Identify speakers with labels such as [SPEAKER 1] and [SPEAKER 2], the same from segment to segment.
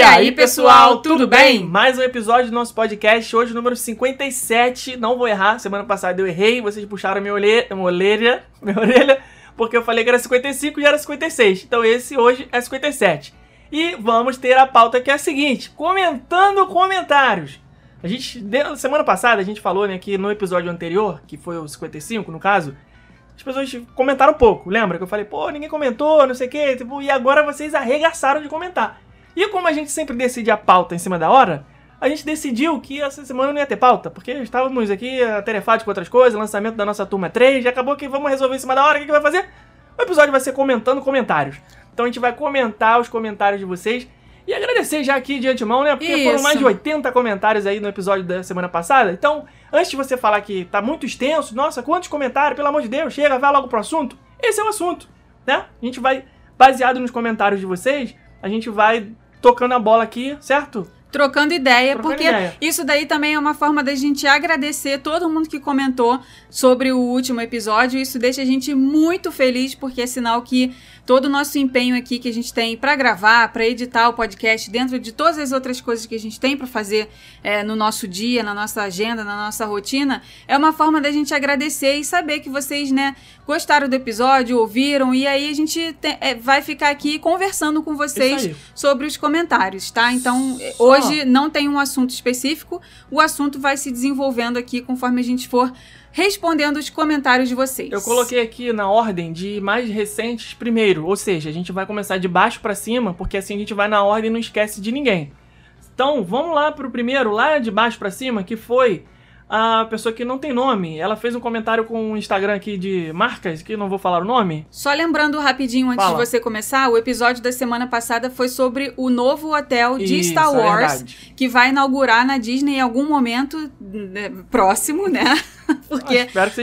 [SPEAKER 1] E aí, pessoal, tudo bem?
[SPEAKER 2] Mais um episódio do nosso podcast, hoje número 57. Não vou errar, semana passada eu errei, vocês puxaram minha orelha, minha orelha, minha orelha porque eu falei que era 55 e era 56. Então esse hoje é 57. E vamos ter a pauta que é a seguinte: comentando comentários. A gente, semana passada, a gente falou né, que no episódio anterior, que foi o 55 no caso, as pessoas comentaram pouco. Lembra que eu falei, pô, ninguém comentou, não sei o quê, tipo, e agora vocês arregaçaram de comentar. E como a gente sempre decide a pauta em cima da hora, a gente decidiu que essa semana não ia ter pauta, porque estávamos aqui atarefados com outras coisas, lançamento da nossa turma 3, e acabou que vamos resolver em cima da hora, o que, que vai fazer? O episódio vai ser comentando comentários. Então a gente vai comentar os comentários de vocês e agradecer já aqui de antemão, né? Porque
[SPEAKER 1] Isso.
[SPEAKER 2] foram mais de 80 comentários aí no episódio da semana passada. Então, antes de você falar que tá muito extenso, nossa, quantos comentários, pelo amor de Deus, chega, vai logo pro assunto. Esse é o assunto, né? A gente vai, baseado nos comentários de vocês, a gente vai tocando a bola aqui, certo?
[SPEAKER 1] Trocando ideia,
[SPEAKER 2] Trocando
[SPEAKER 1] porque
[SPEAKER 2] ideia.
[SPEAKER 1] isso daí também é uma forma da gente agradecer todo mundo que comentou sobre o último episódio. Isso deixa a gente muito feliz, porque é sinal que todo o nosso empenho aqui que a gente tem para gravar, para editar o podcast, dentro de todas as outras coisas que a gente tem para fazer é, no nosso dia, na nossa agenda, na nossa rotina, é uma forma da gente agradecer e saber que vocês, né, gostaram do episódio, ouviram, e aí a gente te- é, vai ficar aqui conversando com vocês sobre os comentários, tá? Então,
[SPEAKER 2] Só.
[SPEAKER 1] hoje não tem um assunto específico, o assunto vai se desenvolvendo aqui conforme a gente for respondendo os comentários de vocês.
[SPEAKER 2] Eu coloquei aqui na ordem de mais recentes primeiro, ou seja, a gente vai começar de baixo pra cima, porque assim a gente vai na ordem e não esquece de ninguém. Então, vamos lá pro primeiro, lá de baixo pra cima, que foi a pessoa que não tem nome. Ela fez um comentário com o Instagram aqui de marcas, que eu não vou falar o nome.
[SPEAKER 1] Só lembrando rapidinho antes
[SPEAKER 2] Fala.
[SPEAKER 1] de você começar, o episódio da semana passada foi sobre o novo hotel de
[SPEAKER 2] Isso,
[SPEAKER 1] Star
[SPEAKER 2] é
[SPEAKER 1] Wars
[SPEAKER 2] verdade.
[SPEAKER 1] que vai inaugurar na Disney em algum momento né, próximo, né? Porque
[SPEAKER 2] Ah,
[SPEAKER 1] As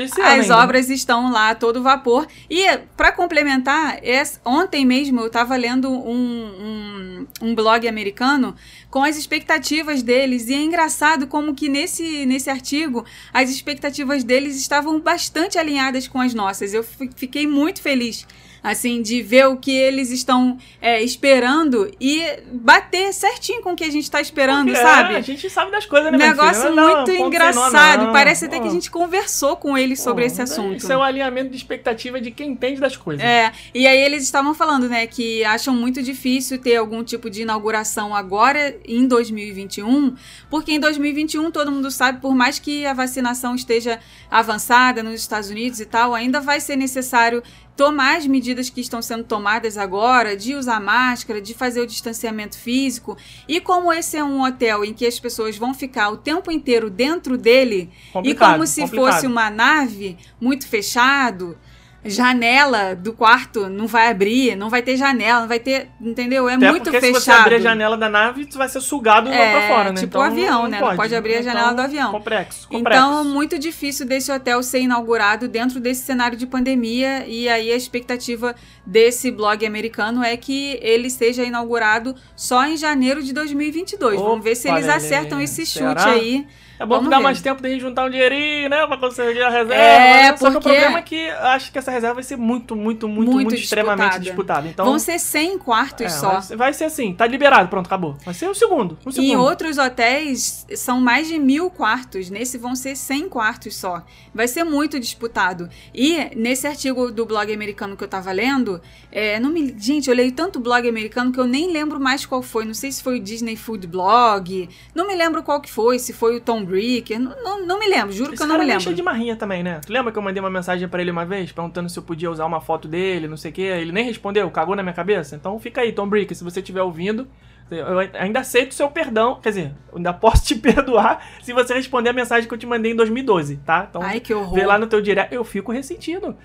[SPEAKER 2] ainda.
[SPEAKER 1] obras estão lá a todo vapor. E, para complementar, ontem mesmo eu estava lendo um, um, um blog americano com as expectativas deles. E é engraçado como que nesse, nesse artigo as expectativas deles estavam bastante alinhadas com as nossas. Eu fi- fiquei muito feliz. Assim, de ver o que eles estão é, esperando e bater certinho com o que a gente está esperando,
[SPEAKER 2] Porque,
[SPEAKER 1] sabe?
[SPEAKER 2] é, a gente sabe das coisas, né,
[SPEAKER 1] Negócio?
[SPEAKER 2] Não,
[SPEAKER 1] muito
[SPEAKER 2] nó,
[SPEAKER 1] engraçado.
[SPEAKER 2] não.
[SPEAKER 1] Parece até que a gente conversou com eles sobre esse assunto.
[SPEAKER 2] Isso é um alinhamento de expectativa de quem entende das coisas.
[SPEAKER 1] É, e aí eles estavam falando, né, que acham muito difícil ter algum tipo de inauguração agora em 2021, porque em 2021 todo mundo sabe, por mais que a vacinação esteja avançada nos Estados Unidos e tal, ainda vai ser necessário tomar as medidas que estão sendo tomadas agora, de usar máscara, de fazer o distanciamento físico. E como esse é um hotel em que as pessoas vão ficar o tempo inteiro dentro dele,
[SPEAKER 2] Complicado,
[SPEAKER 1] e como se
[SPEAKER 2] complicado.
[SPEAKER 1] fosse uma nave muito fechado, janela do quarto não vai abrir, não vai ter janela, não vai ter, entendeu? É
[SPEAKER 2] Até
[SPEAKER 1] muito
[SPEAKER 2] porque
[SPEAKER 1] fechado.
[SPEAKER 2] se você abrir a janela da nave, tu vai ser sugado lá
[SPEAKER 1] É,
[SPEAKER 2] pra fora, né?
[SPEAKER 1] tipo o avião, né? Não pode abrir a janela do avião.
[SPEAKER 2] Complexo, complexo.
[SPEAKER 1] Então, muito difícil desse hotel ser inaugurado dentro desse cenário de pandemia. E aí, a expectativa desse blog americano é que ele seja inaugurado só em janeiro de 2022. Vamos ver se
[SPEAKER 2] Opa,
[SPEAKER 1] eles acertam esse chute
[SPEAKER 2] Será?
[SPEAKER 1] aí.
[SPEAKER 2] É bom que
[SPEAKER 1] Vamos
[SPEAKER 2] dá
[SPEAKER 1] ver.
[SPEAKER 2] mais tempo gente juntar um dinheirinho, né? Pra conseguir a reserva.
[SPEAKER 1] É?
[SPEAKER 2] Só que o
[SPEAKER 1] porque-
[SPEAKER 2] problema é que eu acho que essa reserva vai ser muito, muito, muito, muito,
[SPEAKER 1] Muito
[SPEAKER 2] extremamente
[SPEAKER 1] disputada.
[SPEAKER 2] Então,
[SPEAKER 1] Vão ser 100 quartos
[SPEAKER 2] é,
[SPEAKER 1] só.
[SPEAKER 2] Vai, ser- assim, tá liberado, pronto, acabou. Vai ser o segundo.
[SPEAKER 1] Em
[SPEAKER 2] segundo.
[SPEAKER 1] outros hotéis são mais de mil quartos, nesse vão ser 100 quartos só. Vai ser muito disputado. E nesse artigo do blog americano que eu tava lendo, é, não me, gente, eu leio tanto blog americano que eu nem lembro mais qual foi. Não sei se foi o Disney Food Blog, não me lembro qual que foi, se foi o Tom Bricker, não, não, não me lembro, juro
[SPEAKER 2] Esse
[SPEAKER 1] que eu não me lembro.
[SPEAKER 2] de marrinha também, né? Tu lembra que eu mandei uma mensagem pra ele uma vez, perguntando se eu podia usar uma foto dele, não sei o quê? Ele nem respondeu, cagou na minha cabeça. Então fica aí, Tom Brick, se você estiver ouvindo, eu ainda aceito o seu perdão. Quer dizer, ainda posso te perdoar se você responder a mensagem que eu te mandei em 2012, tá? Então
[SPEAKER 1] Ai, que horror.
[SPEAKER 2] vê lá no teu direct. Eu fico ressentido.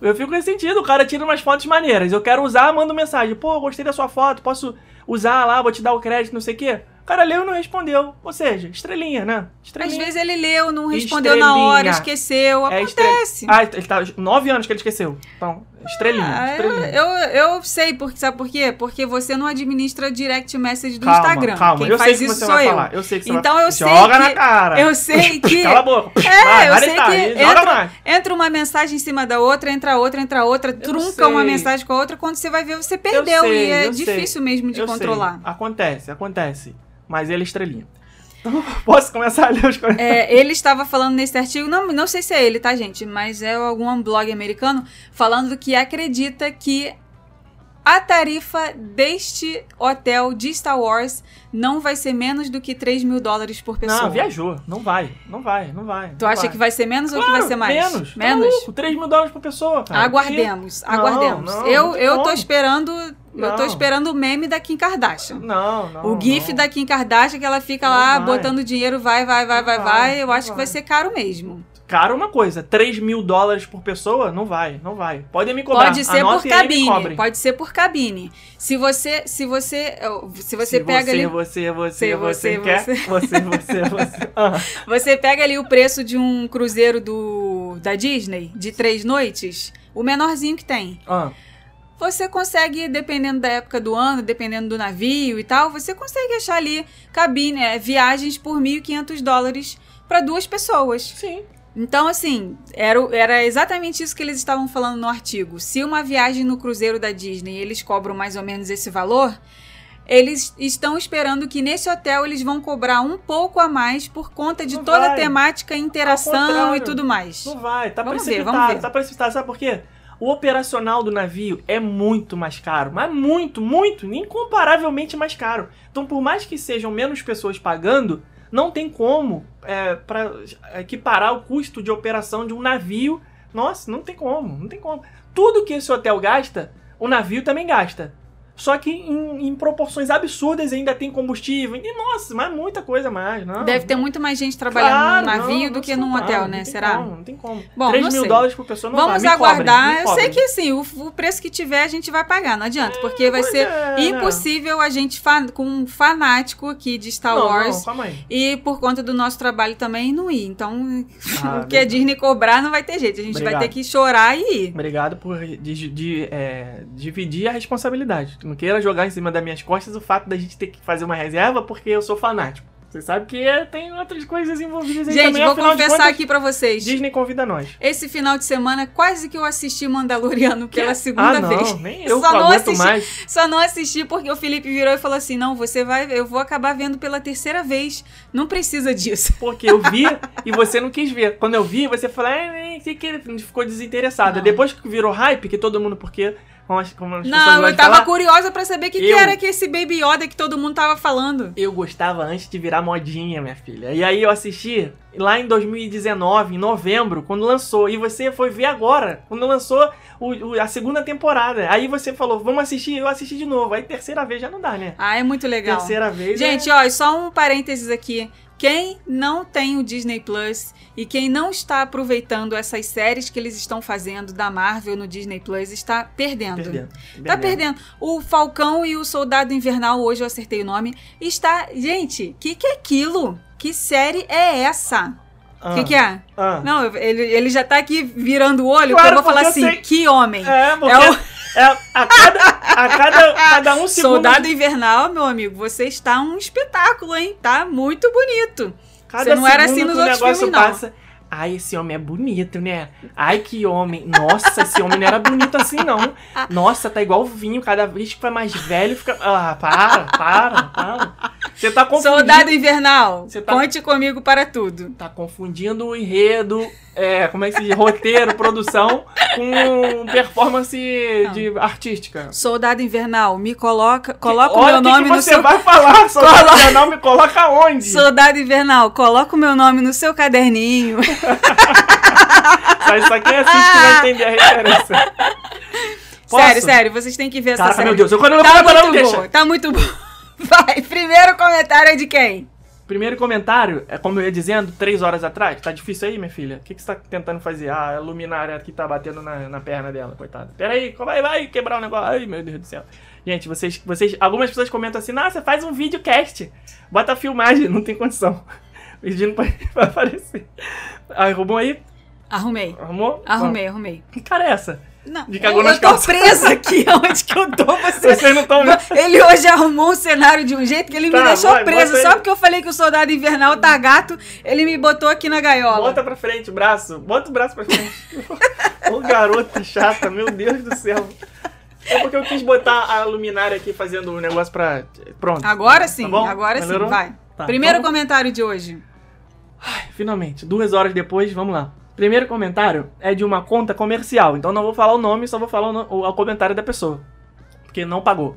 [SPEAKER 2] Eu fico ressentido. O cara tira umas fotos maneiras. Eu quero usar, mando mensagem. Pô, gostei da sua foto, posso usar lá, vou te dar o crédito, não sei o quê. O cara leu e não respondeu. Ou seja, estrelinha, né?
[SPEAKER 1] Às
[SPEAKER 2] Estrelinha.
[SPEAKER 1] vezes ele leu, não respondeu na hora,
[SPEAKER 2] Estrelinha.
[SPEAKER 1] esqueceu,
[SPEAKER 2] É estre-
[SPEAKER 1] acontece.
[SPEAKER 2] Ah, ele tá. Nove anos que ele esqueceu. Então, Estrelinha,
[SPEAKER 1] Ah, eu,
[SPEAKER 2] estrelinha.
[SPEAKER 1] eu, eu sei, porque, sabe por quê? Porque você não administra direct message do
[SPEAKER 2] calma,
[SPEAKER 1] Instagram.
[SPEAKER 2] Calma,
[SPEAKER 1] Quem
[SPEAKER 2] eu
[SPEAKER 1] faz
[SPEAKER 2] sei que
[SPEAKER 1] isso
[SPEAKER 2] você
[SPEAKER 1] sou
[SPEAKER 2] vai
[SPEAKER 1] eu.
[SPEAKER 2] falar. Eu sei que você
[SPEAKER 1] Então
[SPEAKER 2] vai
[SPEAKER 1] eu sei
[SPEAKER 2] Joga
[SPEAKER 1] que-
[SPEAKER 2] na cara.
[SPEAKER 1] Eu sei que.
[SPEAKER 2] Cala a boca.
[SPEAKER 1] É,
[SPEAKER 2] vai,
[SPEAKER 1] eu
[SPEAKER 2] vai
[SPEAKER 1] sei
[SPEAKER 2] deitar,
[SPEAKER 1] que
[SPEAKER 2] aí, Joga mais.
[SPEAKER 1] Entra uma mensagem em cima da outra, entra outra, entra outra, trunca
[SPEAKER 2] sei.
[SPEAKER 1] uma mensagem com a outra, quando você vai ver, você perdeu.
[SPEAKER 2] sei,
[SPEAKER 1] e é
[SPEAKER 2] eu sei.
[SPEAKER 1] difícil mesmo de
[SPEAKER 2] Eu
[SPEAKER 1] controlar.
[SPEAKER 2] Acontece, acontece. Mas ele é estrelinha. Então, posso começar a ler os comentários?
[SPEAKER 1] É, ele estava falando nesse artigo, não, não sei se é ele, tá, gente? Mas é algum blog americano falando que acredita que a tarifa deste hotel de Star Wars não vai ser menos do que 3 mil dólares por pessoa.
[SPEAKER 2] Não, viajou. Não vai, não vai, não vai.
[SPEAKER 1] Tu acha que vai ser menos ou que vai ser mais?
[SPEAKER 2] Menos. Tá
[SPEAKER 1] Menos?
[SPEAKER 2] Menos? 3 mil dólares por pessoa, cara.
[SPEAKER 1] Aguardemos,
[SPEAKER 2] Não,
[SPEAKER 1] aguardemos.
[SPEAKER 2] não,
[SPEAKER 1] eu
[SPEAKER 2] não tem
[SPEAKER 1] eu tô
[SPEAKER 2] como.
[SPEAKER 1] Esperando, eu tô
[SPEAKER 2] Não.
[SPEAKER 1] esperando o meme da Kim Kardashian.
[SPEAKER 2] Não, não.
[SPEAKER 1] o gif
[SPEAKER 2] não.
[SPEAKER 1] da Kim Kardashian que ela fica
[SPEAKER 2] Não
[SPEAKER 1] lá
[SPEAKER 2] vai.
[SPEAKER 1] botando dinheiro, vai, vai, vai,
[SPEAKER 2] Não
[SPEAKER 1] vai,
[SPEAKER 2] vai,
[SPEAKER 1] vai. Eu
[SPEAKER 2] não
[SPEAKER 1] acho que vai ser caro mesmo.
[SPEAKER 2] Cara, uma coisa, 3 mil dólares por pessoa? Não vai, não vai. Podem me cobrar.
[SPEAKER 1] Pode ser por cabine. Pode ser por cabine. Se você, se você, se você
[SPEAKER 2] Se
[SPEAKER 1] pega
[SPEAKER 2] você,
[SPEAKER 1] ali,
[SPEAKER 2] você, você, você,
[SPEAKER 1] você,
[SPEAKER 2] quer,
[SPEAKER 1] você.
[SPEAKER 2] você, você, você. Ah,
[SPEAKER 1] você pega ali o preço de um cruzeiro do da Disney de três noites, o menorzinho que tem.
[SPEAKER 2] ah.
[SPEAKER 1] Você consegue, dependendo da época do ano, dependendo do navio e tal, você consegue achar ali cabine, é, viagens por 1.500 dólares para duas pessoas.
[SPEAKER 2] Sim.
[SPEAKER 1] Então, assim, era, era exatamente isso que eles estavam falando no artigo. Se uma viagem no cruzeiro da Disney eles cobram mais ou menos esse valor, eles estão esperando que nesse hotel eles vão cobrar um pouco a mais por conta de
[SPEAKER 2] Não
[SPEAKER 1] toda a
[SPEAKER 2] vai.
[SPEAKER 1] temática, interação e tudo mais.
[SPEAKER 2] Não vai, tá
[SPEAKER 1] Vamos ver,
[SPEAKER 2] precipitado,
[SPEAKER 1] vamos ver.
[SPEAKER 2] tá precipitado. Sabe por quê? O operacional do navio é muito mais caro, mas muito, muito, incomparavelmente mais caro. Então, por mais que sejam menos pessoas pagando, não tem como é, para equiparar o custo de operação de um navio. Nossa, não tem como, não tem como. Tudo que esse hotel gasta, o navio também gasta. Só que em, em proporções absurdas ainda tem combustível. E nossa, mas muita coisa mais, não.
[SPEAKER 1] Deve ter muito mais gente trabalhando
[SPEAKER 2] Claro,
[SPEAKER 1] num navio
[SPEAKER 2] não,
[SPEAKER 1] do
[SPEAKER 2] não
[SPEAKER 1] que num hotel,
[SPEAKER 2] não
[SPEAKER 1] né?
[SPEAKER 2] tem
[SPEAKER 1] Será?
[SPEAKER 2] Como, não tem como.
[SPEAKER 1] Bom,
[SPEAKER 2] 3
[SPEAKER 1] não
[SPEAKER 2] mil
[SPEAKER 1] sei.
[SPEAKER 2] dólares por pessoa não
[SPEAKER 1] Vamos
[SPEAKER 2] vai. Me
[SPEAKER 1] aguardar.
[SPEAKER 2] cobrem, me
[SPEAKER 1] Eu sei que assim, o, o preço que tiver a gente vai pagar, não adianta, porque vai ser
[SPEAKER 2] é, né?
[SPEAKER 1] impossível a gente fa- com um fanático aqui de Star
[SPEAKER 2] não,
[SPEAKER 1] Wars
[SPEAKER 2] Não, calma aí.
[SPEAKER 1] e por conta do nosso trabalho também não ir. Então,
[SPEAKER 2] Ah,
[SPEAKER 1] o que a Disney cobrar não vai ter jeito, a gente vai
[SPEAKER 2] Obrigado.
[SPEAKER 1] ter que chorar e ir.
[SPEAKER 2] Obrigado por di- di- é, dividir a responsabilidade. Não queira jogar em cima das minhas costas o fato da gente ter que fazer uma reserva porque eu sou fanático. Você sabe que é, tem outras coisas envolvidas aí
[SPEAKER 1] Gente,
[SPEAKER 2] também.
[SPEAKER 1] vou confessar
[SPEAKER 2] contas,
[SPEAKER 1] aqui pra vocês.
[SPEAKER 2] Disney convida nós.
[SPEAKER 1] Esse final de semana, quase que eu assisti Mandaloriano pela segunda
[SPEAKER 2] ah, não,
[SPEAKER 1] vez.
[SPEAKER 2] nem eu
[SPEAKER 1] Só não assisti.
[SPEAKER 2] mais.
[SPEAKER 1] Só não assisti porque o Felipe virou e falou assim: não, você vai, eu vou acabar vendo pela terceira vez. Não precisa disso.
[SPEAKER 2] Porque eu vi e você não quis ver. Quando eu vi, você falou, ah, nem sei que ele ficou desinteressada.
[SPEAKER 1] Não.
[SPEAKER 2] Depois que virou hype, que todo mundo, porque. Como as, como as
[SPEAKER 1] Não, eu tava curiosa pra saber o que, que era que esse Baby Yoda que todo mundo tava falando.
[SPEAKER 2] Eu gostava antes de virar modinha, minha filha. E aí eu assisti lá em 2019, em novembro, quando lançou. E você foi ver agora, quando lançou o- o- a segunda temporada. Aí você falou, vamos assistir, eu assisti de novo. Aí terceira vez já não dá, né?
[SPEAKER 1] Ah, é muito legal.
[SPEAKER 2] Terceira vez.
[SPEAKER 1] Gente,
[SPEAKER 2] é...
[SPEAKER 1] ó, só um parênteses aqui. Quem não tem o Disney Plus e quem não está aproveitando essas séries que eles estão fazendo da Marvel no Disney Plus está perdendo.
[SPEAKER 2] perdendo.
[SPEAKER 1] Tá perdendo. O Falcão e o Soldado Invernal, hoje eu acertei o nome, está. Gente, que que é aquilo? Que série é essa? O
[SPEAKER 2] Ah,
[SPEAKER 1] que, que é?
[SPEAKER 2] ah.
[SPEAKER 1] Não, ele, ele já tá aqui virando o olho,
[SPEAKER 2] Claro,
[SPEAKER 1] eu vou falar assim:
[SPEAKER 2] sei.
[SPEAKER 1] que homem!
[SPEAKER 2] É, porque
[SPEAKER 1] É o-
[SPEAKER 2] é a, cada, a cada, cada um segundo.
[SPEAKER 1] Soldado Invernal, meu amigo, você está um espetáculo, hein? Tá muito bonito.
[SPEAKER 2] Cada
[SPEAKER 1] Você não era assim nos outros filmes, não.
[SPEAKER 2] Ai, esse homem é bonito, né? Ai, que homem. Nossa, esse homem não era bonito assim, não. Nossa, tá igual vinho. Cada vez que vai mais velho, fica. Ah, para, para, para. Você tá confundindo.
[SPEAKER 1] Soldado Invernal,
[SPEAKER 2] tá-
[SPEAKER 1] conte comigo para tudo.
[SPEAKER 2] Tá confundindo o enredo, é, como é que se diz? Roteiro, produção, com performance de artística.
[SPEAKER 1] Soldado Invernal, me coloca, coloca o meu
[SPEAKER 2] o que
[SPEAKER 1] nome
[SPEAKER 2] que
[SPEAKER 1] no
[SPEAKER 2] você
[SPEAKER 1] seu
[SPEAKER 2] vai falar, Soldado
[SPEAKER 1] Coloca-
[SPEAKER 2] Invernal, me coloca onde?
[SPEAKER 1] Soldado Invernal, coloca o meu nome no seu caderninho.
[SPEAKER 2] Só isso aqui assiste que vai entender a referência. Posso?
[SPEAKER 1] Sério, sério, vocês têm que ver essa
[SPEAKER 2] Caraca,
[SPEAKER 1] série.
[SPEAKER 2] meu Deus, eu quando eu
[SPEAKER 1] Tá
[SPEAKER 2] não
[SPEAKER 1] muito
[SPEAKER 2] deixa.
[SPEAKER 1] bom, tá muito bom. Vai, primeiro comentário é de quem?
[SPEAKER 2] Primeiro comentário, é como eu ia dizendo, três horas atrás. Tá difícil aí, minha filha? O que, que você tá tentando fazer? Ah, a luminária aqui tá batendo na, na perna dela, coitada. Pera aí, vai, vai quebrar o negócio. Ai, meu Deus do céu. Gente, vocês, vocês. Algumas pessoas comentam assim, nossa, faz um videocast. Bota a filmagem, não tem condição. O vídeo não vai aparecer. Arrumou aí?
[SPEAKER 1] Arrumei.
[SPEAKER 2] Arrumou?
[SPEAKER 1] Arrumei, arrumei.
[SPEAKER 2] Que cara é essa?
[SPEAKER 1] Não,
[SPEAKER 2] De cagou
[SPEAKER 1] eu,
[SPEAKER 2] nas
[SPEAKER 1] eu tô
[SPEAKER 2] calças.
[SPEAKER 1] presa aqui onde que eu tô. Você...
[SPEAKER 2] Vocês não estão vendo.
[SPEAKER 1] Ele hoje arrumou um cenário de um jeito que ele
[SPEAKER 2] Tá,
[SPEAKER 1] me deixou
[SPEAKER 2] vai,
[SPEAKER 1] presa. Só porque eu falei que o soldado invernal tá gato, ele me botou aqui na gaiola.
[SPEAKER 2] Bota pra frente o braço. Bota o braço pra frente. Ô garota chata, meu Deus do céu. É porque eu quis botar a luminária aqui fazendo o negócio pra. Pronto.
[SPEAKER 1] Agora sim,
[SPEAKER 2] Tá bom?
[SPEAKER 1] agora sim,
[SPEAKER 2] Melhorou?
[SPEAKER 1] vai.
[SPEAKER 2] Tá,
[SPEAKER 1] Primeiro
[SPEAKER 2] então-
[SPEAKER 1] comentário de hoje.
[SPEAKER 2] Finalmente, duas horas depois, vamos lá. Primeiro comentário é de uma conta comercial, então não vou falar o nome, só vou falar o, o- o comentário da pessoa, porque não pagou.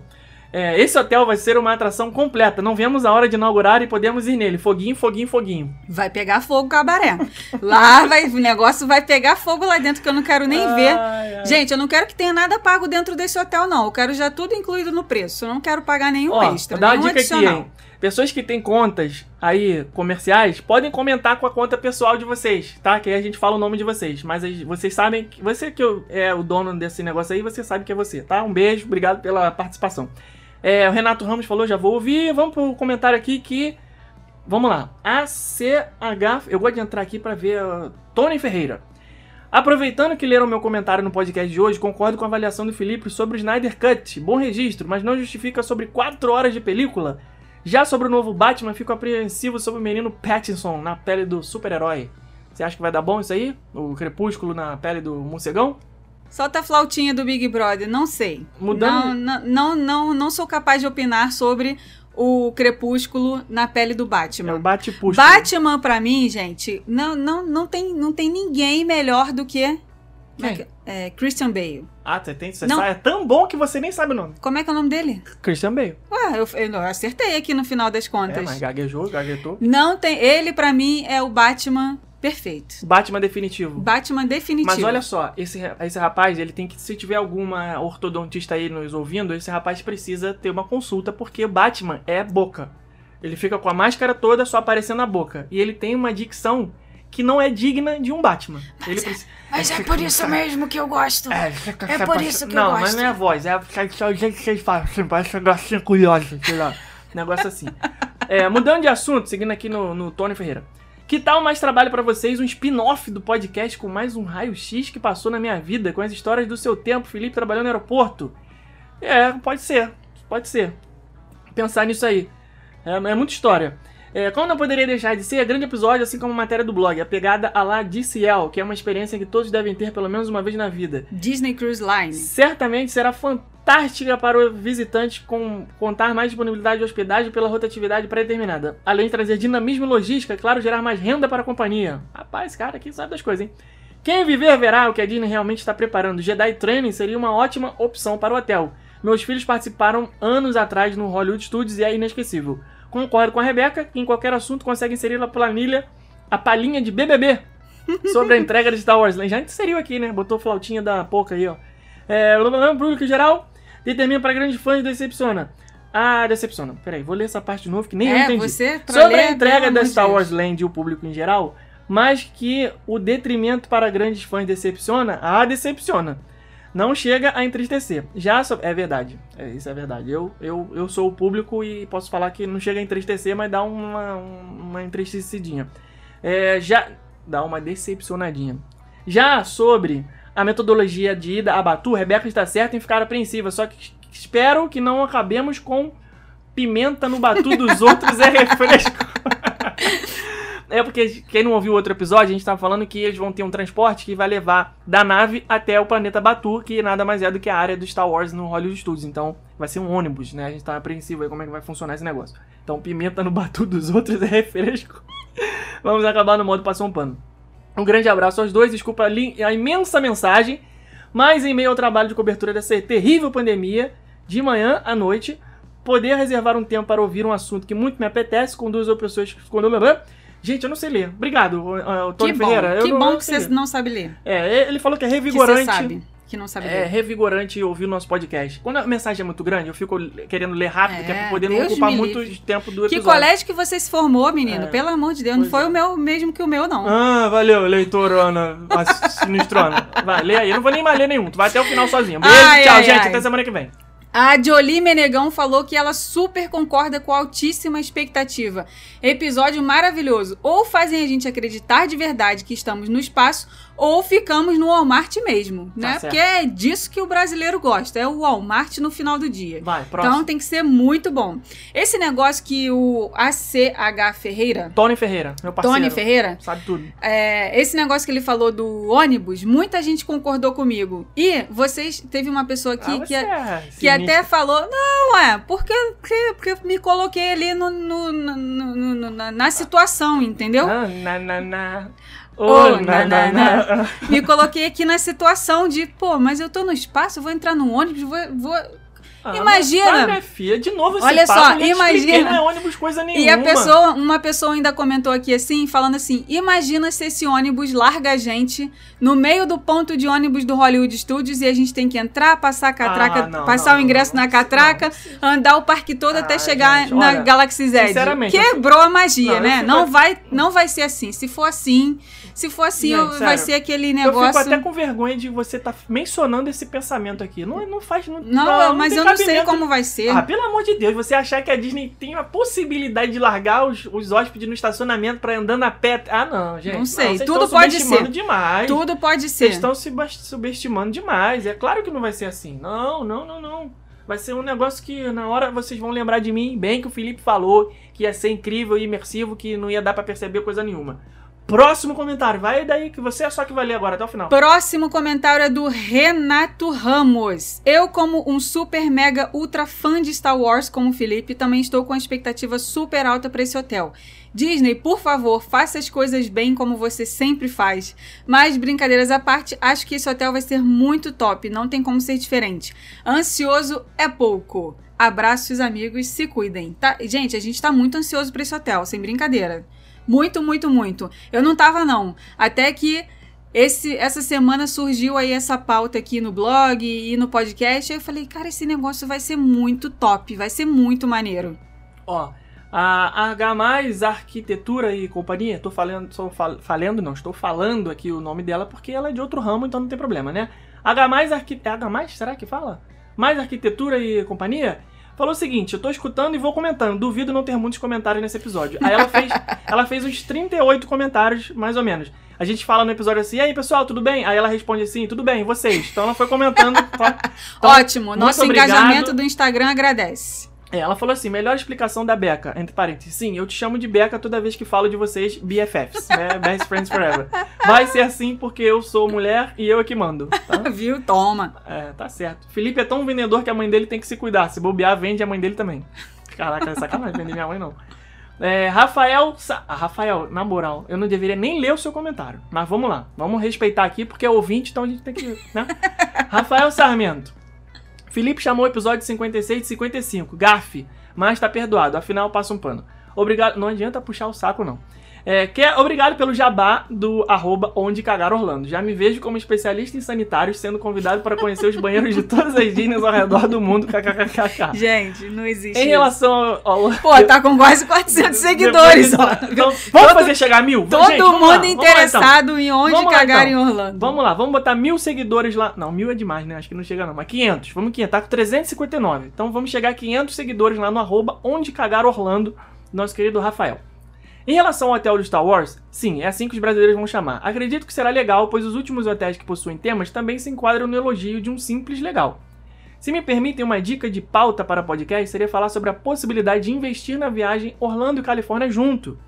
[SPEAKER 2] É, esse hotel vai ser uma atração completa, não vemos a hora de inaugurar e podemos ir nele. Foguinho, foguinho, foguinho.
[SPEAKER 1] Vai pegar fogo cabaré. Lá vai, o negócio vai pegar fogo lá dentro que eu não quero nem ver.
[SPEAKER 2] Ai, ai.
[SPEAKER 1] Gente, eu não quero que tenha nada pago dentro desse hotel, não. Eu quero já tudo incluído no preço. Eu não quero pagar nenhum
[SPEAKER 2] Ó,
[SPEAKER 1] extra,
[SPEAKER 2] dar uma
[SPEAKER 1] nenhum
[SPEAKER 2] dica aqui,
[SPEAKER 1] adicional.
[SPEAKER 2] hein? Pessoas que têm contas aí comerciais podem comentar com a conta pessoal de vocês, tá? Que aí a gente fala o nome de vocês. Mas vocês sabem que você que é o dono desse negócio aí, você sabe que é você, tá? Um beijo, obrigado pela participação. É, o Renato Ramos falou, já vou ouvir. Vamos pro comentário aqui que. Vamos lá. ACH. Eu gosto de entrar aqui pra ver. uh, Tony Ferreira. Aproveitando que leram meu comentário no podcast de hoje, concordo com a avaliação do Felipe sobre o Snyder Cut. Bom registro, mas não justifica sobre 4 horas de película. Já sobre o novo Batman, fico apreensivo sobre o menino Pattinson na pele do super-herói. Você acha que vai dar bom isso aí? O crepúsculo na pele do morcegão?
[SPEAKER 1] Solta a flautinha do Big Brother, não sei.
[SPEAKER 2] Mudando-
[SPEAKER 1] Não, não, não, não, sou capaz de opinar sobre o crepúsculo na pele do
[SPEAKER 2] É o
[SPEAKER 1] Batman.
[SPEAKER 2] bate-puxo.
[SPEAKER 1] Batman, pra mim, gente, não, não, não, tem, não tem ninguém melhor do que
[SPEAKER 2] Quem?
[SPEAKER 1] é, Christian Bale.
[SPEAKER 2] Ah, você tem. Você
[SPEAKER 1] Não.
[SPEAKER 2] sabe, é tão bom que você nem sabe o nome.
[SPEAKER 1] Como é que é o nome dele?
[SPEAKER 2] Christian Bale.
[SPEAKER 1] Ué, eu, eu, eu acertei aqui no final das
[SPEAKER 2] É,
[SPEAKER 1] contas.
[SPEAKER 2] mas gaguejou, gaguetou.
[SPEAKER 1] Não tem. Ele, pra mim, é o Batman perfeito.
[SPEAKER 2] Batman definitivo.
[SPEAKER 1] Batman definitivo.
[SPEAKER 2] Mas olha só, esse, esse rapaz, ele tem que, se tiver alguma ortodontista aí nos ouvindo, esse rapaz precisa ter uma consulta, porque o Batman é boca. Ele fica com a máscara toda só aparecendo a boca. E ele tem uma dicção que não é digna de um Batman. Ele precisa.
[SPEAKER 3] Mas é por isso mesmo que eu gosto.
[SPEAKER 2] É,
[SPEAKER 3] É por isso que eu
[SPEAKER 2] não, mas
[SPEAKER 3] gosto.
[SPEAKER 2] não é a voz, é só o jeito que vocês falam, assim, parece um negocinho curioso, sei lá. Negócio assim. É, mudando de assunto, seguindo aqui no, no Tony Ferreira. Que tal mais trabalho pra vocês, um spin-off do podcast com mais um raio-x que passou na minha vida, com as histórias do seu tempo, Felipe trabalhando no aeroporto? É, pode ser, pode ser. Pensar nisso aí. É, é muita história. É, como não poderia deixar de ser, é grande episódio, assim como a matéria do blog, a pegada a lá DCL, que é uma experiência que todos devem ter pelo menos uma vez na vida.
[SPEAKER 1] Disney Cruise Line.
[SPEAKER 2] Certamente será fantástica para o visitante com contar mais disponibilidade de hospedagem pela rotatividade pré-determinada. Além de trazer dinamismo e logística, é claro, gerar mais renda para a companhia. Rapaz, cara, aqui sabe das coisas, hein? Quem viver verá o que a Disney realmente está preparando. Jedi Training seria uma ótima opção para o hotel. Meus filhos participaram anos atrás no Hollywood Studios e é inesquecível. Concordo com a Rebeca, que em qualquer assunto consegue inserir na planilha a palhinha de BBB sobre a entrega de Star Wars. Já inseriu aqui, né? Botou flautinha da pouca aí, ó. É, o público geral determina para grandes fãs decepciona. Ah, decepciona. Peraí, vou ler essa parte de novo que nem eu
[SPEAKER 1] É,
[SPEAKER 2] entendi.
[SPEAKER 1] você
[SPEAKER 2] Sobre
[SPEAKER 1] ler,
[SPEAKER 2] a entrega da Star. Wars Land e o público em geral, mas que o detrimento para grandes fãs decepciona, ah, decepciona. Não chega a entristecer. Já so- é verdade. É, isso é verdade. Eu, eu, eu sou o público e posso falar que não chega a entristecer, mas dá uma, uma entristecidinha. É, já dá uma decepcionadinha. Já sobre a metodologia de ida a Batu, Rebeca está certa em ficar apreensiva, só que espero que não acabemos com pimenta no Batu dos outros é refresco. É porque quem não ouviu outro episódio, a gente tava falando que eles vão ter um transporte que vai levar da nave até o planeta Batu, que nada mais é do que a área do Star Wars no Hollywood Studios. Então, vai ser um ônibus, né? A gente tá apreensivo aí como é que vai funcionar esse negócio. Então, pimenta no Batu dos outros é refresco. Vamos acabar no modo passou um pano. Um grande abraço aos dois, desculpa a, imensa mensagem, mas em meio ao trabalho de cobertura dessa terrível pandemia, de manhã à noite, poder reservar um tempo para ouvir um assunto que muito me apetece com duas pessoas que ficam. Gente, eu não sei ler. Obrigado, o Tony
[SPEAKER 1] Que bom,
[SPEAKER 2] Ferreira. Eu
[SPEAKER 1] que
[SPEAKER 2] não,
[SPEAKER 1] bom que você não sabe ler.
[SPEAKER 2] É, ele falou que é
[SPEAKER 1] Que você
[SPEAKER 2] revigorante.
[SPEAKER 1] sabe que não sabe
[SPEAKER 2] É
[SPEAKER 1] ler.
[SPEAKER 2] revigorante ouvir o nosso podcast. Quando a mensagem é muito grande, eu fico querendo ler rápido,
[SPEAKER 1] É,
[SPEAKER 2] que é pra poder não
[SPEAKER 1] Deus
[SPEAKER 2] ocupar
[SPEAKER 1] me
[SPEAKER 2] muito
[SPEAKER 1] livre.
[SPEAKER 2] tempo do
[SPEAKER 1] Que
[SPEAKER 2] episódio.
[SPEAKER 1] colégio que você se formou, menino?
[SPEAKER 2] É.
[SPEAKER 1] Pelo amor de Deus,
[SPEAKER 2] Pois
[SPEAKER 1] não foi
[SPEAKER 2] é.
[SPEAKER 1] o meu mesmo que o meu, não.
[SPEAKER 2] Ah, valeu, leitorona sinistrona. Vai, lê aí. Eu não vou nem mais ler nenhum. Tu vai até o final sozinho. Beijo,
[SPEAKER 1] Ai,
[SPEAKER 2] tchau,
[SPEAKER 1] ai,
[SPEAKER 2] gente.
[SPEAKER 1] ai.
[SPEAKER 2] Até semana que vem.
[SPEAKER 1] A Jolie Menegão falou que ela super concorda com a altíssima expectativa. Episódio maravilhoso. Ou fazem a gente acreditar de verdade que estamos no espaço, ou ficamos no Walmart mesmo, né?
[SPEAKER 2] certo.
[SPEAKER 1] Porque é disso que o brasileiro gosta, é o Walmart no final do dia.
[SPEAKER 2] Vai, próximo.
[SPEAKER 1] Então tem que ser muito bom. Esse negócio que o ACH Ferreira,
[SPEAKER 2] Tony Ferreira, meu parceiro.
[SPEAKER 1] Tony Ferreira,
[SPEAKER 2] Sabe tudo.
[SPEAKER 1] é, esse negócio que ele falou do ônibus, muita gente concordou comigo. E vocês, teve uma pessoa aqui
[SPEAKER 2] ah,
[SPEAKER 1] que,
[SPEAKER 2] é
[SPEAKER 1] que até falou, não, é, porque, porque, me coloquei ali no, no- no- no- no- na, na situação, entendeu?
[SPEAKER 2] Ah, na, na, na. Oh,
[SPEAKER 1] na,
[SPEAKER 2] na, na.
[SPEAKER 1] Me coloquei aqui na situação de, pô, mas eu tô no espaço, vou entrar no ônibus, vou. vou...
[SPEAKER 2] Ah,
[SPEAKER 1] Imagina.
[SPEAKER 2] tá, filha, de novo esse
[SPEAKER 1] Olha
[SPEAKER 2] papo,
[SPEAKER 1] só,
[SPEAKER 2] eu
[SPEAKER 1] imagina.
[SPEAKER 2] Não é ônibus coisa nenhuma.
[SPEAKER 1] E a pessoa, uma pessoa ainda comentou aqui assim, falando assim: imagina se esse ônibus larga a gente no meio do ponto de ônibus do Hollywood Studios e a gente tem que entrar, passar a catraca,
[SPEAKER 2] Ah, não,
[SPEAKER 1] passar
[SPEAKER 2] não,
[SPEAKER 1] o ingresso
[SPEAKER 2] não,
[SPEAKER 1] na catraca, andar o parque todo
[SPEAKER 2] Ah,
[SPEAKER 1] até chegar
[SPEAKER 2] gente,
[SPEAKER 1] na
[SPEAKER 2] olha,
[SPEAKER 1] Galaxy Z.
[SPEAKER 2] sinceramente, eu
[SPEAKER 1] Quebrou a magia,
[SPEAKER 2] eu
[SPEAKER 1] né? Não vai, não vai ser assim. Se for assim, se for assim,
[SPEAKER 2] Gente,
[SPEAKER 1] eu- vai
[SPEAKER 2] sério,
[SPEAKER 1] ser aquele
[SPEAKER 2] Eu
[SPEAKER 1] negócio.
[SPEAKER 2] fico até com vergonha de você estar mencionando esse pensamento aqui. Não, não faz. Não,
[SPEAKER 1] Não, mas eu não sei como vai ser.
[SPEAKER 2] Ah, pelo amor de Deus, você achar que a Disney tem a possibilidade de largar os, os hóspedes no estacionamento pra ir andando a pé. Ah, não, gente.
[SPEAKER 1] Não sei,
[SPEAKER 2] vocês
[SPEAKER 1] tudo pode ser.
[SPEAKER 2] demais.
[SPEAKER 1] Tudo pode
[SPEAKER 2] Vocês
[SPEAKER 1] ser.
[SPEAKER 2] estão se subestimando demais. É claro que não vai ser assim. Não, não, não, não. Vai ser um negócio que na hora vocês vão lembrar de mim, bem que o Felipe falou que ia ser incrível e imersivo, que não ia dar pra perceber coisa nenhuma. Próximo comentário, vai daí que você é só que vai ler agora até o final.
[SPEAKER 1] Próximo comentário é do Renato Ramos. Eu, como um super mega ultra fã de Star Wars, como o Felipe, também estou com a expectativa super alta para esse hotel. Disney, por favor, faça as coisas bem como você sempre faz. Mas, brincadeiras à parte, acho que esse hotel vai ser muito top, não tem como ser diferente. Ansioso é pouco. Abraços, amigos, se cuidem. Tá? Gente, a gente tá muito ansioso para esse hotel, sem brincadeira. Muito, muito, muito. Eu não tava, não. Até que esse, essa semana surgiu aí essa pauta aqui no blog e no podcast. Aí eu falei, cara, esse negócio vai ser muito top, vai ser muito maneiro.
[SPEAKER 2] Ó, a H Arquitetura e Companhia, tô falando, sou fal, falando, não, estou falando aqui o nome dela porque ela é de outro ramo, então não tem problema, né? H Arqui, é H será que fala? Mais Arquitetura e Companhia falou o seguinte: eu tô escutando e vou comentando. Duvido não ter muitos comentários nesse episódio. Aí ela fez, ela fez uns 38 comentários, mais ou menos. A gente fala no episódio assim, e aí pessoal, tudo bem? Aí ela responde assim, tudo bem, vocês? Então ela foi comentando. tá? Então,
[SPEAKER 1] Ótimo, nosso
[SPEAKER 2] obrigado.
[SPEAKER 1] engajamento do Instagram agradece.
[SPEAKER 2] É, ela falou assim, melhor explicação da Beca, entre parênteses. Sim, eu te chamo de Beca toda vez que falo de vocês BFFs, né? Best Friends Forever. Vai ser assim porque eu sou mulher e eu é que mando, tá?
[SPEAKER 1] Viu? Toma.
[SPEAKER 2] É, tá certo. Felipe é tão vendedor que a mãe dele tem que se cuidar. Se bobear, vende a mãe dele também. Caraca, é sacanagem vender minha mãe, não. É, Rafael... Sa- ah, Rafael, na moral, eu não deveria nem ler o seu comentário. Mas vamos lá. Vamos respeitar aqui porque é ouvinte, então a gente tem que... Né? Rafael Sarmento. Felipe chamou o episódio 56 de 55. Gafe, mas tá perdoado. Afinal, passa um pano. Obrigado. Não adianta puxar o saco, não. É, quer, obrigado pelo jabá do arroba onde cagar Orlando. Já me vejo como especialista em sanitários sendo convidado para conhecer os banheiros de todas as Disneys ao redor do mundo. KKKK.
[SPEAKER 1] Gente, não existe
[SPEAKER 2] Em
[SPEAKER 1] isso.
[SPEAKER 2] relação ao.
[SPEAKER 1] Pô, tá com quase 400 seguidores, ó.
[SPEAKER 2] Então, vamos fazer chegar a mil?
[SPEAKER 1] Todo
[SPEAKER 2] Gente, vamos lá,
[SPEAKER 1] mundo
[SPEAKER 2] vamos lá, então.
[SPEAKER 1] interessado em onde
[SPEAKER 2] Vamos lá,
[SPEAKER 1] cagar
[SPEAKER 2] então.
[SPEAKER 1] em Orlando.
[SPEAKER 2] Vamos lá, vamos botar mil seguidores lá. Não, mil é demais, né? Acho que não chega não. Mas 500. Vamos 500. Tá com 359. Então vamos chegar a 500 seguidores lá no arroba onde cagar Orlando, nosso querido Rafael. Em relação ao hotel do Star Wars, sim, é assim que os brasileiros vão chamar. Acredito que será legal, pois os últimos hotéis que possuem temas também se enquadram no elogio de um simples legal. Se me permitem uma dica de pauta para podcast, seria falar sobre a possibilidade de investir na viagem Orlando e Califórnia junto.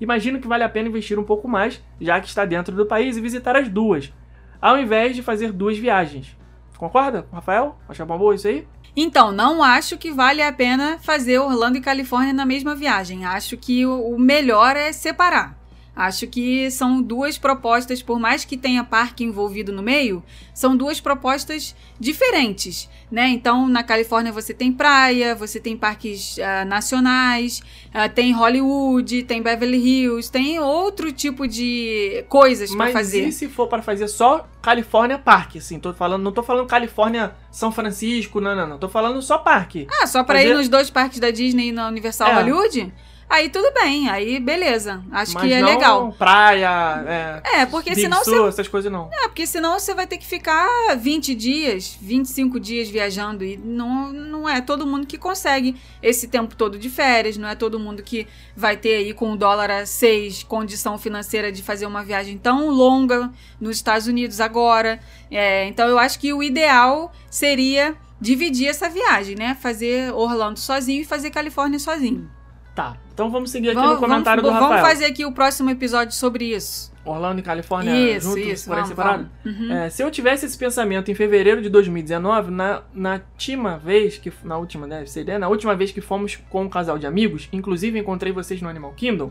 [SPEAKER 2] Imagino que vale a pena investir um pouco mais, já que está dentro do país, e visitar as duas, ao invés de fazer duas viagens. Concorda, Rafael? Acha boa isso aí?
[SPEAKER 1] Então, não acho que vale a pena fazer Orlando e Califórnia na mesma viagem. Acho que o, melhor é separar. Acho que são duas propostas, por mais que tenha parque envolvido no meio, são duas propostas diferentes, né? Então, na Califórnia você tem praia, você tem parques ah, nacionais, ah, tem Hollywood, tem Beverly Hills, tem outro tipo de coisas para
[SPEAKER 2] Mas
[SPEAKER 1] fazer.
[SPEAKER 2] e se for para fazer só Califórnia Parque, assim? Tô falando, não tô falando Califórnia São Francisco, não, não, não. Tô falando só parque.
[SPEAKER 1] Ah, só pra
[SPEAKER 2] Fazer-
[SPEAKER 1] ir nos dois parques da Disney e na Universal
[SPEAKER 2] É.
[SPEAKER 1] Hollywood? Aí tudo bem, aí beleza. Acho
[SPEAKER 2] Mas
[SPEAKER 1] que é
[SPEAKER 2] não
[SPEAKER 1] legal.
[SPEAKER 2] praia, é,
[SPEAKER 1] É, porque
[SPEAKER 2] Big
[SPEAKER 1] senão você
[SPEAKER 2] essas coisas não.
[SPEAKER 1] É, porque senão você vai ter que ficar 20 dias, 25 dias viajando e não, não é todo mundo que consegue esse tempo todo de férias, não é todo mundo que vai ter aí com o dólar a 6 condição financeira de fazer uma viagem tão longa nos Estados Unidos agora. É, então eu acho que o ideal seria dividir essa viagem, né? Fazer Orlando sozinho e fazer Califórnia sozinho.
[SPEAKER 2] Tá, então vamos seguir aqui
[SPEAKER 1] Vamos,
[SPEAKER 2] no comentário
[SPEAKER 1] vamos,
[SPEAKER 2] do Rafael.
[SPEAKER 1] vamos fazer aqui o próximo episódio sobre isso.
[SPEAKER 2] Orlando e Califórnia
[SPEAKER 1] Isso,
[SPEAKER 2] junto,
[SPEAKER 1] isso,
[SPEAKER 2] por aí
[SPEAKER 1] vamos,
[SPEAKER 2] separado?
[SPEAKER 1] vamos. Uhum.
[SPEAKER 2] É, se eu tivesse esse pensamento em fevereiro de 2019, na, na última vez que. Na última, deve ser, né? Na última vez que fomos com um casal de amigos, inclusive encontrei vocês no Animal Kingdom.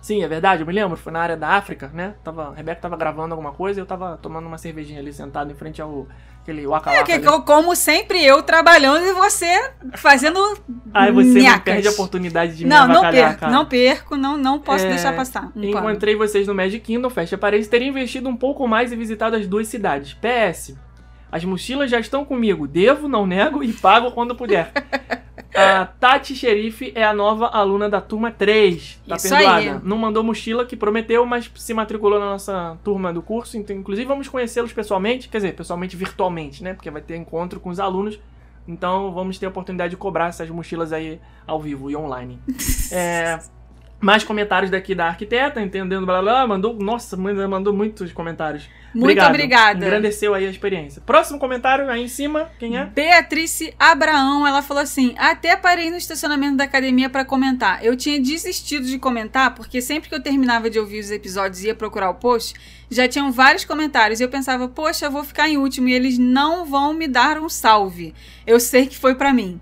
[SPEAKER 2] Sim, é verdade, eu me lembro, foi na área da África, né? Tava, a Rebeca tava gravando alguma coisa e eu tava tomando uma cervejinha ali sentado em frente ao aquele waka
[SPEAKER 1] É, que,
[SPEAKER 2] ali.
[SPEAKER 1] co- como sempre, eu trabalhando e você fazendo.
[SPEAKER 2] Aí você não
[SPEAKER 1] nhacas.
[SPEAKER 2] perde a oportunidade de me
[SPEAKER 1] Não, não
[SPEAKER 2] avacalhar,
[SPEAKER 1] perco,
[SPEAKER 2] cara.
[SPEAKER 1] não perco, não, não posso
[SPEAKER 2] É,
[SPEAKER 1] deixar passar. Um pano.
[SPEAKER 2] Encontrei vocês no Magic Kingdom, fecha parede, teria investido um pouco mais e visitado as duas cidades. PS. As mochilas já estão comigo. Devo, não nego e pago quando puder. A Tati Xerife é a nova aluna da turma 3. Tá
[SPEAKER 1] Isso
[SPEAKER 2] perdoada.
[SPEAKER 1] aí.
[SPEAKER 2] Não mandou mochila que prometeu, mas se matriculou na nossa turma do curso. Então, inclusive, vamos conhecê-los pessoalmente. Quer dizer, pessoalmente virtualmente, né? Porque vai ter encontro com os alunos. Então vamos ter a oportunidade de cobrar essas mochilas aí ao vivo e online. É, mais comentários daqui da arquiteta, entendendo, blá blá, blá mandou, nossa, mandou muitos comentários.
[SPEAKER 1] Muito
[SPEAKER 2] Obrigado.
[SPEAKER 1] obrigada.
[SPEAKER 2] Engrandeceu aí a experiência. Próximo comentário aí em cima, quem é?
[SPEAKER 1] Beatrice Abraão, ela falou assim: até parei no estacionamento da academia pra comentar. Eu tinha desistido de comentar porque sempre que eu terminava de ouvir os episódios e ia procurar o post, já tinham vários comentários. E eu pensava, poxa, eu vou ficar em último e eles não vão me dar um salve. Eu sei que foi pra mim.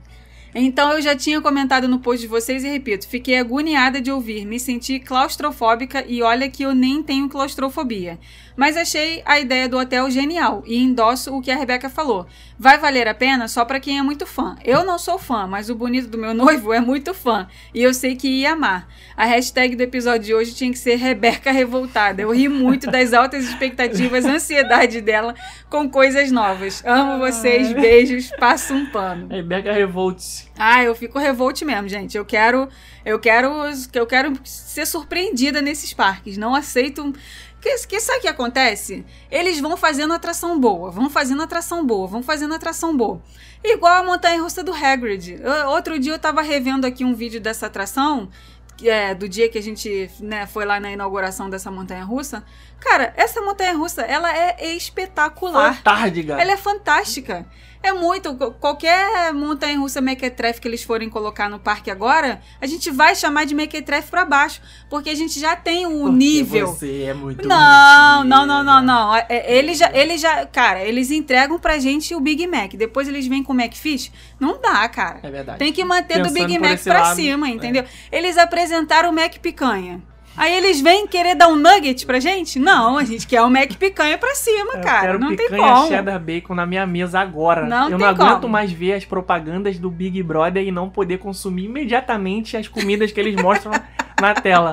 [SPEAKER 1] Então eu já tinha comentado no post de vocês e repito, fiquei agoniada de ouvir, me senti claustrofóbica e olha que eu nem tenho claustrofobia. Mas achei a ideia do hotel genial e endosso o que a Rebeca falou. Vai valer a pena só pra quem é muito fã. Eu não sou fã, mas o bonito do meu noivo é muito fã e eu sei que ia amar. A hashtag do episódio de hoje tinha que ser Rebeca Revoltada. Eu ri muito das altas expectativas, ansiedade dela com coisas novas. Amo vocês, beijos, passo um pano.
[SPEAKER 2] Rebeca Revolts.
[SPEAKER 1] Ah, eu fico revolte mesmo, gente. Eu quero, eu quero, eu quero ser surpreendida nesses parques. Não aceito. Que, que sabe o que acontece? Eles vão fazendo atração boa, vão fazendo atração boa, vão fazendo atração boa. Igual a montanha russa do Hagrid. Outro dia eu tava revendo aqui um vídeo dessa atração, é, do dia que a gente né, foi lá na inauguração dessa montanha russa. Cara, essa montanha russa, ela é espetacular.
[SPEAKER 2] Fantárdiga.
[SPEAKER 1] Ela é fantástica. É muito. Qualquer montanha russa mequetrefe que eles forem colocar no parque agora, a gente vai chamar de mequetrefe pra baixo. Porque a gente já tem o
[SPEAKER 2] Porque
[SPEAKER 1] nível.
[SPEAKER 2] Você é muito
[SPEAKER 1] Não, não, não, não, não. É, é, Eles já, eles já. Cara, eles entregam pra gente o Big Mac. Depois eles vêm com o McFish. Não dá, cara.
[SPEAKER 2] É verdade.
[SPEAKER 1] Tem que manter do
[SPEAKER 2] Pensando
[SPEAKER 1] Big
[SPEAKER 2] por
[SPEAKER 1] Mac pra
[SPEAKER 2] lado,
[SPEAKER 1] cima,
[SPEAKER 2] é.
[SPEAKER 1] entendeu? Eles apresentaram o Mac Picanha. Aí eles vêm querer dar um nugget pra gente? Não, a gente quer o Mac Picanha pra cima,
[SPEAKER 2] Eu
[SPEAKER 1] cara.
[SPEAKER 2] quero
[SPEAKER 1] Não tem como.
[SPEAKER 2] cheddar bacon na minha mesa agora.
[SPEAKER 1] Não
[SPEAKER 2] eu não aguento
[SPEAKER 1] como.
[SPEAKER 2] mais ver as propagandas do Big Brother e não poder consumir imediatamente as comidas que eles mostram na tela.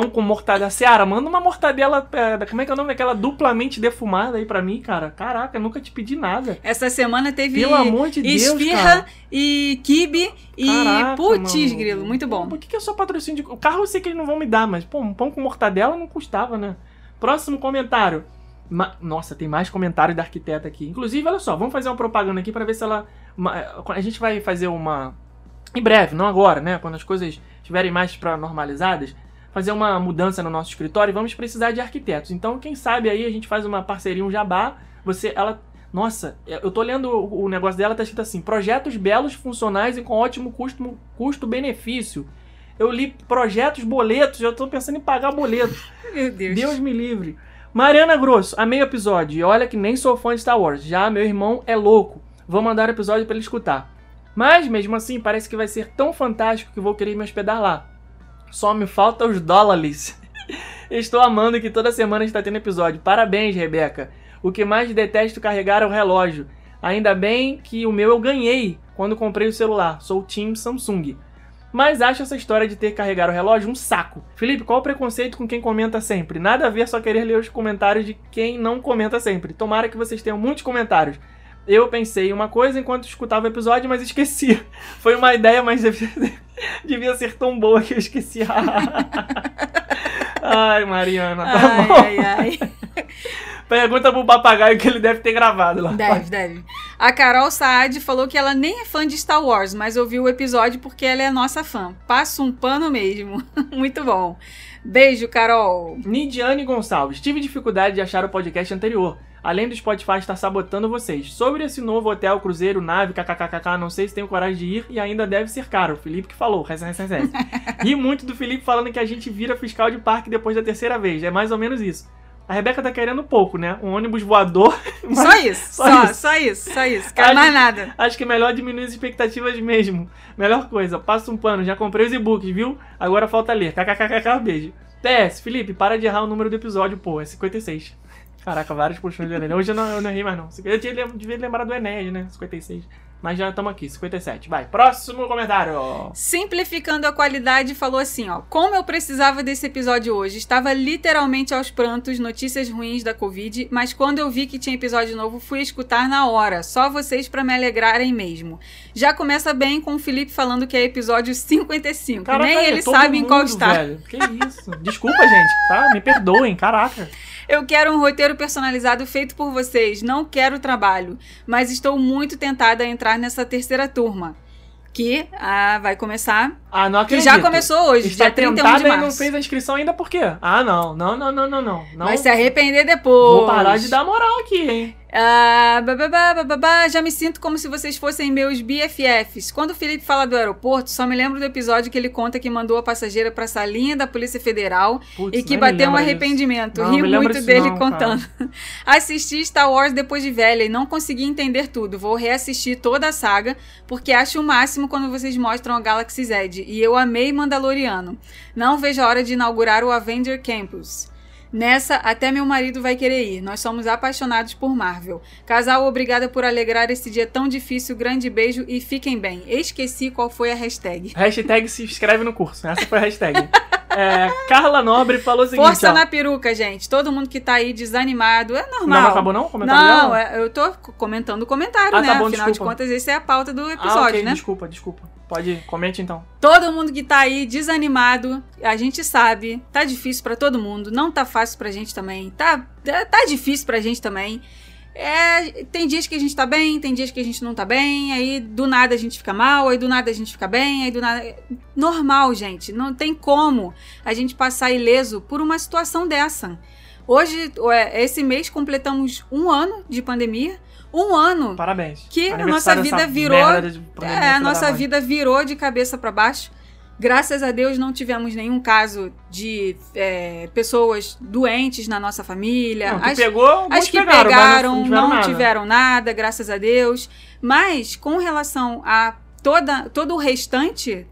[SPEAKER 2] Pão com mortadela. Seara, manda uma mortadela. é, Como é que é o nome daquela duplamente defumada aí pra mim, cara? Caraca, eu nunca te pedi nada.
[SPEAKER 1] Essa semana teve
[SPEAKER 2] Pelo amor de Deus,
[SPEAKER 1] esfirra
[SPEAKER 2] cara.
[SPEAKER 1] e kibe e putz, grilo. Muito bom.
[SPEAKER 2] Por que, que é só patrocínio de. O carro eu sei que eles não vão me dar, mas, pô, um pão com mortadela não custava, né? Próximo comentário. Ma- Nossa, tem mais comentários da arquiteta aqui. Inclusive, olha só, vamos fazer uma propaganda aqui pra ver se ela. ma- A gente vai fazer uma. Em breve, não agora, né? Quando as coisas estiverem mais pra normalizadas, fazer uma mudança no nosso escritório e vamos precisar de arquitetos. Então, quem sabe aí a gente faz uma parceria, um jabá. Você, ela. Nossa, eu tô lendo o negócio dela, tá escrito assim: projetos belos, funcionais e com ótimo custo- custo-benefício. eu li projetos, boletos, eu tô pensando em pagar boleto.
[SPEAKER 1] Meu Deus.
[SPEAKER 2] Deus me livre. Mariana Grosso, amei o episódio. E olha que nem sou fã de Star Wars. Já meu irmão é louco. Vou mandar o episódio pra ele escutar. Mas mesmo assim, parece que vai ser tão fantástico que vou querer me hospedar lá. Só me falta os dólares. Estou amando que toda semana está tendo episódio. Parabéns, Rebeca. O que mais detesto carregar é o relógio. Ainda bem que o meu eu ganhei quando comprei o celular. Sou o Team Samsung. Mas acho essa história de ter que carregar o relógio um saco. Felipe, qual o preconceito com quem comenta sempre? Nada a ver só querer ler os comentários de quem não comenta sempre. Tomara que vocês tenham muitos comentários. Eu pensei uma coisa enquanto escutava o episódio, mas esqueci. Foi uma ideia, mas Devia ser tão boa que eu esqueci. ai, Mariana, tá
[SPEAKER 1] ai,
[SPEAKER 2] bom.
[SPEAKER 1] ai, ai.
[SPEAKER 2] Pergunta pro papagaio que ele deve ter gravado lá.
[SPEAKER 1] Deve, deve. A Carol Saad falou que ela nem é fã de Star Wars, mas ouviu o episódio porque ela é nossa fã. Passa um pano mesmo. Muito bom. Beijo, Carol.
[SPEAKER 2] Nidiane Gonçalves. Tive dificuldade de achar o podcast anterior. Além do Spotify estar sabotando vocês. Sobre esse novo hotel, cruzeiro, nave, kkkk, não sei se tenho coragem de ir e ainda deve ser caro. O Felipe que falou. Ri muito do Felipe falando que a gente vira fiscal de parque depois da terceira vez. É mais ou menos isso. A Rebeca tá querendo pouco, né? Um ônibus voador.
[SPEAKER 1] Só isso,
[SPEAKER 2] só
[SPEAKER 1] só,
[SPEAKER 2] isso.
[SPEAKER 1] só isso, só isso. Quero
[SPEAKER 2] Acho-
[SPEAKER 1] mais nada.
[SPEAKER 2] Acho que é melhor diminuir as expectativas mesmo. Melhor coisa, passa um pano, já comprei os e-books, viu? Agora falta ler. KKKK, beijo. PS, Felipe, para de errar o número do episódio, pô, é 56. Caraca, vários puxões de orelha. Hoje eu não, eu não errei mais, não. Eu tinha, devia lembrar do Enéas, né? 56. Mas já estamos aqui, 57. Vai, próximo comentário.
[SPEAKER 1] Simplificando a qualidade, falou assim, ó. Como eu precisava desse episódio hoje. Estava literalmente aos prantos, notícias ruins da Covid, mas quando eu vi que tinha episódio novo, fui escutar na hora. Só vocês pra me alegrarem mesmo. Já começa bem com o Felipe falando que é episódio 55.
[SPEAKER 2] Caraca,
[SPEAKER 1] Nem ele sabe em qual
[SPEAKER 2] mundo,
[SPEAKER 1] está.
[SPEAKER 2] Velho. Que isso? Desculpa, gente, tá? Me perdoem, caraca.
[SPEAKER 1] Eu quero um roteiro personalizado feito por vocês. Não quero trabalho. Mas estou muito tentada a entrar nessa terceira turma. Que ah, vai começar.
[SPEAKER 2] Ah, não
[SPEAKER 1] Que
[SPEAKER 2] acredito.
[SPEAKER 1] já começou hoje,
[SPEAKER 2] Está
[SPEAKER 1] dia 31
[SPEAKER 2] tentada
[SPEAKER 1] de
[SPEAKER 2] e não
[SPEAKER 1] março.
[SPEAKER 2] fez a inscrição ainda por quê? Ah, não. Não, não, não, não, não. não.
[SPEAKER 1] Vai se arrepender depois.
[SPEAKER 2] Vou parar de dar moral aqui, hein?
[SPEAKER 1] Ah, bababá, bababá, já me sinto como se vocês fossem meus BFFs. Quando o Felipe fala do aeroporto, só me lembro do episódio que ele conta que mandou a passageira pra salinha da Polícia Federal
[SPEAKER 2] Putz,
[SPEAKER 1] e que bateu um arrependimento.
[SPEAKER 2] Não,
[SPEAKER 1] Ri muito dele
[SPEAKER 2] não,
[SPEAKER 1] contando. Assisti Star Wars depois de velha e não consegui entender tudo. Vou reassistir toda a saga porque acho o máximo quando vocês mostram a Galaxy Z. E eu amei Mandaloriano. Não vejo a hora de inaugurar o Avenger Campus. Nessa, até meu marido vai querer ir. Nós somos apaixonados por Marvel. Casal, obrigada por alegrar esse dia tão difícil. Grande beijo e fiquem bem. Esqueci qual foi a hashtag.
[SPEAKER 2] Hashtag se inscreve no curso. Essa foi a hashtag. É, Carla Nobre falou o seguinte,
[SPEAKER 1] Força
[SPEAKER 2] ó.
[SPEAKER 1] na peruca, gente. Todo mundo que tá aí desanimado. É normal.
[SPEAKER 2] não acabou não? Comentário
[SPEAKER 1] Não, é- eu tô comentando o comentário,
[SPEAKER 2] Ah,
[SPEAKER 1] né?
[SPEAKER 2] tá bom,
[SPEAKER 1] Afinal de
[SPEAKER 2] desculpa.
[SPEAKER 1] contas, esse é a pauta do
[SPEAKER 2] Ah,
[SPEAKER 1] episódio,
[SPEAKER 2] ok,
[SPEAKER 1] né?
[SPEAKER 2] desculpa, desculpa. Pode comente então.
[SPEAKER 1] Todo mundo que tá aí desanimado, a gente sabe, tá difícil pra todo mundo, não tá fácil pra gente também, tá, tá difícil pra gente também. É, tem dias que a gente tá bem, tem dias que a gente não tá bem, aí do nada a gente fica mal, aí do nada a gente fica bem, aí do nada. Normal, gente. Não tem como a gente passar ileso por uma situação dessa. Hoje, esse mês, completamos um ano de pandemia. Um ano
[SPEAKER 2] Parabéns.
[SPEAKER 1] Que a nossa vida virou- é, a nossa vida virou de cabeça para baixo. Graças a Deus não tivemos nenhum caso de é, pessoas doentes na nossa família.
[SPEAKER 2] Não, que
[SPEAKER 1] as,
[SPEAKER 2] pegou,
[SPEAKER 1] as que
[SPEAKER 2] pegaram,
[SPEAKER 1] pegaram, não,
[SPEAKER 2] não, tiveram nada.
[SPEAKER 1] tiveram nada, graças a Deus. Mas com relação a toda, todo o restante,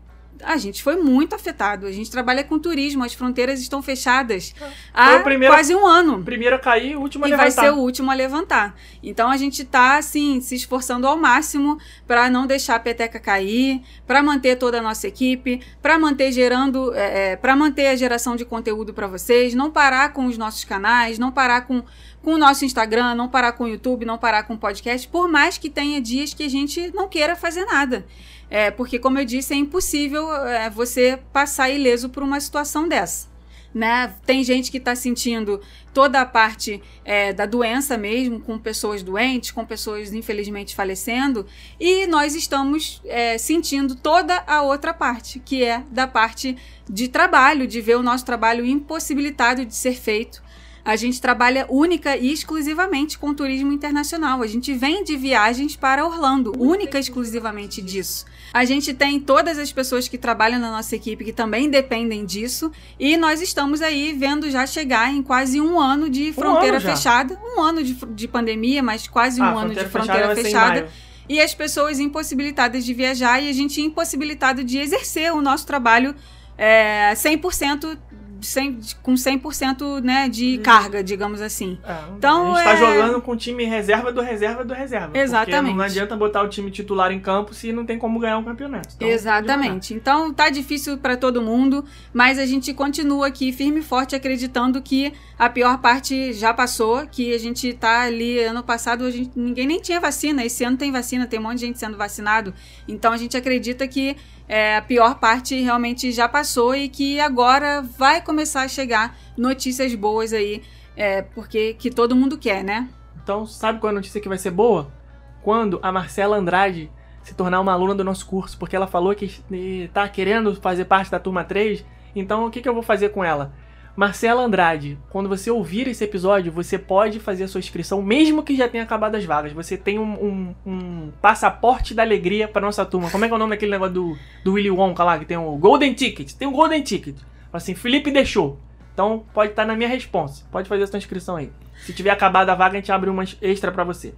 [SPEAKER 1] a gente foi muito afetado. A gente trabalha com turismo, as fronteiras estão fechadas
[SPEAKER 2] Foi
[SPEAKER 1] há
[SPEAKER 2] primeiro-
[SPEAKER 1] quase um ano
[SPEAKER 2] Primeiro a cair, o último a
[SPEAKER 1] e
[SPEAKER 2] levantar.
[SPEAKER 1] vai ser o último a levantar. Então a gente tá assim se esforçando ao máximo para não deixar a peteca cair, para manter toda a nossa equipe, para manter gerando, para manter a geração de conteúdo para vocês, não parar com os nossos canais, não parar com com o nosso Instagram, não parar com o YouTube, não parar com o podcast, por mais que tenha dias que a gente não queira fazer nada. É, porque, como eu disse, é impossível é, você passar ileso por uma situação dessa. Né? Tem gente que está sentindo toda a parte é, da doença mesmo, com pessoas doentes, com pessoas infelizmente falecendo, e nós estamos é, sentindo toda a outra parte, que é da parte de trabalho, de ver o nosso trabalho impossibilitado de ser feito. A gente trabalha única e exclusivamente com turismo internacional. A gente vem de viagens para Orlando, única e exclusivamente disso. A gente tem todas as pessoas que trabalham na nossa equipe que também dependem disso. E nós estamos aí vendo já chegar em quase um ano de fronteira
[SPEAKER 2] ano já.
[SPEAKER 1] fechada. Um ano de, de pandemia, mas quase um
[SPEAKER 2] Ah,
[SPEAKER 1] ano de
[SPEAKER 2] fronteira
[SPEAKER 1] fronteira
[SPEAKER 2] ser em
[SPEAKER 1] fechada.
[SPEAKER 2] maio.
[SPEAKER 1] E as pessoas impossibilitadas de viajar e a gente impossibilitado de exercer o nosso trabalho é, 100%, sem, com 100% né, de carga, digamos assim.
[SPEAKER 2] É,
[SPEAKER 1] Então,
[SPEAKER 2] a gente tá
[SPEAKER 1] é-
[SPEAKER 2] jogando com o time reserva do reserva do reserva.
[SPEAKER 1] Exatamente.
[SPEAKER 2] não adianta botar o time titular em campo se não tem como ganhar um campeonato. Então,
[SPEAKER 1] Exatamente. Então tá difícil para todo mundo, mas a gente continua aqui firme e forte acreditando que a pior parte já passou, que a gente tá ali ano passado a gente, ninguém nem tinha vacina, esse ano tem vacina, tem um monte de gente sendo vacinado. Então a gente acredita que é, a pior parte realmente já passou e que agora vai começar a chegar notícias boas aí, é, porque que todo mundo quer, né?
[SPEAKER 2] Então, sabe qual é a notícia que vai ser boa? Quando a Marcela Andrade se tornar uma aluna do nosso curso, porque ela falou que está querendo fazer parte da turma 3. Então, o que, que eu vou fazer com ela? Marcela Andrade, quando você ouvir esse episódio, você pode fazer a sua inscrição, mesmo que já tenha acabado as vagas. Você tem um, um, um passaporte da alegria para nossa turma. Como é que é o nome daquele negócio do, do Willy Wonka lá, que tem o Golden Ticket? Tem o Golden Ticket. Assim, Felipe deixou. Então, pode estar na minha resposta. Pode fazer a sua inscrição aí. Se tiver acabado a vaga, a gente abre uma extra para você.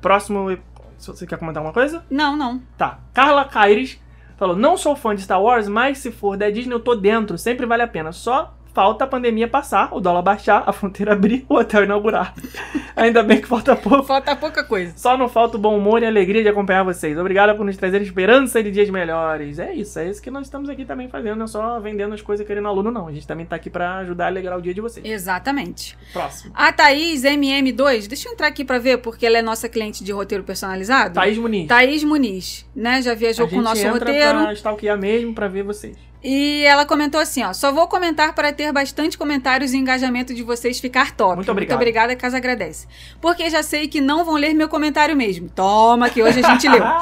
[SPEAKER 2] Próximo. Você quer comentar alguma coisa?
[SPEAKER 1] Não, não.
[SPEAKER 2] Tá. Carla Caires falou: Não sou fã de Star Wars, mas se for da Disney eu tô dentro. Sempre vale a pena. Só falta a pandemia passar, o dólar baixar, a fronteira abrir, o hotel inaugurar. Ainda bem que falta pouco.
[SPEAKER 1] Falta pouca coisa.
[SPEAKER 2] Só não falta o bom humor e a alegria de acompanhar vocês. Obrigado por nos trazer esperança de dias melhores. É isso, é isso que nós estamos aqui também fazendo, não é só vendendo as coisas querendo aluno, não. A gente também tá aqui para ajudar a alegrar o dia de vocês.
[SPEAKER 1] Exatamente.
[SPEAKER 2] Próximo.
[SPEAKER 1] A Thaís MM2, deixa eu entrar aqui para ver, porque ela é nossa cliente de roteiro personalizado.
[SPEAKER 2] Thaís Muniz.
[SPEAKER 1] Thaís Muniz, né? Já viajou
[SPEAKER 2] a
[SPEAKER 1] com o nosso roteiro.
[SPEAKER 2] Pra stalkear mesmo, pra ver vocês.
[SPEAKER 1] E ela comentou assim, ó, só vou comentar para ter bastante comentários e engajamento de vocês ficar top.
[SPEAKER 2] Muito obrigado.
[SPEAKER 1] Muito obrigada, Casa agradece. Porque já sei que não vão ler meu comentário mesmo. Toma, que hoje a gente leu.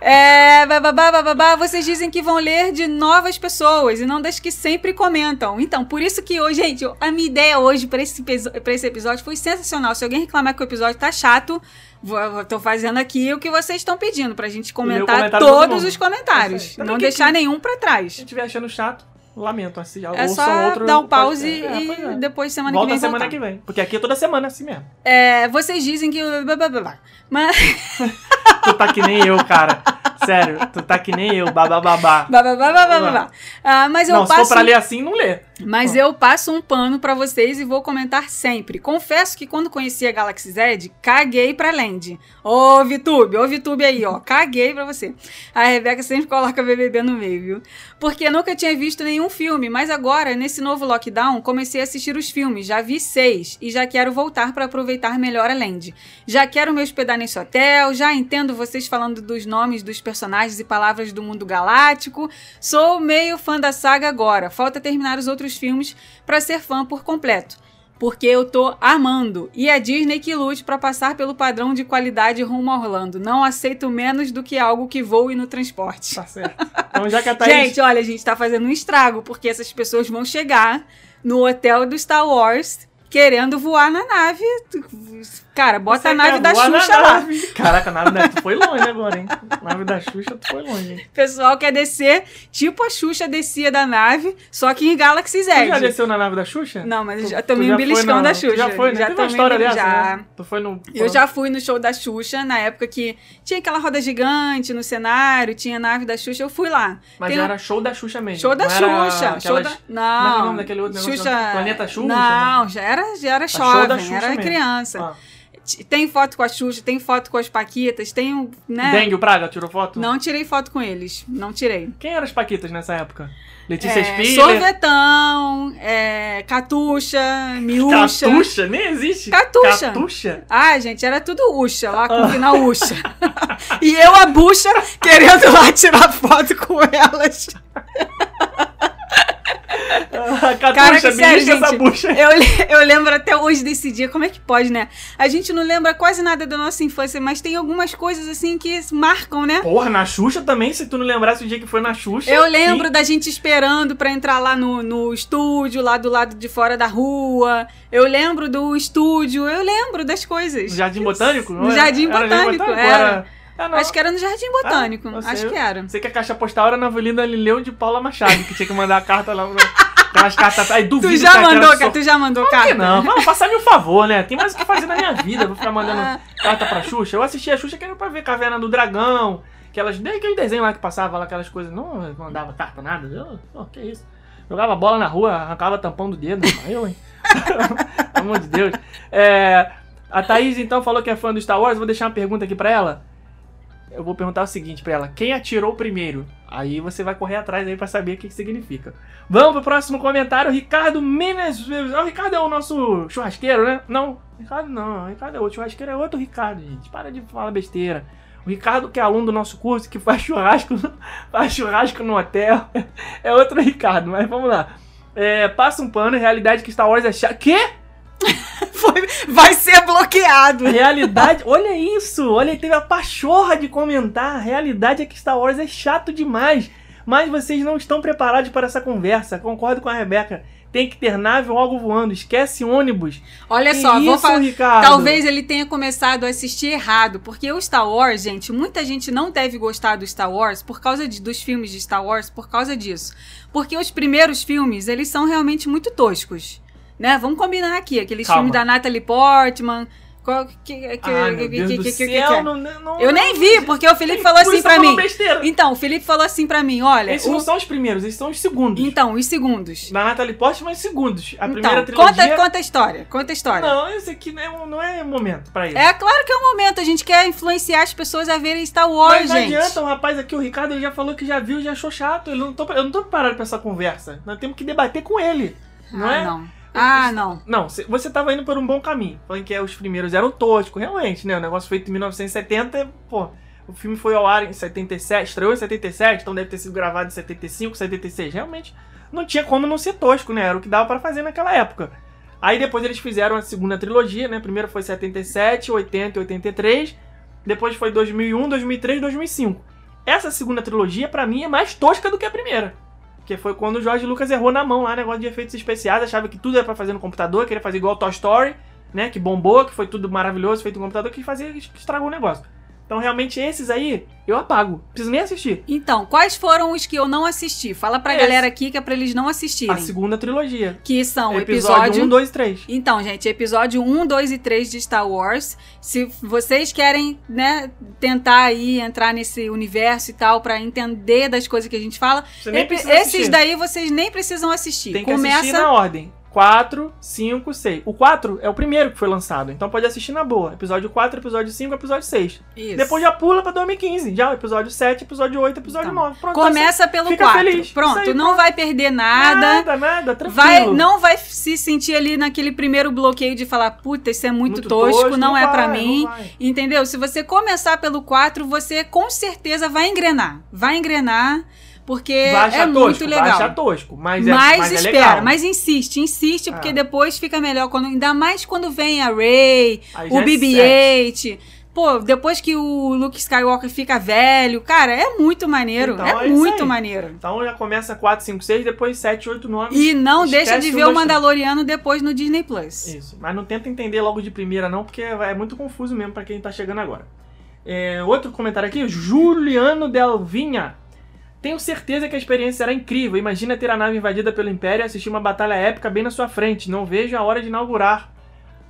[SPEAKER 1] É, bababá, bababá, vocês dizem que vão ler de novas pessoas e não das que sempre comentam. Então, por isso que hoje, gente, a minha ideia hoje para esse, pra esse episódio foi sensacional. Se alguém reclamar que o episódio tá chato, tô fazendo aqui o que vocês estão pedindo, pra gente comentar todos os comentários. Não
[SPEAKER 2] que-
[SPEAKER 1] deixar
[SPEAKER 2] que-
[SPEAKER 1] nenhum pra trás.
[SPEAKER 2] Se estiver achando chato, lamento. Assim,
[SPEAKER 1] É só
[SPEAKER 2] outro
[SPEAKER 1] dar um pause
[SPEAKER 2] podcast. É,
[SPEAKER 1] e
[SPEAKER 2] é.
[SPEAKER 1] depois semana
[SPEAKER 2] Volta
[SPEAKER 1] que vem
[SPEAKER 2] semana
[SPEAKER 1] voltar.
[SPEAKER 2] que vem. Porque aqui é toda semana assim mesmo.
[SPEAKER 1] É, vocês dizem que... Mas...
[SPEAKER 2] Tu tá que nem eu, cara. Sério, tu tá que nem eu, babababá.
[SPEAKER 1] blá. Ah, mas eu
[SPEAKER 2] Não, se
[SPEAKER 1] passo...
[SPEAKER 2] for pra ler assim, não lê.
[SPEAKER 1] Mas eu passo um pano pra vocês e vou comentar sempre. Confesso que quando conheci a Galaxy Z, caguei pra Land. Ô, Vitube, ô, Vitube aí, ó. Caguei pra você. A Rebeca sempre coloca BBB no meio, viu? Porque nunca tinha visto nenhum filme, mas agora, nesse novo lockdown, comecei a assistir os filmes. Já vi seis e já quero voltar pra aproveitar melhor a Land. Já quero me hospedar nesse hotel, já entendo vocês falando dos nomes dos personagens e palavras do mundo galáctico. Sou meio fã da saga agora. Falta terminar os outros filmes pra ser fã por completo. Porque eu tô amando. E a Disney que lute pra passar pelo padrão de qualidade rumo a Orlando. Não aceito menos do que algo que voe no transporte.
[SPEAKER 2] Tá certo. Então, já que a Thaís...
[SPEAKER 1] Gente, olha, a gente tá fazendo um estrago, porque essas pessoas vão chegar no hotel do Star Wars querendo voar na nave. Cara, bota
[SPEAKER 2] você
[SPEAKER 1] a nave da
[SPEAKER 2] voar na
[SPEAKER 1] Xuxa lá.
[SPEAKER 2] nave. Caraca, a nave da... Tu foi longe agora, hein? A nave da Xuxa, tu foi longe, hein?
[SPEAKER 1] Pessoal quer descer, tipo a Xuxa descia da nave, só que em Galaxy Z.
[SPEAKER 2] Tu já desceu na nave da Xuxa?
[SPEAKER 1] Não, mas eu
[SPEAKER 2] Tu-
[SPEAKER 1] já tomei um beliscão
[SPEAKER 2] na-
[SPEAKER 1] da Xuxa.
[SPEAKER 2] Já foi, né?
[SPEAKER 1] Já
[SPEAKER 2] Teve uma história dessa,
[SPEAKER 1] já.
[SPEAKER 2] né? Tu foi no...
[SPEAKER 1] Eu já fui no show da Xuxa, na época que tinha aquela roda gigante no cenário, tinha a nave da Xuxa, eu fui lá.
[SPEAKER 2] Mas
[SPEAKER 1] Tem
[SPEAKER 2] era show da Xuxa mesmo.
[SPEAKER 1] Show da
[SPEAKER 2] não
[SPEAKER 1] Xuxa. Show
[SPEAKER 2] aquelas-
[SPEAKER 1] da...
[SPEAKER 2] Como é que é o
[SPEAKER 1] Não.
[SPEAKER 2] daquele outro?
[SPEAKER 1] Xuxa...
[SPEAKER 2] Planeta Xuxa?
[SPEAKER 1] Não, já era, já era
[SPEAKER 2] show da
[SPEAKER 1] jovem,
[SPEAKER 2] Xuxa
[SPEAKER 1] era
[SPEAKER 2] mesmo.
[SPEAKER 1] criança.
[SPEAKER 2] Ah.
[SPEAKER 1] Tem foto com a Xuxa, tem foto com as Paquitas, tem um. Né?
[SPEAKER 2] Dengue, o Praga, tirou foto?
[SPEAKER 1] Não tirei foto com eles. Não tirei.
[SPEAKER 2] Quem eram as Paquitas nessa época? Letícia
[SPEAKER 1] É,
[SPEAKER 2] Spiller?
[SPEAKER 1] sorvetão, é, Catuxa, Miúcha.
[SPEAKER 2] Catuxa? Nem existe.
[SPEAKER 1] Catuxa.
[SPEAKER 2] Catuxa?
[SPEAKER 1] Ah, gente, era tudo Uxa, lá com o final Uxa. e eu, a bucha, querendo lá tirar foto com elas.
[SPEAKER 2] Catuxa,
[SPEAKER 1] Cara, que
[SPEAKER 2] me
[SPEAKER 1] sério, gente.
[SPEAKER 2] bucha.
[SPEAKER 1] Eu, eu lembro até hoje desse dia. Como é que pode, né? A gente não lembra quase nada da nossa infância, mas tem algumas coisas assim que marcam, né?
[SPEAKER 2] Porra, na Xuxa também, se tu não lembrasse o dia que foi na Xuxa.
[SPEAKER 1] Eu lembro da gente esperando pra entrar lá no, no estúdio, lá do lado de fora da rua. Eu lembro do estúdio, eu lembro das coisas.
[SPEAKER 2] Jardim Botânico?
[SPEAKER 1] No Jardim Botânico,
[SPEAKER 2] Ou
[SPEAKER 1] era.
[SPEAKER 2] Ah, não.
[SPEAKER 1] Acho que era no Jardim Botânico.
[SPEAKER 2] Ah, eu sei.
[SPEAKER 1] Acho que era.
[SPEAKER 2] Sei que a caixa postal era na Avenida Lileu de Paula Machado, que tinha que mandar a carta lá. pra- Aquelas cartas. Aí duvido
[SPEAKER 1] Tu já mandou,
[SPEAKER 2] só-
[SPEAKER 1] cara? Tu já mandou
[SPEAKER 2] que
[SPEAKER 1] carta?
[SPEAKER 2] não? Fala, faça-me um favor, né? Tem mais o que fazer na minha vida. Vou ficar mandando carta pra Xuxa. Eu assisti a Xuxa que era pra ver Caverna do Dragão. Aquelas, desde aquele desenho lá que passava lá, aquelas coisas. Não mandava carta, nada. Eu, oh, que isso? Jogava bola na rua, arrancava tampão do dedo. Eu, hein? Pelo amor de Deus. É, a Thaís, então, falou que é fã do Star Wars. Vou deixar uma pergunta aqui pra ela. Eu vou perguntar o seguinte pra ela: quem atirou primeiro? Aí você vai correr atrás aí pra saber o que, que significa. Vamos pro próximo comentário. Ricardo Menes. O Ricardo é o nosso churrasqueiro, né? Não, Ricardo não. Ricardo é outro. Churrasqueiro é outro Ricardo, gente. Para de falar besteira. O Ricardo, que é aluno do nosso curso, que faz churrasco, faz churrasco no hotel, é outro Ricardo, mas vamos lá. É, passa um pano, realidade que Star Wars é chato. Quê?
[SPEAKER 1] Foi- vai ser bloqueado.
[SPEAKER 2] Realidade, olha isso, olha, ele teve a pachorra de comentar. A realidade é que Star Wars é chato demais. Mas vocês não estão preparados para essa conversa. Concordo com a Rebeca. Tem que ter nave ou algo voando. Esquece ônibus.
[SPEAKER 1] Olha
[SPEAKER 2] Que
[SPEAKER 1] só, vou
[SPEAKER 2] isso,
[SPEAKER 1] falar.
[SPEAKER 2] Ricardo?
[SPEAKER 1] Talvez ele tenha começado a assistir errado, porque o Star Wars, gente, muita gente não deve gostar do Star Wars por causa de- dos filmes de Star Wars, por causa disso. Porque os primeiros filmes, eles são realmente muito toscos. Né? Vamos combinar aqui, aqueles
[SPEAKER 2] Calma.
[SPEAKER 1] filmes da Natalie Portman. Qual, que, que,
[SPEAKER 2] Ah, meu
[SPEAKER 1] que-
[SPEAKER 2] Deus
[SPEAKER 1] que-
[SPEAKER 2] do
[SPEAKER 1] que- que-
[SPEAKER 2] céu,
[SPEAKER 1] que-
[SPEAKER 2] não, não,
[SPEAKER 1] Eu nem vi, porque o Felipe falou assim
[SPEAKER 2] falo
[SPEAKER 1] mim.
[SPEAKER 2] besteira.
[SPEAKER 1] Então, o Felipe falou assim pra mim, olha.
[SPEAKER 2] Esses
[SPEAKER 1] o-
[SPEAKER 2] não são os primeiros, esses são os segundos.
[SPEAKER 1] Então, os segundos.
[SPEAKER 2] Na Natalie Portman, os segundos. A
[SPEAKER 1] Então,
[SPEAKER 2] primeira trilogia...
[SPEAKER 1] conta, conta a história. Conta a história.
[SPEAKER 2] Não, esse aqui não é, não é momento pra isso.
[SPEAKER 1] É claro que é um momento, a gente quer influenciar as pessoas a verem Star Wars,
[SPEAKER 2] Mas não
[SPEAKER 1] gente.
[SPEAKER 2] adianta, o rapaz aqui, o Ricardo, ele já falou que já viu, já achou chato. Ele não tô, eu não tô preparado pra essa conversa. Nós temos que debater com ele. Não
[SPEAKER 1] ah,
[SPEAKER 2] é?
[SPEAKER 1] não. Ah, não.
[SPEAKER 2] Não, cê- você tava indo por um bom caminho. Falando que é, os primeiros eram toscos, realmente, né? O negócio feito em 1970, pô. O filme foi ao ar em 77, estreou em 77, então deve ter sido gravado em 75, 76. Realmente, não tinha como não ser tosco, né? Era o que dava pra fazer naquela época. Aí depois eles fizeram a segunda trilogia, né? Primeiro foi 77, 80 e 83. Depois foi 2001, 2003 e 2005. Essa segunda trilogia, pra mim, é mais tosca do que a primeira. Que foi quando o George Lucas errou na mão lá, negócio de efeitos especiais, achava que tudo era pra fazer no computador, queria fazer igual Toy Story, né? Que bombou, que foi tudo maravilhoso, feito no computador, que fazia estragou o negócio. Então, realmente, esses aí, eu apago. Preciso nem assistir.
[SPEAKER 1] Então, quais foram os que eu não assisti? Fala pra
[SPEAKER 2] Esse.
[SPEAKER 1] galera aqui que é pra eles não assistirem.
[SPEAKER 2] A segunda trilogia.
[SPEAKER 1] Que são
[SPEAKER 2] episódio,
[SPEAKER 1] episódio.
[SPEAKER 2] 1, 2 e 3.
[SPEAKER 1] Então, gente, episódio 1, 2 e 3 de Star Wars. Se vocês querem, né, tentar aí entrar nesse universo e tal, pra entender das coisas que a gente fala, epi- esses daí vocês nem precisam assistir.
[SPEAKER 2] Tem que
[SPEAKER 1] Começa.
[SPEAKER 2] assistir na ordem. 4, 5, 6. O 4 é o primeiro que foi lançado, então pode assistir na boa. Episódio 4, episódio 5, episódio 6.
[SPEAKER 1] Isso.
[SPEAKER 2] Depois já pula pra 2015. Já episódio 7, episódio 8, episódio
[SPEAKER 1] Então,
[SPEAKER 2] 9. Pronto,
[SPEAKER 1] Começa pelo
[SPEAKER 2] Fica
[SPEAKER 1] 4.
[SPEAKER 2] feliz.
[SPEAKER 1] Pronto,
[SPEAKER 2] aí,
[SPEAKER 1] não
[SPEAKER 2] pronto.
[SPEAKER 1] vai perder
[SPEAKER 2] tá-
[SPEAKER 1] nada.
[SPEAKER 2] Nada, nada, tranquilo.
[SPEAKER 1] Vai, não vai se sentir ali naquele primeiro bloqueio de falar, puta, isso é muito, tosco, não, é pra
[SPEAKER 2] vai,
[SPEAKER 1] mim.
[SPEAKER 2] não vai.
[SPEAKER 1] Entendeu? Se você começar pelo 4, você com certeza vai engrenar. Vai engrenar, porque
[SPEAKER 2] Vai achar
[SPEAKER 1] é
[SPEAKER 2] tosco,
[SPEAKER 1] muito legal.
[SPEAKER 2] vai achar tosco, mas, é,
[SPEAKER 1] mas,
[SPEAKER 2] mas é
[SPEAKER 1] espera,
[SPEAKER 2] legal.
[SPEAKER 1] mas insiste, insiste, porque
[SPEAKER 2] Ah.
[SPEAKER 1] depois fica melhor. Quando, ainda mais quando vem a Ray, o
[SPEAKER 2] é
[SPEAKER 1] BB-8. Pô, depois que o Luke Skywalker fica velho, cara, é muito maneiro.
[SPEAKER 2] Então,
[SPEAKER 1] é,
[SPEAKER 2] é
[SPEAKER 1] muito maneiro.
[SPEAKER 2] Então já começa 4, 5, 6, depois 7, 8, 9.
[SPEAKER 1] E não deixa de
[SPEAKER 2] um,
[SPEAKER 1] ver o
[SPEAKER 2] dois, três.
[SPEAKER 1] Mandaloriano depois no Disney Plus.
[SPEAKER 2] Isso, mas não tenta entender logo de primeira não, porque é muito confuso mesmo pra quem tá chegando agora. É, outro comentário aqui, Juliano Delvinha. Tenho certeza que a experiência será incrível. Imagina ter a nave invadida pelo Império e assistir uma batalha épica bem na sua frente. Não vejo a hora de inaugurar.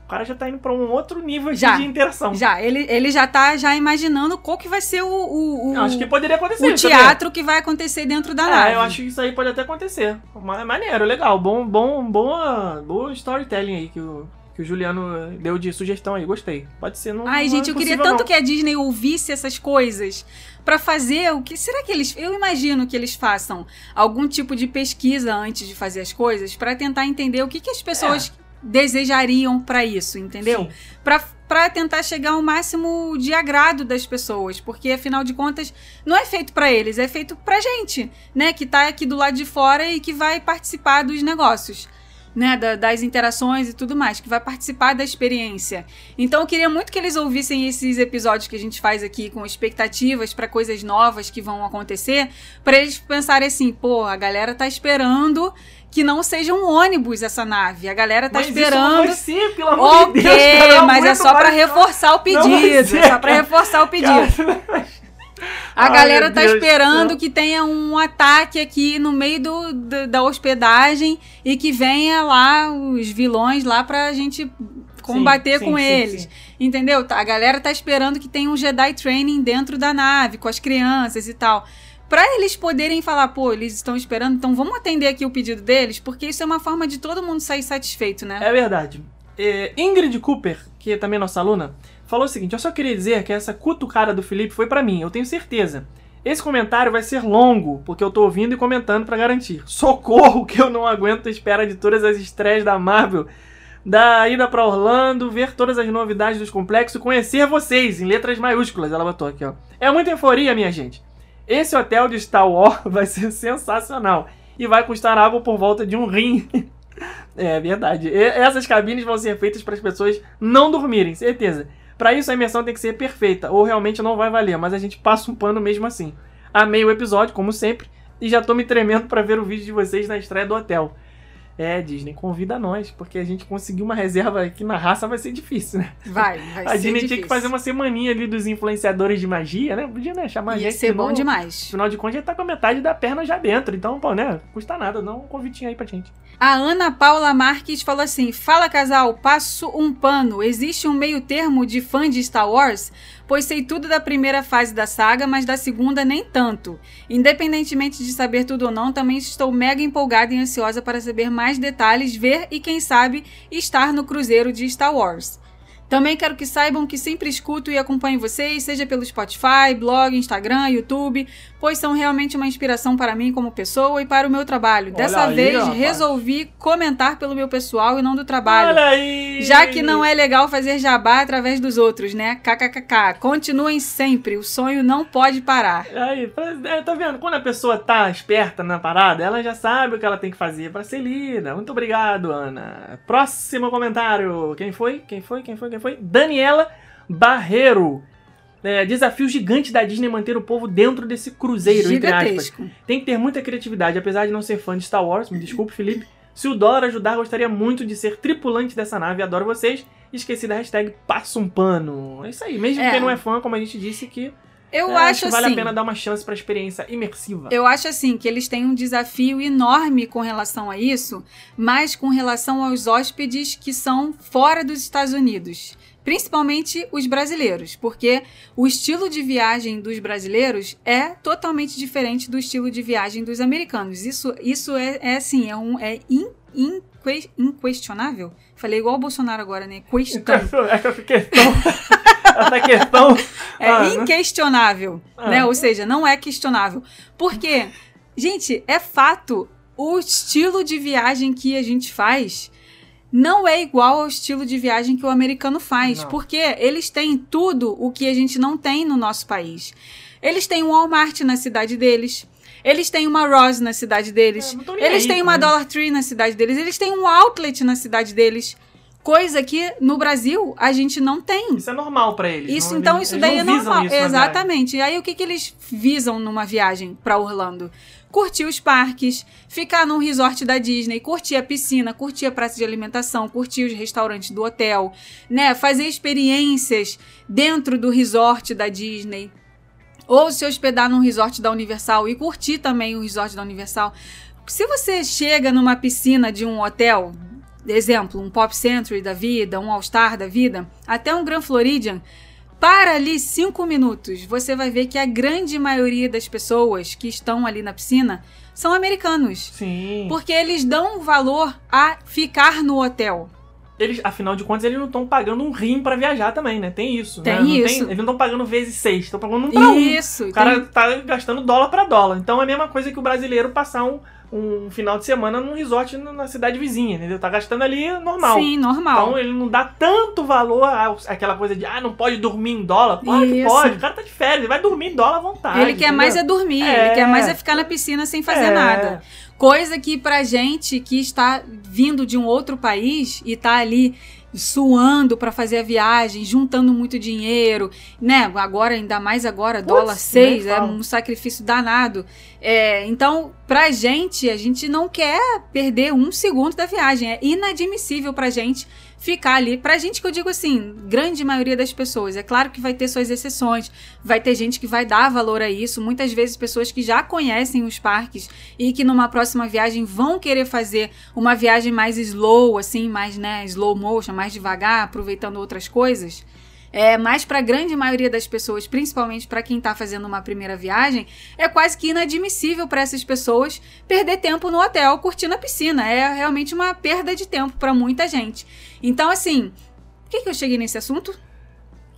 [SPEAKER 2] O cara já tá indo pra um outro nível
[SPEAKER 1] Já,
[SPEAKER 2] de interação.
[SPEAKER 1] Já, ele, ele já tá já imaginando qual que vai ser o, o, o,
[SPEAKER 2] acho que poderia acontecer.
[SPEAKER 1] o teatro que vai acontecer dentro da nave.
[SPEAKER 2] É, eu acho que isso aí pode até acontecer. Ma- Maneiro, legal. Bom, bom, boa, boa storytelling aí que o, que o Juliano deu de sugestão aí. Gostei. Pode ser. Não,
[SPEAKER 1] Ai,
[SPEAKER 2] não
[SPEAKER 1] gente,
[SPEAKER 2] é
[SPEAKER 1] eu queria tanto
[SPEAKER 2] não.
[SPEAKER 1] que a Disney ouvisse essas coisas pra fazer o que. Será que eles. Eu imagino que eles façam algum tipo de pesquisa antes de fazer as coisas pra tentar entender o que, que as pessoas desejariam pra isso, entendeu?
[SPEAKER 2] É.
[SPEAKER 1] Para tentar chegar ao máximo de agrado das pessoas, porque afinal de contas não é feito pra eles, é feito pra gente, né, que tá aqui do lado de fora e que vai participar dos negócios. Né, da- das interações e tudo mais, que vai participar da experiência. Então eu queria muito que eles ouvissem esses episódios que a gente faz aqui com expectativas pra coisas novas que vão acontecer, pra eles pensarem assim, pô, a galera tá esperando que não seja um ônibus essa nave. A galera tá
[SPEAKER 2] Mas isso
[SPEAKER 1] esperando
[SPEAKER 2] não vai ser, pelo amor
[SPEAKER 1] Ok,
[SPEAKER 2] de Deus, cara,
[SPEAKER 1] mas é só
[SPEAKER 2] mais-
[SPEAKER 1] reforçar o pedido. É só pra
[SPEAKER 2] cara.
[SPEAKER 1] reforçar o pedido.
[SPEAKER 2] Cara,
[SPEAKER 1] A
[SPEAKER 2] Ai,
[SPEAKER 1] galera tá
[SPEAKER 2] Deus do
[SPEAKER 1] esperando
[SPEAKER 2] céu.
[SPEAKER 1] que tenha um ataque aqui no meio do, do- da hospedagem e que venha lá os vilões lá pra gente combater
[SPEAKER 2] sim,
[SPEAKER 1] com
[SPEAKER 2] sim,
[SPEAKER 1] eles.
[SPEAKER 2] sim.
[SPEAKER 1] Entendeu? Tá- A galera tá esperando que tenha um Jedi Training dentro da nave, com as crianças e tal. Pra eles poderem falar, pô, eles estão esperando, então vamos atender aqui o pedido deles, porque isso é uma forma de todo mundo sair satisfeito, né?
[SPEAKER 2] É verdade. É, Ingrid Cooper, que é também nossa aluna, falou o seguinte: eu só queria dizer que essa cutucada do Felipe foi pra mim, eu tenho certeza. Esse comentário vai ser longo, porque eu tô ouvindo e comentando pra garantir. Socorro que eu não aguento a espera de todas as estreias da Marvel da ida pra Orlando, ver todas as novidades dos complexos, conhecer vocês, em letras maiúsculas, ela botou aqui, ó. É muita euforia, minha gente. Esse hotel de Star Wars vai ser sensacional e vai custar água por volta de um rim. é verdade. E essas cabines vão ser feitas para as pessoas não dormirem, certeza. Para isso a imersão tem que ser perfeita, ou realmente não vai valer, mas a gente passa um pano mesmo assim. Amei o episódio, como sempre, e já tô me tremendo para ver o vídeo de vocês na estreia do hotel. É, Disney, convida nós, porque a gente conseguir uma reserva aqui na raça vai ser difícil, né?
[SPEAKER 1] Vai, vai
[SPEAKER 2] a
[SPEAKER 1] ser
[SPEAKER 2] Disney
[SPEAKER 1] difícil.
[SPEAKER 2] tinha que fazer uma semaninha ali dos influenciadores de magia, né? Podia, né? Chamar a
[SPEAKER 1] Ia
[SPEAKER 2] gente.
[SPEAKER 1] ser bom
[SPEAKER 2] senão,
[SPEAKER 1] demais.
[SPEAKER 2] Afinal de contas, já tá com a metade da perna já dentro. Então, pô, né? Custa nada, dá um convitinho aí pra gente.
[SPEAKER 1] A Ana Paula Marques falou assim: Fala casal, passo um pano. Existe um meio termo de fã de Star Wars? Pois sei tudo da primeira fase da saga, mas da segunda nem tanto. Independentemente de saber tudo ou não, também estou mega empolgada e ansiosa para saber mais detalhes, ver e quem sabe estar no cruzeiro de Star Wars. Também quero que saibam que sempre escuto e acompanho vocês, seja pelo Spotify, blog, Instagram, YouTube, pois são realmente uma inspiração para mim como pessoa e para o meu trabalho. Dessa
[SPEAKER 2] aí,
[SPEAKER 1] vez,
[SPEAKER 2] rapaz.
[SPEAKER 1] resolvi comentar pelo meu pessoal e não do trabalho.
[SPEAKER 2] Olha aí!
[SPEAKER 1] Já que não é legal fazer jabá através dos outros, né? KKKK. Continuem sempre, o sonho não pode parar.
[SPEAKER 2] Aí, é, tá vendo? Quando a pessoa tá esperta na parada, ela já sabe o que ela tem que fazer pra ser lida. Muito obrigado, Ana. Próximo comentário. Quem foi? Quem foi? Quem foi? Quem foi? Daniela Barreiro. É, desafio gigante da Disney manter o povo dentro desse cruzeiro, entre aspas.
[SPEAKER 1] Gigantesco.
[SPEAKER 2] Tem que ter muita criatividade, apesar de não ser fã de Star Wars, me desculpe, Felipe. Se o dólar ajudar, gostaria muito de ser tripulante dessa nave. Adoro vocês. Esqueci da hashtag passa um pano. É isso aí. Mesmo
[SPEAKER 1] É.
[SPEAKER 2] quem não é fã, como a gente disse, que
[SPEAKER 1] Eu
[SPEAKER 2] é,
[SPEAKER 1] acho
[SPEAKER 2] que vale
[SPEAKER 1] assim.
[SPEAKER 2] a pena dar uma chance pra experiência imersiva.
[SPEAKER 1] Eu acho assim que eles têm um desafio enorme com relação a isso, mas com relação aos hóspedes que são fora dos Estados Unidos. Principalmente os brasileiros, porque o estilo de viagem dos brasileiros é totalmente diferente do estilo de viagem dos americanos. Isso, isso é, é assim, é, um, é in- inque- inquestionável. Falei igual o Bolsonaro agora, né? Question.
[SPEAKER 2] Essa questão. essa questão.
[SPEAKER 1] É
[SPEAKER 2] Ah, né?
[SPEAKER 1] inquestionável,
[SPEAKER 2] Ah.
[SPEAKER 1] né? Ou seja, não é questionável. Porque, gente, é fato, o estilo de viagem que a gente faz não é igual ao estilo de viagem que o americano faz,
[SPEAKER 2] Não.
[SPEAKER 1] porque eles têm tudo o que a gente não tem no nosso país. Eles têm um Walmart na cidade deles. Eles têm uma Ross na cidade deles.
[SPEAKER 2] É,
[SPEAKER 1] eles
[SPEAKER 2] aí
[SPEAKER 1] têm
[SPEAKER 2] com
[SPEAKER 1] uma
[SPEAKER 2] isso.
[SPEAKER 1] Dollar Tree na cidade deles. Eles têm um outlet na cidade deles. Coisa que no Brasil a gente não tem.
[SPEAKER 2] Isso é normal pra eles.
[SPEAKER 1] Isso,
[SPEAKER 2] não-
[SPEAKER 1] então,
[SPEAKER 2] eles
[SPEAKER 1] isso daí é normal.
[SPEAKER 2] isso
[SPEAKER 1] Exatamente. E aí, o que, que eles visam numa viagem pra Orlando? Curtir os parques, ficar num resort da Disney, curtir a piscina, curtir a praça de alimentação, curtir os restaurantes do hotel, né? Fazer experiências dentro do resort da Disney. Ou se hospedar num resort da Universal e curtir também o resort da Universal. Se você chega numa piscina de um hotel, exemplo, um Pop Century da vida, um All Star da vida, até um Grand Floridian, para ali cinco minutos, você vai ver que a grande maioria das pessoas que estão ali na piscina são americanos.
[SPEAKER 2] Sim.
[SPEAKER 1] Porque eles dão valor a ficar no hotel.
[SPEAKER 2] Eles, afinal de contas, eles não estão pagando um rim pra viajar também, né? Tem isso.
[SPEAKER 1] Tem
[SPEAKER 2] né?
[SPEAKER 1] Isso.
[SPEAKER 2] eles não estão pagando vezes seis, estão pagando um pra um.
[SPEAKER 1] Isso.
[SPEAKER 2] O cara
[SPEAKER 1] tem-
[SPEAKER 2] tá gastando dólar pra dólar. Então é a mesma coisa que o brasileiro passar um, um final de semana num resort na cidade vizinha, entendeu? Tá gastando ali normal.
[SPEAKER 1] Sim, normal.
[SPEAKER 2] Então ele não dá tanto valor à- àquela coisa de, ah, não pode dormir em dólar. Claro que pode, o cara tá de férias, ele vai dormir em dólar à vontade.
[SPEAKER 1] ele quer
[SPEAKER 2] entendeu?
[SPEAKER 1] mais é dormir,
[SPEAKER 2] É.
[SPEAKER 1] ele quer mais é ficar na piscina sem fazer
[SPEAKER 2] É.
[SPEAKER 1] nada. Coisa que pra gente que está vindo de um outro país e tá ali suando pra fazer a viagem, juntando muito dinheiro, né? Agora, ainda mais agora, dólar 6,
[SPEAKER 2] nem
[SPEAKER 1] é um sacrifício danado. É, então, pra gente, a gente não quer perder um segundo da viagem. É inadmissível pra gente ficar ali. Pra gente que eu digo assim, grande maioria das pessoas. É claro que vai ter suas exceções, vai ter gente que vai dar valor a isso. Muitas vezes pessoas que já conhecem os parques e que numa próxima viagem vão querer fazer uma viagem mais slow, assim, mais, né, slow motion, mais devagar, aproveitando outras coisas. É, mas para a grande maioria das pessoas, principalmente para quem está fazendo uma primeira viagem, é quase que inadmissível para essas pessoas perder tempo no hotel curtindo a piscina. É realmente uma perda de tempo para muita gente. Então, assim, por que, que eu cheguei nesse assunto?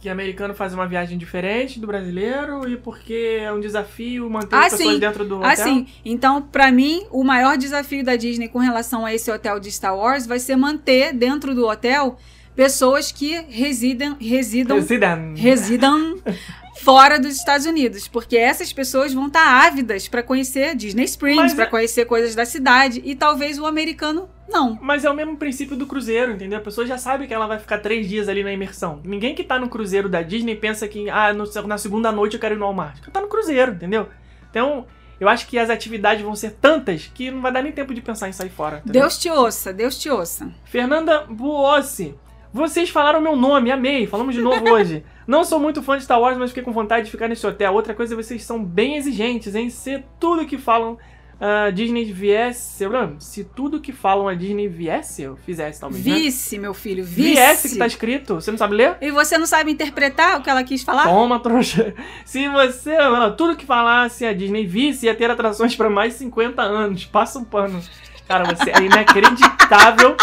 [SPEAKER 2] que americano faz uma viagem diferente do brasileiro e porque é um desafio manter
[SPEAKER 1] Ah,
[SPEAKER 2] as pessoas
[SPEAKER 1] sim.
[SPEAKER 2] dentro do hotel?
[SPEAKER 1] Assim, então, pra mim, o maior desafio da Disney com relação a esse hotel de Star Wars vai ser manter dentro do hotel pessoas que residem, residam,
[SPEAKER 2] Resident.
[SPEAKER 1] residam fora dos Estados Unidos, porque essas pessoas vão estar ávidas pra conhecer Disney Springs,
[SPEAKER 2] Mas
[SPEAKER 1] pra
[SPEAKER 2] é-
[SPEAKER 1] conhecer coisas da cidade e talvez o americano não.
[SPEAKER 2] Mas é o mesmo princípio do cruzeiro, entendeu? A pessoa já sabe que ela vai ficar três dias ali na imersão. Ninguém que tá no cruzeiro da Disney pensa que, ah, no- na segunda noite eu quero ir no Walmart. Tá no cruzeiro, entendeu? Então, eu acho que as atividades vão ser tantas que não vai dar nem tempo de pensar em sair fora. entendeu?
[SPEAKER 1] Deus te ouça, Deus te ouça.
[SPEAKER 2] Fernanda Buossi. Vocês falaram meu nome, amei. Falamos de novo hoje. Não sou muito fã de Star Wars, mas fiquei com vontade de ficar nesse hotel. Outra coisa, vocês são bem exigentes em ser tudo que falam a Disney viesse. Se tudo que falam a Disney viesse, eu fizesse, talvez. né?
[SPEAKER 1] Vice, meu filho, vice.
[SPEAKER 2] Viesse que tá escrito. Você não sabe ler?
[SPEAKER 1] E você não sabe interpretar o que ela quis falar?
[SPEAKER 2] Toma, trouxa. Se você. não, tudo que falasse a Disney visse, ia ter atrações pra mais de 50 anos. Passa um pano. Cara, você é inacreditável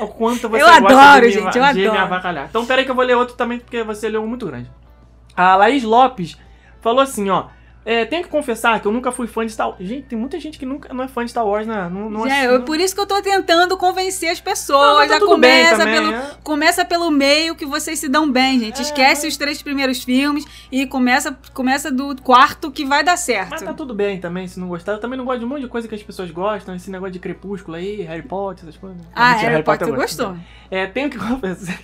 [SPEAKER 2] o quanto você
[SPEAKER 1] Eu
[SPEAKER 2] gosta
[SPEAKER 1] adoro,
[SPEAKER 2] de, me,
[SPEAKER 1] gente, eu
[SPEAKER 2] de me
[SPEAKER 1] adoro.
[SPEAKER 2] avacalhar. Então, peraí que eu vou ler outro também, porque você leu um muito grande. A Laís Lopes falou assim, ó. É, tenho que confessar que eu nunca fui fã de Star Wars. Gente, tem muita gente que nunca não é fã de Star Wars, né? Não, não,
[SPEAKER 1] É,
[SPEAKER 2] não-
[SPEAKER 1] eu- por isso que eu tô tentando convencer as
[SPEAKER 2] Não,
[SPEAKER 1] pessoas.
[SPEAKER 2] mas tá
[SPEAKER 1] começa,
[SPEAKER 2] também,
[SPEAKER 1] pelo,
[SPEAKER 2] é.
[SPEAKER 1] começa pelo meio que vocês se dão bem, gente.
[SPEAKER 2] É,
[SPEAKER 1] Esquece
[SPEAKER 2] mas-
[SPEAKER 1] os três primeiros filmes e começa, começa do quarto que vai dar certo.
[SPEAKER 2] Mas tá tudo bem também, se não gostar. Eu também não gosto de um monte de coisa que as pessoas gostam. Esse negócio de crepúsculo aí, Harry Potter, essas coisas.
[SPEAKER 1] ah,
[SPEAKER 2] Não, mentira,
[SPEAKER 1] Harry Potter
[SPEAKER 2] eu gosto.
[SPEAKER 1] gostou.
[SPEAKER 2] É, tenho que confessar.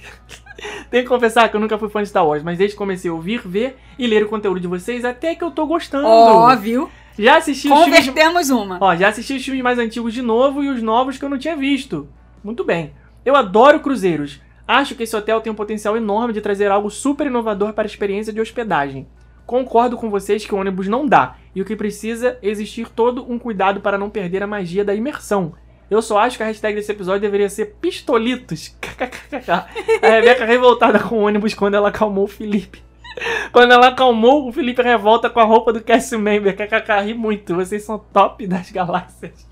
[SPEAKER 2] tenho que confessar que eu nunca fui fã de Star Wars, mas desde que comecei a ouvir, ver e ler o conteúdo de vocês, até que eu tô gostando.
[SPEAKER 1] Ó, viu?
[SPEAKER 2] Já assisti os filmes.
[SPEAKER 1] Convertemos uma.
[SPEAKER 2] Ó, já assisti os filmes mais antigos de novo e os novos que eu não tinha visto. Muito bem. Eu adoro cruzeiros. Acho que esse hotel tem um potencial enorme de trazer algo super inovador para a experiência de hospedagem. Concordo com vocês que o ônibus não dá, e o que precisa é existir todo um cuidado para não perder a magia da imersão. Eu só acho que a hashtag desse episódio deveria ser pistolitos. a Rebeca revoltada com o ônibus quando ela acalmou o Felipe. Quando ela acalmou, o Felipe revolta com a roupa do Cassie Member. KKK, ri muito. Vocês são top das galáxias.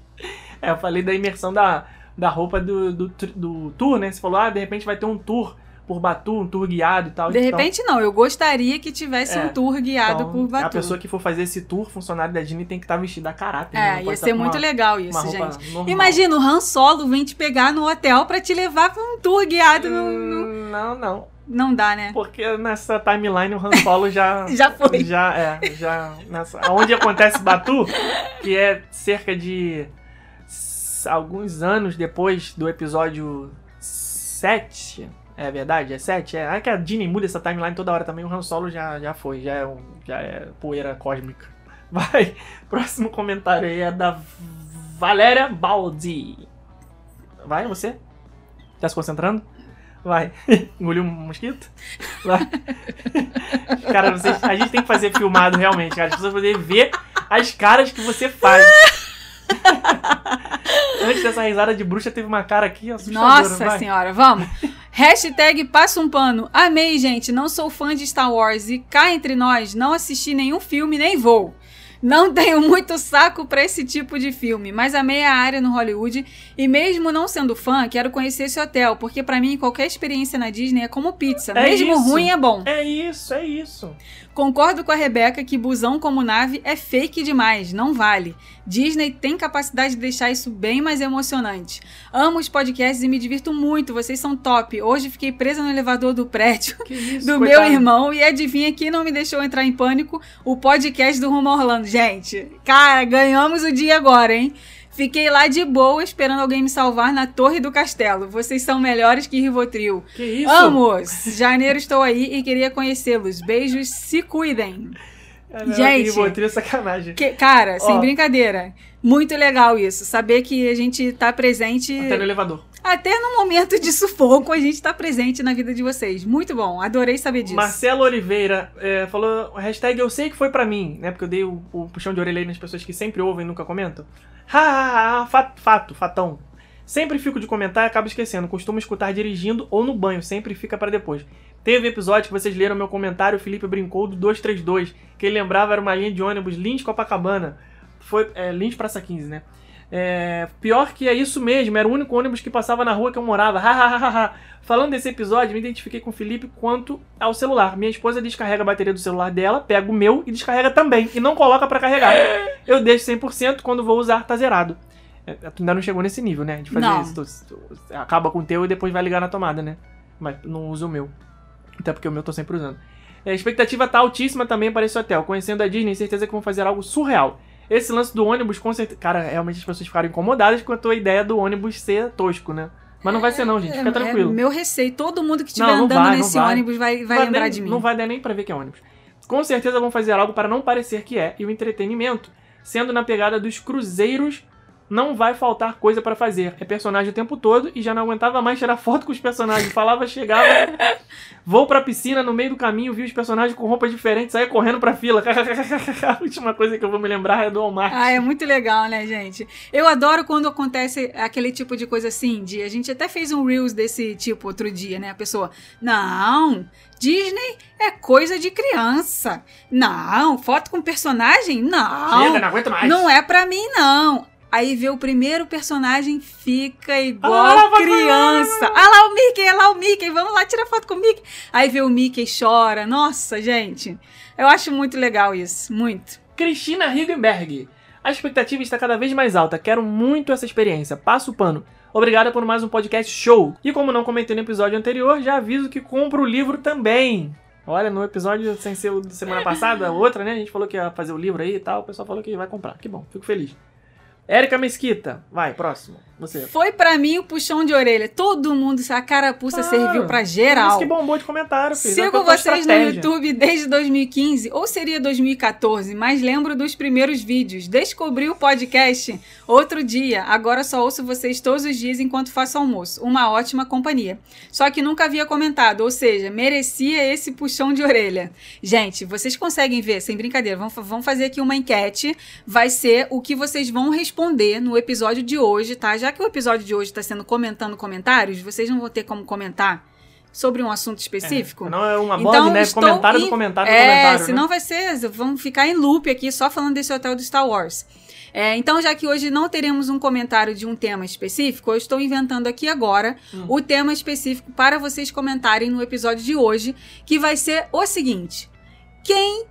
[SPEAKER 2] É, eu falei da imersão da, da roupa do, do, do tour, né? Você falou, ah, de repente vai ter um tour por Batu, um tour guiado e tal.
[SPEAKER 1] De
[SPEAKER 2] Então,
[SPEAKER 1] repente, não. Eu gostaria que tivesse
[SPEAKER 2] É,
[SPEAKER 1] um tour guiado
[SPEAKER 2] então,
[SPEAKER 1] por Batu.
[SPEAKER 2] A pessoa que for fazer esse tour, funcionário da Disney, tem que estar vestida a caráter. né?
[SPEAKER 1] É,
[SPEAKER 2] Não
[SPEAKER 1] ia ser
[SPEAKER 2] com
[SPEAKER 1] muito
[SPEAKER 2] uma-
[SPEAKER 1] legal isso, gente.
[SPEAKER 2] normal.
[SPEAKER 1] Imagina o Han Solo vem te pegar no hotel pra te levar pra um tour guiado. no- no-
[SPEAKER 2] Hum, Não, não.
[SPEAKER 1] Não dá, né?
[SPEAKER 2] Porque nessa timeline o Han Solo já.
[SPEAKER 1] Já foi.
[SPEAKER 2] Já, é. Já. Nessa, onde acontece Batu, que é cerca de. alguns anos depois do episódio 7. É verdade? É 7? É. Ah, que a Disney muda essa timeline toda hora também. O Han Solo já, já foi. Já é, um, já é poeira cósmica. Vai. Próximo comentário aí é da Valéria Baldi. Vai, você? Tá se concentrando? Vai. Engoliu um mosquito? Vai. Cara, a gente tem que fazer filmado realmente, cara. As pessoas poderem ver as caras que você faz. Antes dessa risada de bruxa, teve uma cara aqui assustadora.
[SPEAKER 1] Nossa
[SPEAKER 2] vai.
[SPEAKER 1] senhora, vamos. Hashtag passa um pano. Amei, gente. Não sou fã de Star Wars e cá entre nós, não assisti nenhum filme nem vou. Não tenho muito saco pra esse tipo de filme, mas amei a área no Hollywood e mesmo não sendo fã, quero conhecer esse hotel, porque pra mim qualquer experiência na Disney é como pizza,
[SPEAKER 2] É
[SPEAKER 1] mesmo
[SPEAKER 2] isso.
[SPEAKER 1] ruim é bom.
[SPEAKER 2] É isso, é isso.
[SPEAKER 1] Concordo com a Rebeca que busão como nave é fake demais, não vale. Disney tem capacidade de deixar isso bem mais emocionante. Amo os podcasts e me divirto muito, vocês são top. Hoje fiquei presa no elevador do prédio
[SPEAKER 2] isso,
[SPEAKER 1] do
[SPEAKER 2] coitado.
[SPEAKER 1] meu irmão e adivinha quem não me deixou entrar em pânico? O podcast do Rumo Orlando. Gente, cara, ganhamos o dia agora, hein? Fiquei lá de boa esperando alguém me salvar na Torre do Castelo. Vocês são melhores que Rivotril.
[SPEAKER 2] Que isso?
[SPEAKER 1] Amos! Janeiro estou aí e queria conhecê-los. Beijos, se cuidem.
[SPEAKER 2] Caramba,
[SPEAKER 1] Gente.
[SPEAKER 2] que Rivotril é sacanagem.
[SPEAKER 1] Que- cara, sem brincadeira. Muito legal isso. Saber que a gente tá presente.
[SPEAKER 2] Até no elevador.
[SPEAKER 1] Até no momento de sufoco, a gente tá presente na vida de vocês. Muito bom. Adorei saber disso.
[SPEAKER 2] Marcelo Oliveira é, falou hashtag eu sei que foi pra mim, né? Porque eu dei o, o puxão de orelha aí nas pessoas que sempre ouvem e nunca comentam. Ha, ha, ha, fa- fato, fatão. Sempre fico de comentar e acabo esquecendo. Costumo escutar dirigindo ou no banho, sempre fica pra depois. Teve episódio que vocês leram meu comentário, o Felipe brincou do 232, que ele lembrava era uma linha de ônibus Lins Copacabana. foi é, Lins Praça 15, né? É, pior que é isso mesmo, era o único ônibus que passava na rua que eu morava. Falando desse episódio, me identifiquei com o Felipe quanto ao celular. Minha esposa descarrega a bateria do celular dela, pega o meu e descarrega também. E não coloca pra carregar. Eu deixo 100% quando vou usar, tá zerado. É, Tu ainda não chegou nesse nível, né? De fazer
[SPEAKER 1] Não.
[SPEAKER 2] isso. Tu- tu- acaba com o teu e depois vai ligar na tomada, né? Mas não uso o meu. Até porque o meu eu tô sempre usando. É, A expectativa tá altíssima também para esse hotel. Conhecendo a Disney, certeza que vão fazer algo surreal. Esse lance do ônibus, com certeza. Cara, realmente as pessoas ficaram incomodadas com a tua ideia do ônibus ser tosco, né? Mas não vai ser, não, gente. Fica
[SPEAKER 1] É-
[SPEAKER 2] tranquilo.
[SPEAKER 1] É meu receio. Todo mundo que estiver
[SPEAKER 2] Não, não
[SPEAKER 1] andando
[SPEAKER 2] vai,
[SPEAKER 1] nesse
[SPEAKER 2] vai.
[SPEAKER 1] ônibus vai, vai lembrar
[SPEAKER 2] nem-
[SPEAKER 1] de mim.
[SPEAKER 2] Não vai dar nem pra ver que é ônibus. Com certeza vão fazer algo para não parecer que é. E o entretenimento, sendo na pegada dos cruzeiros, não vai faltar coisa pra fazer. É personagem o tempo todo e já não aguentava mais tirar foto com os personagens. Falava, chegava, vou pra piscina, no meio do caminho, vi os personagens com roupas diferentes, saia correndo pra fila. A última coisa que eu vou me lembrar é do Walmart.
[SPEAKER 1] Ah, é muito legal, né, gente? Eu adoro quando acontece aquele tipo de coisa assim, de a gente até fez um Reels desse tipo outro dia, né? A pessoa, não, Disney é coisa de criança. Não, foto com personagem? Não.
[SPEAKER 2] Chega, não aguento mais.
[SPEAKER 1] Não é pra mim, não. Aí vê o primeiro personagem, fica igual
[SPEAKER 2] Ah,
[SPEAKER 1] criança. Ah lá o Mickey, ah lá o Mickey, vamos lá tirar foto com o Mickey. Aí vê o Mickey chora. Nossa, gente. Eu acho muito legal isso, muito.
[SPEAKER 2] Cristina Higgenberg. A expectativa está cada vez mais alta. Quero muito essa experiência. Passo o pano. Obrigada por mais um podcast show. E como não comentei no episódio anterior, já aviso que compro o livro também. Olha, no episódio sem ser o da semana passada, outra, né? A gente falou que ia fazer o livro aí e tal. O pessoal falou que vai comprar. Que bom, fico feliz. Érica Mesquita. Vai, próximo. Você.
[SPEAKER 1] Foi pra mim o puxão de orelha. Todo mundo, a carapuça
[SPEAKER 2] Claro.
[SPEAKER 1] serviu pra
[SPEAKER 2] Por
[SPEAKER 1] geral.
[SPEAKER 2] Isso que bombou de comentário, filho.
[SPEAKER 1] Sigo vocês no. YouTube desde 2015, ou seria 2014, mas lembro dos primeiros vídeos. Descobri o podcast outro dia, agora só ouço vocês todos os dias enquanto faço almoço. Uma ótima companhia. Só que nunca havia comentado, ou seja, merecia esse puxão de orelha. Gente, vocês conseguem ver, sem brincadeira, vamos, vamos fazer aqui uma enquete. Vai ser o que vocês vão responder no episódio de hoje, tá? Já que o episódio de hoje está sendo comentando comentários, vocês não vão ter como comentar sobre um assunto específico.
[SPEAKER 2] Não é uma bola de neve,
[SPEAKER 1] estou
[SPEAKER 2] comentário
[SPEAKER 1] em-
[SPEAKER 2] do comentário do
[SPEAKER 1] é,
[SPEAKER 2] comentário. né?
[SPEAKER 1] senão vai ser. Vamos ficar em loop aqui só falando desse hotel do Star Wars. É, então, já que hoje não teremos um comentário de um tema específico, eu estou inventando aqui agora
[SPEAKER 2] Hum.
[SPEAKER 1] o tema específico para vocês comentarem no episódio de hoje, que vai ser o seguinte: quem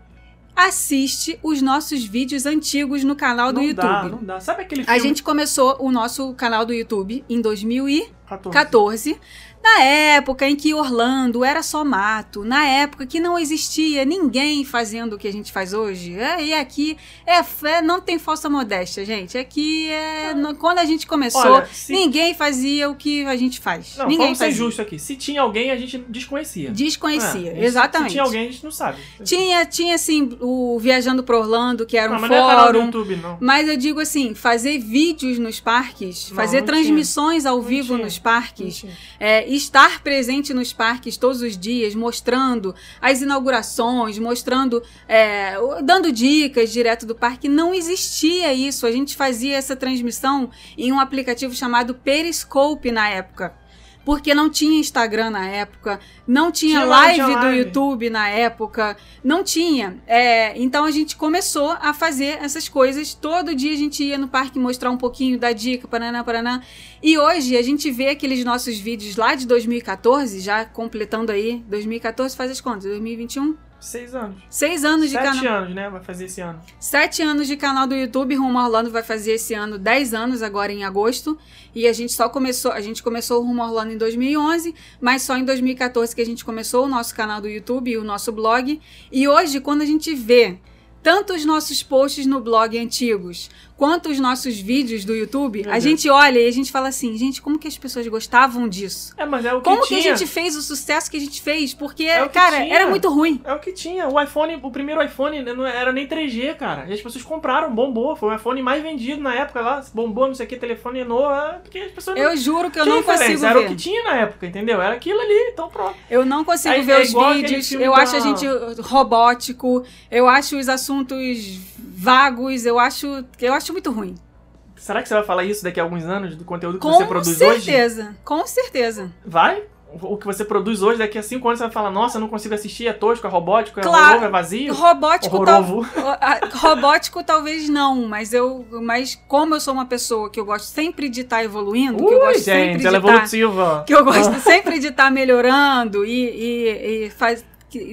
[SPEAKER 1] assiste os nossos vídeos antigos no canal do
[SPEAKER 2] não
[SPEAKER 1] YouTube?
[SPEAKER 2] Dá, não dá. Sabe aquele filme?
[SPEAKER 1] A gente começou o nosso canal do YouTube em 2014.
[SPEAKER 2] 14.
[SPEAKER 1] Na época em que Orlando era só mato, na época que não existia ninguém fazendo o que a gente faz hoje, é, e aqui é, é- não tem falsa modéstia, gente. Aqui é no- quando a gente começou,
[SPEAKER 2] Olha, se-
[SPEAKER 1] ninguém fazia o que a gente faz.
[SPEAKER 2] Não,
[SPEAKER 1] ninguém
[SPEAKER 2] vamos ser
[SPEAKER 1] fazia.
[SPEAKER 2] justo aqui. Se tinha alguém, a gente desconhecia.
[SPEAKER 1] Desconhecia,
[SPEAKER 2] É,
[SPEAKER 1] exatamente.
[SPEAKER 2] Se tinha alguém, a gente não sabe.
[SPEAKER 1] Tinha, tinha assim, o Viajando pro Orlando, que era
[SPEAKER 2] não,
[SPEAKER 1] um
[SPEAKER 2] mas não é canal do
[SPEAKER 1] fórum.
[SPEAKER 2] YouTube, não.
[SPEAKER 1] Mas eu digo assim, fazer vídeos nos parques,
[SPEAKER 2] Não,
[SPEAKER 1] fazer
[SPEAKER 2] não
[SPEAKER 1] transmissões ao
[SPEAKER 2] Não
[SPEAKER 1] vivo
[SPEAKER 2] tinha.
[SPEAKER 1] nos parques,
[SPEAKER 2] Não tinha.
[SPEAKER 1] é, estar presente nos parques todos os dias, mostrando as inaugurações, mostrando, é, dando dicas direto do parque. Não existia isso. A gente fazia essa transmissão em um aplicativo chamado Periscope na época. Porque não tinha Instagram na época, não tinha,
[SPEAKER 2] Tinha,
[SPEAKER 1] live,
[SPEAKER 2] tinha
[SPEAKER 1] do
[SPEAKER 2] live.
[SPEAKER 1] YouTube na época, não tinha. É, então a gente começou a fazer essas coisas. Todo dia a gente ia no parque mostrar um pouquinho da dica, paraná, paraná. E hoje a gente vê aqueles nossos vídeos lá de 2014, já completando aí. 2014 faz as contas, 2021?
[SPEAKER 2] Seis anos.
[SPEAKER 1] Seis anos de
[SPEAKER 2] Sete
[SPEAKER 1] canal.
[SPEAKER 2] anos, né? Vai fazer esse ano.
[SPEAKER 1] Sete anos de canal do YouTube. Rumo a Orlando vai fazer esse ano 10 anos, agora em agosto. E a gente só começou, a gente começou o Rumo a Orlando em 2011, mas só em 2014 que a gente começou o nosso canal do YouTube e o nosso blog. E hoje, quando a gente vê tanto os nossos posts no blog antigos, quanto os nossos vídeos do YouTube, a
[SPEAKER 2] Deus.
[SPEAKER 1] gente olha e a gente fala assim, gente, como que as pessoas gostavam disso?
[SPEAKER 2] É, mas é o que
[SPEAKER 1] Como que
[SPEAKER 2] tinha.
[SPEAKER 1] a gente fez o sucesso que a gente fez? Porque,
[SPEAKER 2] É que
[SPEAKER 1] cara,
[SPEAKER 2] tinha.
[SPEAKER 1] era muito ruim.
[SPEAKER 2] É o que tinha. O iPhone, o primeiro iPhone não era nem 3G, cara. E as pessoas compraram, bombou. Foi o iPhone mais vendido na época lá. Bombou, não sei o que, telefone novo. é, Porque as pessoas não
[SPEAKER 1] Eu juro que eu não
[SPEAKER 2] diferença.
[SPEAKER 1] consigo
[SPEAKER 2] Era
[SPEAKER 1] ver.
[SPEAKER 2] o que tinha na época, entendeu? Era aquilo ali, então pronto.
[SPEAKER 1] Eu não consigo
[SPEAKER 2] É-
[SPEAKER 1] ver
[SPEAKER 2] é
[SPEAKER 1] os vídeos, eu
[SPEAKER 2] da-
[SPEAKER 1] acho a gente robótico, eu acho os assuntos vagos, eu acho, eu acho muito ruim.
[SPEAKER 2] Será que você vai falar isso daqui a alguns anos do conteúdo que
[SPEAKER 1] Com
[SPEAKER 2] você produz hoje?
[SPEAKER 1] certeza, com certeza.
[SPEAKER 2] Vai? o que você produz hoje, daqui a cinco anos você vai falar, nossa, eu não consigo assistir, é tosco, é robótico, é
[SPEAKER 1] Claro.
[SPEAKER 2] horroroso, é vazio.
[SPEAKER 1] Robótico, tal- robótico talvez não, mas eu, mas como eu sou uma pessoa que eu gosto sempre de estar evoluindo, que eu
[SPEAKER 2] Ui,
[SPEAKER 1] gosto sempre
[SPEAKER 2] gente,
[SPEAKER 1] de
[SPEAKER 2] ela é
[SPEAKER 1] estar
[SPEAKER 2] evolutiva.
[SPEAKER 1] que eu gosto sempre de estar melhorando e, e, e faz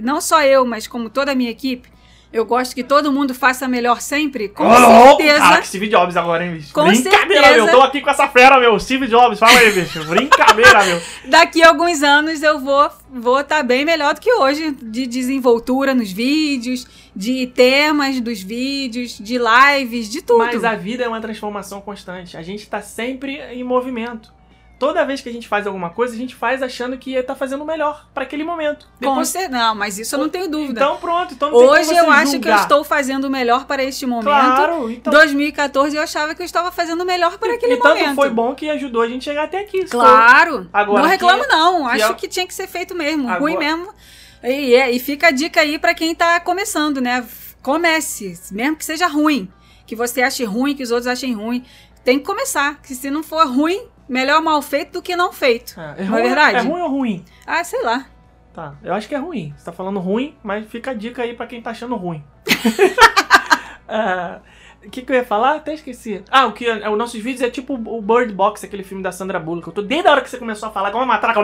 [SPEAKER 1] não só eu, mas como toda a minha equipe, eu gosto que todo mundo faça melhor sempre, com
[SPEAKER 2] louco!
[SPEAKER 1] certeza.
[SPEAKER 2] Caraca, Steve Jobs agora, hein, bicho?
[SPEAKER 1] Com
[SPEAKER 2] Brincadeira,
[SPEAKER 1] certeza.
[SPEAKER 2] meu. Tô aqui com essa fera, meu. Steve Jobs, fala aí, bicho. Brincadeira, meu.
[SPEAKER 1] Daqui a alguns anos eu vou vou estar bem melhor do que hoje de desenvoltura nos vídeos, de temas dos vídeos, de lives, de tudo.
[SPEAKER 2] Mas a vida é uma transformação constante. A gente tá sempre em movimento. Toda vez que a gente faz alguma coisa, a gente faz achando que tá fazendo o melhor pra aquele momento.
[SPEAKER 1] Com
[SPEAKER 2] Depois-
[SPEAKER 1] cer- Não, mas isso eu não tenho dúvida.
[SPEAKER 2] Então pronto, então não
[SPEAKER 1] Hoje eu acho que eu
[SPEAKER 2] julgar.
[SPEAKER 1] estou fazendo o melhor para este momento.
[SPEAKER 2] Claro, então.
[SPEAKER 1] 2014 eu achava que eu estava fazendo o melhor para aquele
[SPEAKER 2] e tanto
[SPEAKER 1] momento.
[SPEAKER 2] foi bom que ajudou a gente chegar até aqui.
[SPEAKER 1] Claro.
[SPEAKER 2] Agora
[SPEAKER 1] não
[SPEAKER 2] que-
[SPEAKER 1] reclamo não,
[SPEAKER 2] que
[SPEAKER 1] acho
[SPEAKER 2] é-
[SPEAKER 1] que tinha que ser feito mesmo,
[SPEAKER 2] Agora-
[SPEAKER 1] ruim mesmo. E, é, e fica a dica aí para quem tá começando, né? Comece, mesmo que seja ruim, que você ache ruim, que os outros achem ruim, tem que começar, que se não for ruim, melhor mal feito do que não feito.
[SPEAKER 2] É,
[SPEAKER 1] Não é verdade?
[SPEAKER 2] É ruim ou ruim?
[SPEAKER 1] Ah, sei lá.
[SPEAKER 2] Tá, eu acho que é ruim. Você tá falando ruim, mas fica a dica aí pra quem tá achando ruim. Ah, O que, que eu ia falar? Até esqueci. Ah, o que é, os nossos vídeos é tipo o Bird Box, aquele filme da Sandra Bullock. Eu tô desde a hora que você começou a falar com uma matraca,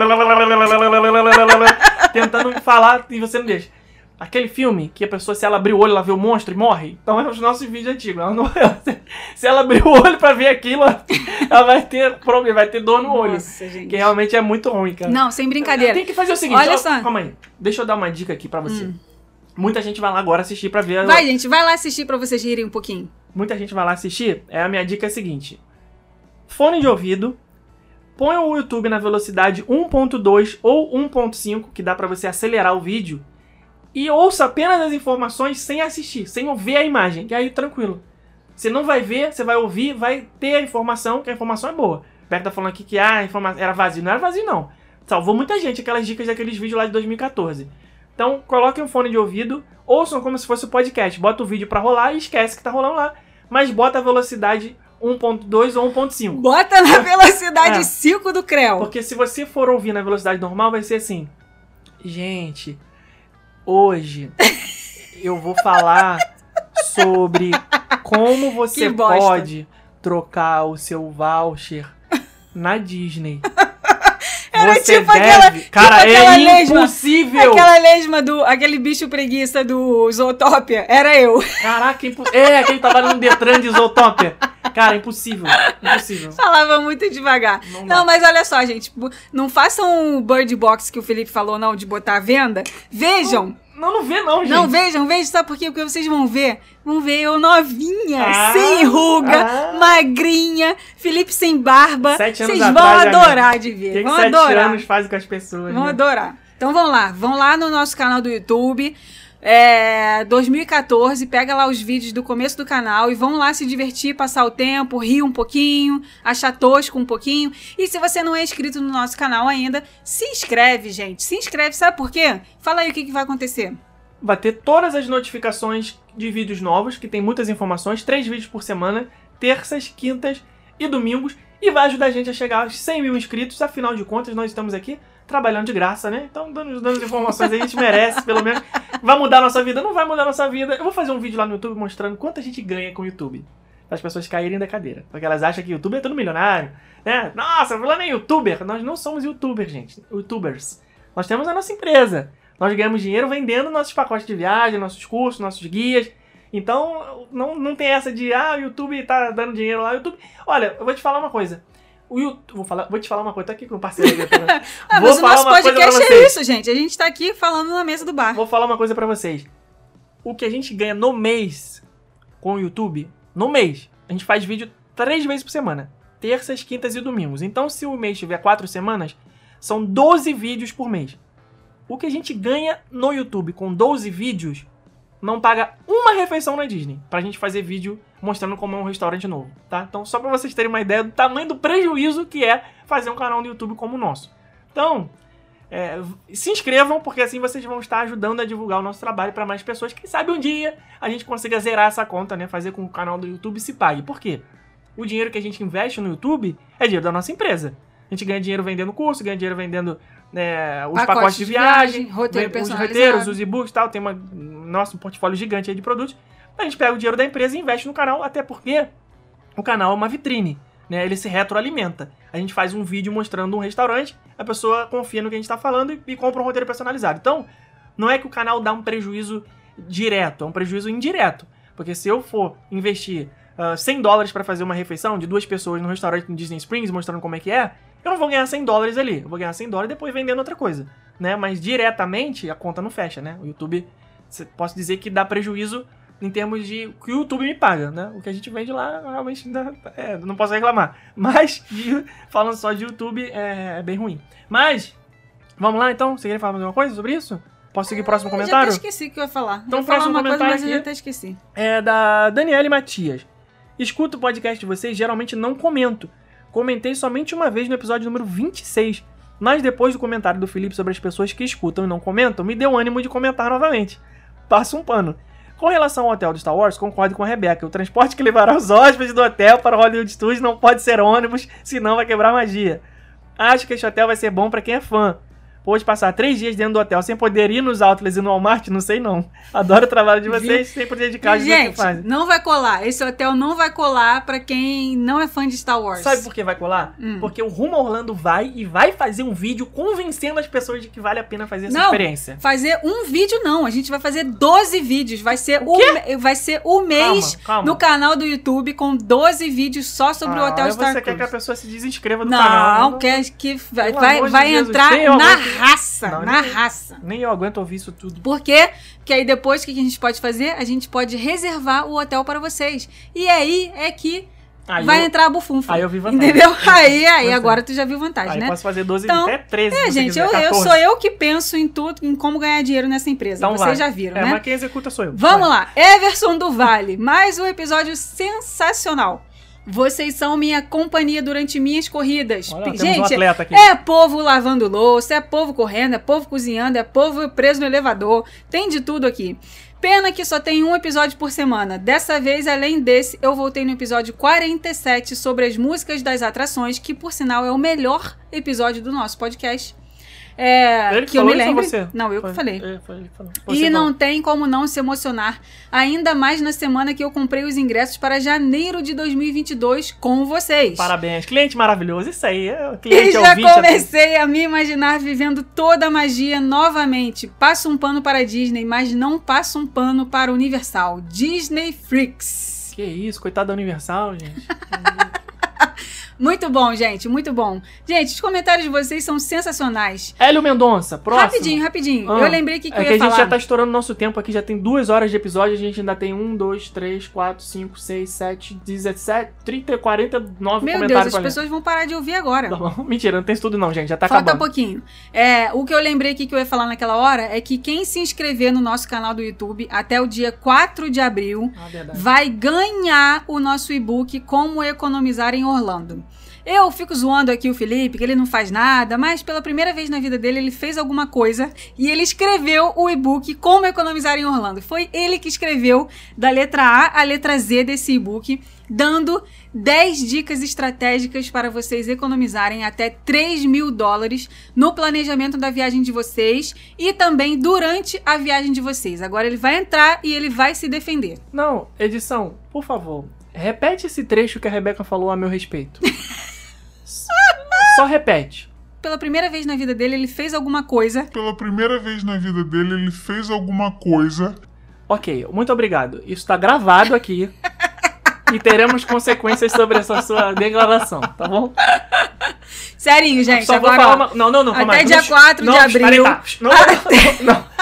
[SPEAKER 2] tentando falar e você não deixa. Aquele filme que a pessoa, se ela abrir o olho, ela vê o monstro e morre. Então é os nossos vídeos antigos. Ela não- se ela abrir o olho pra ver aquilo, ela vai ter problema, vai ter dor no olho.
[SPEAKER 1] Nossa, gente.
[SPEAKER 2] Que realmente é muito ruim, cara.
[SPEAKER 1] Não, sem brincadeira.
[SPEAKER 2] Tem que fazer o seguinte,
[SPEAKER 1] Olha
[SPEAKER 2] ó,
[SPEAKER 1] só.
[SPEAKER 2] calma aí. Deixa eu dar uma dica aqui pra você.
[SPEAKER 1] Hum.
[SPEAKER 2] Muita gente vai lá agora assistir pra ver.
[SPEAKER 1] Vai, gente, vai lá assistir pra vocês rirem um pouquinho.
[SPEAKER 2] Muita gente vai lá assistir. É a minha dica é a seguinte: fone de ouvido, põe o YouTube na velocidade 1.2 ou 1.5, que dá pra você acelerar o vídeo, e ouça apenas as informações sem assistir, sem ouvir a imagem, que aí tranquilo. Você não vai ver, você vai ouvir, vai ter a informação, que a informação é boa. O Beto tá falando aqui que ah, a informa- era vazio. Não era vazio, não. Salvou muita gente aquelas dicas daqueles vídeos lá de 2014. Então, coloquem um fone de ouvido, ouçam como se fosse o podcast. Bota o vídeo pra rolar e esquece que tá rolando lá. Mas bota a velocidade 1.2 ou 1.5.
[SPEAKER 1] Bota na velocidade
[SPEAKER 2] É.
[SPEAKER 1] 5 do Creu.
[SPEAKER 2] Porque se você for ouvir na velocidade normal, vai ser assim. Gente, hoje eu vou falar sobre como você pode trocar o seu voucher na Disney.
[SPEAKER 1] Era
[SPEAKER 2] você
[SPEAKER 1] tipo aquela-
[SPEAKER 2] deve. Cara,
[SPEAKER 1] tipo aquela
[SPEAKER 2] é
[SPEAKER 1] lesma.
[SPEAKER 2] impossível.
[SPEAKER 1] Aquela lesma do. aquele bicho preguiça do Zootopia. Era eu.
[SPEAKER 2] Caraca, impo... é, aquele trabalha no Detran de Zootopia. Cara, impossível. Impossível.
[SPEAKER 1] Falava muito devagar.
[SPEAKER 2] Não
[SPEAKER 1] Não, mas olha só, gente. Não façam o bird box que o Felipe falou, não, de botar à venda. Vejam.
[SPEAKER 2] Não, não vê não, gente.
[SPEAKER 1] Não, vejam, vejam, sabe por quê? Porque vocês vão ver. Vão ver eu novinha,
[SPEAKER 2] Ah,
[SPEAKER 1] sem ruga,
[SPEAKER 2] ah.
[SPEAKER 1] magrinha, Felipe sem barba.
[SPEAKER 2] Sete anos
[SPEAKER 1] Vocês vão
[SPEAKER 2] atrás,
[SPEAKER 1] adorar de ver.
[SPEAKER 2] que, que
[SPEAKER 1] vão
[SPEAKER 2] sete
[SPEAKER 1] adorar.
[SPEAKER 2] anos fazem com as pessoas?
[SPEAKER 1] Vão
[SPEAKER 2] né?
[SPEAKER 1] adorar. Então vão lá, vão lá no nosso canal do YouTube. É, 2014, pega lá os vídeos do começo do canal e vão lá se divertir, passar o tempo, rir um pouquinho, achar tosco um pouquinho. E se você não é inscrito no nosso canal ainda, se inscreve, gente. Se inscreve, sabe por quê? Fala aí o que, que vai acontecer.
[SPEAKER 2] Vai ter todas as notificações de vídeos novos, que tem muitas informações, três vídeos por semana, terças, quintas e domingos, e vai ajudar a gente a chegar aos 100 mil inscritos. Afinal de contas, nós estamos aqui trabalhando de graça, né? Então, dando, dando informações aí, a gente merece, pelo menos. Vai mudar a nossa vida? Não vai mudar a nossa vida. Eu vou fazer um vídeo lá no YouTube mostrando quanto a gente ganha com o YouTube. Para as pessoas caírem da cadeira. Porque elas acham que YouTube é tudo milionário, né? Nossa, fulano é youtuber. Nós não somos youtubers, gente. Youtubers. Nós temos a nossa empresa. Nós ganhamos dinheiro vendendo nossos pacotes de viagem, nossos cursos, nossos guias. Então, não, não tem essa de, ah, o YouTube tá dando dinheiro lá. YouTube... Olha, eu vou te falar uma coisa. O YouTube... vou, falar... vou te falar uma coisa. Tô aqui com o parceiro aqui. tá?
[SPEAKER 1] Ah,
[SPEAKER 2] vou
[SPEAKER 1] mas o
[SPEAKER 2] falar
[SPEAKER 1] nosso
[SPEAKER 2] coisa pra
[SPEAKER 1] podcast é isso, gente. A gente tá aqui falando na mesa do bar.
[SPEAKER 2] Vou falar uma coisa pra vocês. O que a gente ganha no mês com o YouTube, no mês, a gente faz vídeo três vezes por semana. Terças, quintas e domingos. Então, se o mês tiver quatro semanas, são 12 vídeos por mês. O que a gente ganha no YouTube com 12 vídeos não paga uma refeição na Disney pra gente fazer vídeo mostrando como é um restaurante novo, tá? Então, só pra vocês terem uma ideia do tamanho do prejuízo que é fazer um canal no YouTube como o nosso. Então, é, se inscrevam, porque assim vocês vão estar ajudando a divulgar o nosso trabalho para mais pessoas. Quem sabe um dia a gente consiga zerar essa conta, né? Fazer com que o canal do YouTube se pague. Por quê? O dinheiro que a gente investe no YouTube é dinheiro da nossa empresa. A gente ganha dinheiro vendendo curso, ganha dinheiro vendendo né, os
[SPEAKER 1] Pacotes
[SPEAKER 2] pacotes, de viagem,
[SPEAKER 1] viagem, roteiro
[SPEAKER 2] os roteiros, os e-books e tal. Tem uma, nossa, um portfólio gigante aí de produtos. A gente pega o dinheiro da empresa e investe no canal, até porque o canal é uma vitrine. Né, ele se retroalimenta. A gente faz um vídeo mostrando um restaurante, a pessoa confia no que a gente tá falando e, e compra um roteiro personalizado. Então, não é que o canal dá um prejuízo direto, é um prejuízo indireto. Porque se eu for investir ah, 100 dólares para fazer uma refeição de duas pessoas no restaurante no Disney Springs, mostrando como é que é, eu não vou ganhar 100 dólares ali. Eu vou ganhar 100 dólares depois vendendo outra coisa, né? Mas diretamente a conta não fecha, né? O YouTube, posso dizer que dá prejuízo em termos de o que o YouTube me paga, né? O que a gente vende lá realmente dá, é, não posso reclamar. Mas de- falando só de YouTube é, é bem ruim. Mas vamos lá então. Você quer falar mais alguma coisa sobre isso? Posso seguir o próximo
[SPEAKER 1] Eu já
[SPEAKER 2] comentário?
[SPEAKER 1] até esqueci o que eu ia falar.
[SPEAKER 2] Então
[SPEAKER 1] eu ia falar uma coisa,
[SPEAKER 2] comentário
[SPEAKER 1] mas eu já até esqueci.
[SPEAKER 2] é da Daniele Matias. Escuto o podcast de vocês, geralmente não comento. Comentei somente uma vez no episódio número 26. Mas depois do comentário do Felipe sobre as pessoas que escutam e não comentam, me deu ânimo de comentar novamente. Passa um pano. Com relação ao hotel do Star Wars, concordo com a Rebeca. O transporte que levará os hóspedes do hotel para o Hollywood Studios não pode ser ônibus, senão vai quebrar magia. Acho que este hotel vai ser bom para quem é fã. Pode passar três dias dentro do hotel sem poder ir nos outlets e no Walmart? Não sei não. Adoro o trabalho de vocês, sem poder de
[SPEAKER 1] Gente,
[SPEAKER 2] fazem.
[SPEAKER 1] não vai colar. Esse hotel não vai colar pra quem não é fã de Star Wars.
[SPEAKER 2] Sabe por que vai colar?
[SPEAKER 1] Hum.
[SPEAKER 2] Porque o Rumo Orlando vai e vai fazer um vídeo convencendo as pessoas de que vale a pena fazer essa
[SPEAKER 1] Não.
[SPEAKER 2] experiência.
[SPEAKER 1] Fazer um vídeo não, a gente vai fazer 12 vídeos. Vai ser
[SPEAKER 2] O
[SPEAKER 1] o, vai ser o mês
[SPEAKER 2] Calma, calma.
[SPEAKER 1] no canal do YouTube com 12 vídeos só sobre o
[SPEAKER 2] Ah,
[SPEAKER 1] Hotel
[SPEAKER 2] aí
[SPEAKER 1] Star
[SPEAKER 2] você quer que a pessoa se desinscreva do
[SPEAKER 1] Não,
[SPEAKER 2] canal.
[SPEAKER 1] quer que vai, vai, vai
[SPEAKER 2] Jesus,
[SPEAKER 1] entrar na raça,
[SPEAKER 2] Não,
[SPEAKER 1] na
[SPEAKER 2] nem-
[SPEAKER 1] raça.
[SPEAKER 2] Nem eu aguento ouvir isso tudo.
[SPEAKER 1] Por quê? Porque aí depois o que a gente pode fazer? A gente pode reservar o hotel para vocês. E aí é que
[SPEAKER 2] Aí
[SPEAKER 1] vai
[SPEAKER 2] eu,
[SPEAKER 1] entrar a bufunfa.
[SPEAKER 2] aí eu vi vantagem.
[SPEAKER 1] Entendeu? Aí, aí agora tu já viu vantagem,
[SPEAKER 2] aí
[SPEAKER 1] né?
[SPEAKER 2] posso fazer 12,
[SPEAKER 1] Então,
[SPEAKER 2] até 13.
[SPEAKER 1] É, gente,
[SPEAKER 2] quiser,
[SPEAKER 1] eu, eu
[SPEAKER 2] 14.
[SPEAKER 1] sou eu que penso em tudo, em como ganhar dinheiro nessa empresa.
[SPEAKER 2] Então
[SPEAKER 1] Vocês
[SPEAKER 2] vai.
[SPEAKER 1] já viram,
[SPEAKER 2] é,
[SPEAKER 1] né?
[SPEAKER 2] mas quem executa sou eu.
[SPEAKER 1] Vamos
[SPEAKER 2] Vai.
[SPEAKER 1] lá, Everson do Vale, mais um episódio sensacional. Vocês são minha companhia durante minhas corridas.
[SPEAKER 2] Olha,
[SPEAKER 1] Gente,
[SPEAKER 2] um atleta aqui.
[SPEAKER 1] é povo lavando louça, é povo correndo, é povo cozinhando, é povo preso no elevador. Tem de tudo aqui. Pena que só tem um episódio por semana. Dessa vez, além desse, eu voltei no episódio 47 sobre as músicas das atrações, que por sinal é o melhor episódio do nosso podcast. É,
[SPEAKER 2] Ele que
[SPEAKER 1] eu me lembro.
[SPEAKER 2] você?
[SPEAKER 1] Não, eu
[SPEAKER 2] Foi-
[SPEAKER 1] que falei.
[SPEAKER 2] é, foi ele.
[SPEAKER 1] E não tem como não se emocionar, ainda mais na semana que eu comprei os ingressos para janeiro de 2022 com vocês.
[SPEAKER 2] Parabéns, cliente maravilhoso. Isso aí, é o
[SPEAKER 1] E
[SPEAKER 2] cliente
[SPEAKER 1] já
[SPEAKER 2] ouvinte.
[SPEAKER 1] comecei a me imaginar vivendo toda a magia novamente. Passo um pano para a Disney, mas não passo um pano para Universal. Disney Freaks.
[SPEAKER 2] Que isso, coitado da Universal, gente.
[SPEAKER 1] Muito bom, gente, muito bom. Gente, os comentários de vocês são sensacionais.
[SPEAKER 2] Hélio Mendonça, próximo.
[SPEAKER 1] Rapidinho, rapidinho.
[SPEAKER 2] Ah,
[SPEAKER 1] eu lembrei que, que
[SPEAKER 2] é que a gente
[SPEAKER 1] falar.
[SPEAKER 2] já tá estourando nosso tempo aqui, já tem duas horas de episódio, a gente ainda tem um, dois, três, quatro, cinco, seis, sete, dezessete, trinta, quarenta, nove
[SPEAKER 1] Meu Deus,
[SPEAKER 2] comentários
[SPEAKER 1] as pessoas vão parar de ouvir agora.
[SPEAKER 2] Mentira, não tem isso tudo não, gente, já tá
[SPEAKER 1] Falta
[SPEAKER 2] acabando.
[SPEAKER 1] pouquinho. É, o que eu lembrei aqui que eu ia falar naquela hora é que quem se inscrever no nosso canal do YouTube até o dia 4 de abril
[SPEAKER 2] Ah,
[SPEAKER 1] vai ganhar o nosso e-book Como Economizar em Orlando. Eu fico zoando aqui o Felipe, que ele não faz nada, mas pela primeira vez na vida dele ele fez alguma coisa e ele escreveu o e-book Como Economizar em Orlando. Foi ele que escreveu da letra A à letra Z desse e-book, dando 10 dicas estratégicas para vocês economizarem até 3 mil dólares no planejamento da viagem de vocês e também durante a viagem de vocês. Agora ele vai entrar e ele vai se defender.
[SPEAKER 2] Não, edição, por favor, repete esse trecho que a Rebeca falou a meu respeito. Só repete.
[SPEAKER 1] pela primeira vez na vida dele, ele fez alguma coisa.
[SPEAKER 4] Pela primeira vez na vida dele, ele fez alguma coisa.
[SPEAKER 2] Ok, muito obrigado. Isso tá gravado aqui. e teremos consequências sobre essa sua declaração, tá bom?
[SPEAKER 1] Serinho, gente,
[SPEAKER 2] Só vou
[SPEAKER 1] agora.
[SPEAKER 2] falar
[SPEAKER 1] ó,
[SPEAKER 2] uma... Não, não, não,
[SPEAKER 1] até dia
[SPEAKER 2] Não,
[SPEAKER 1] 4 de
[SPEAKER 2] não,
[SPEAKER 1] abril.
[SPEAKER 2] peraí, tá. Não,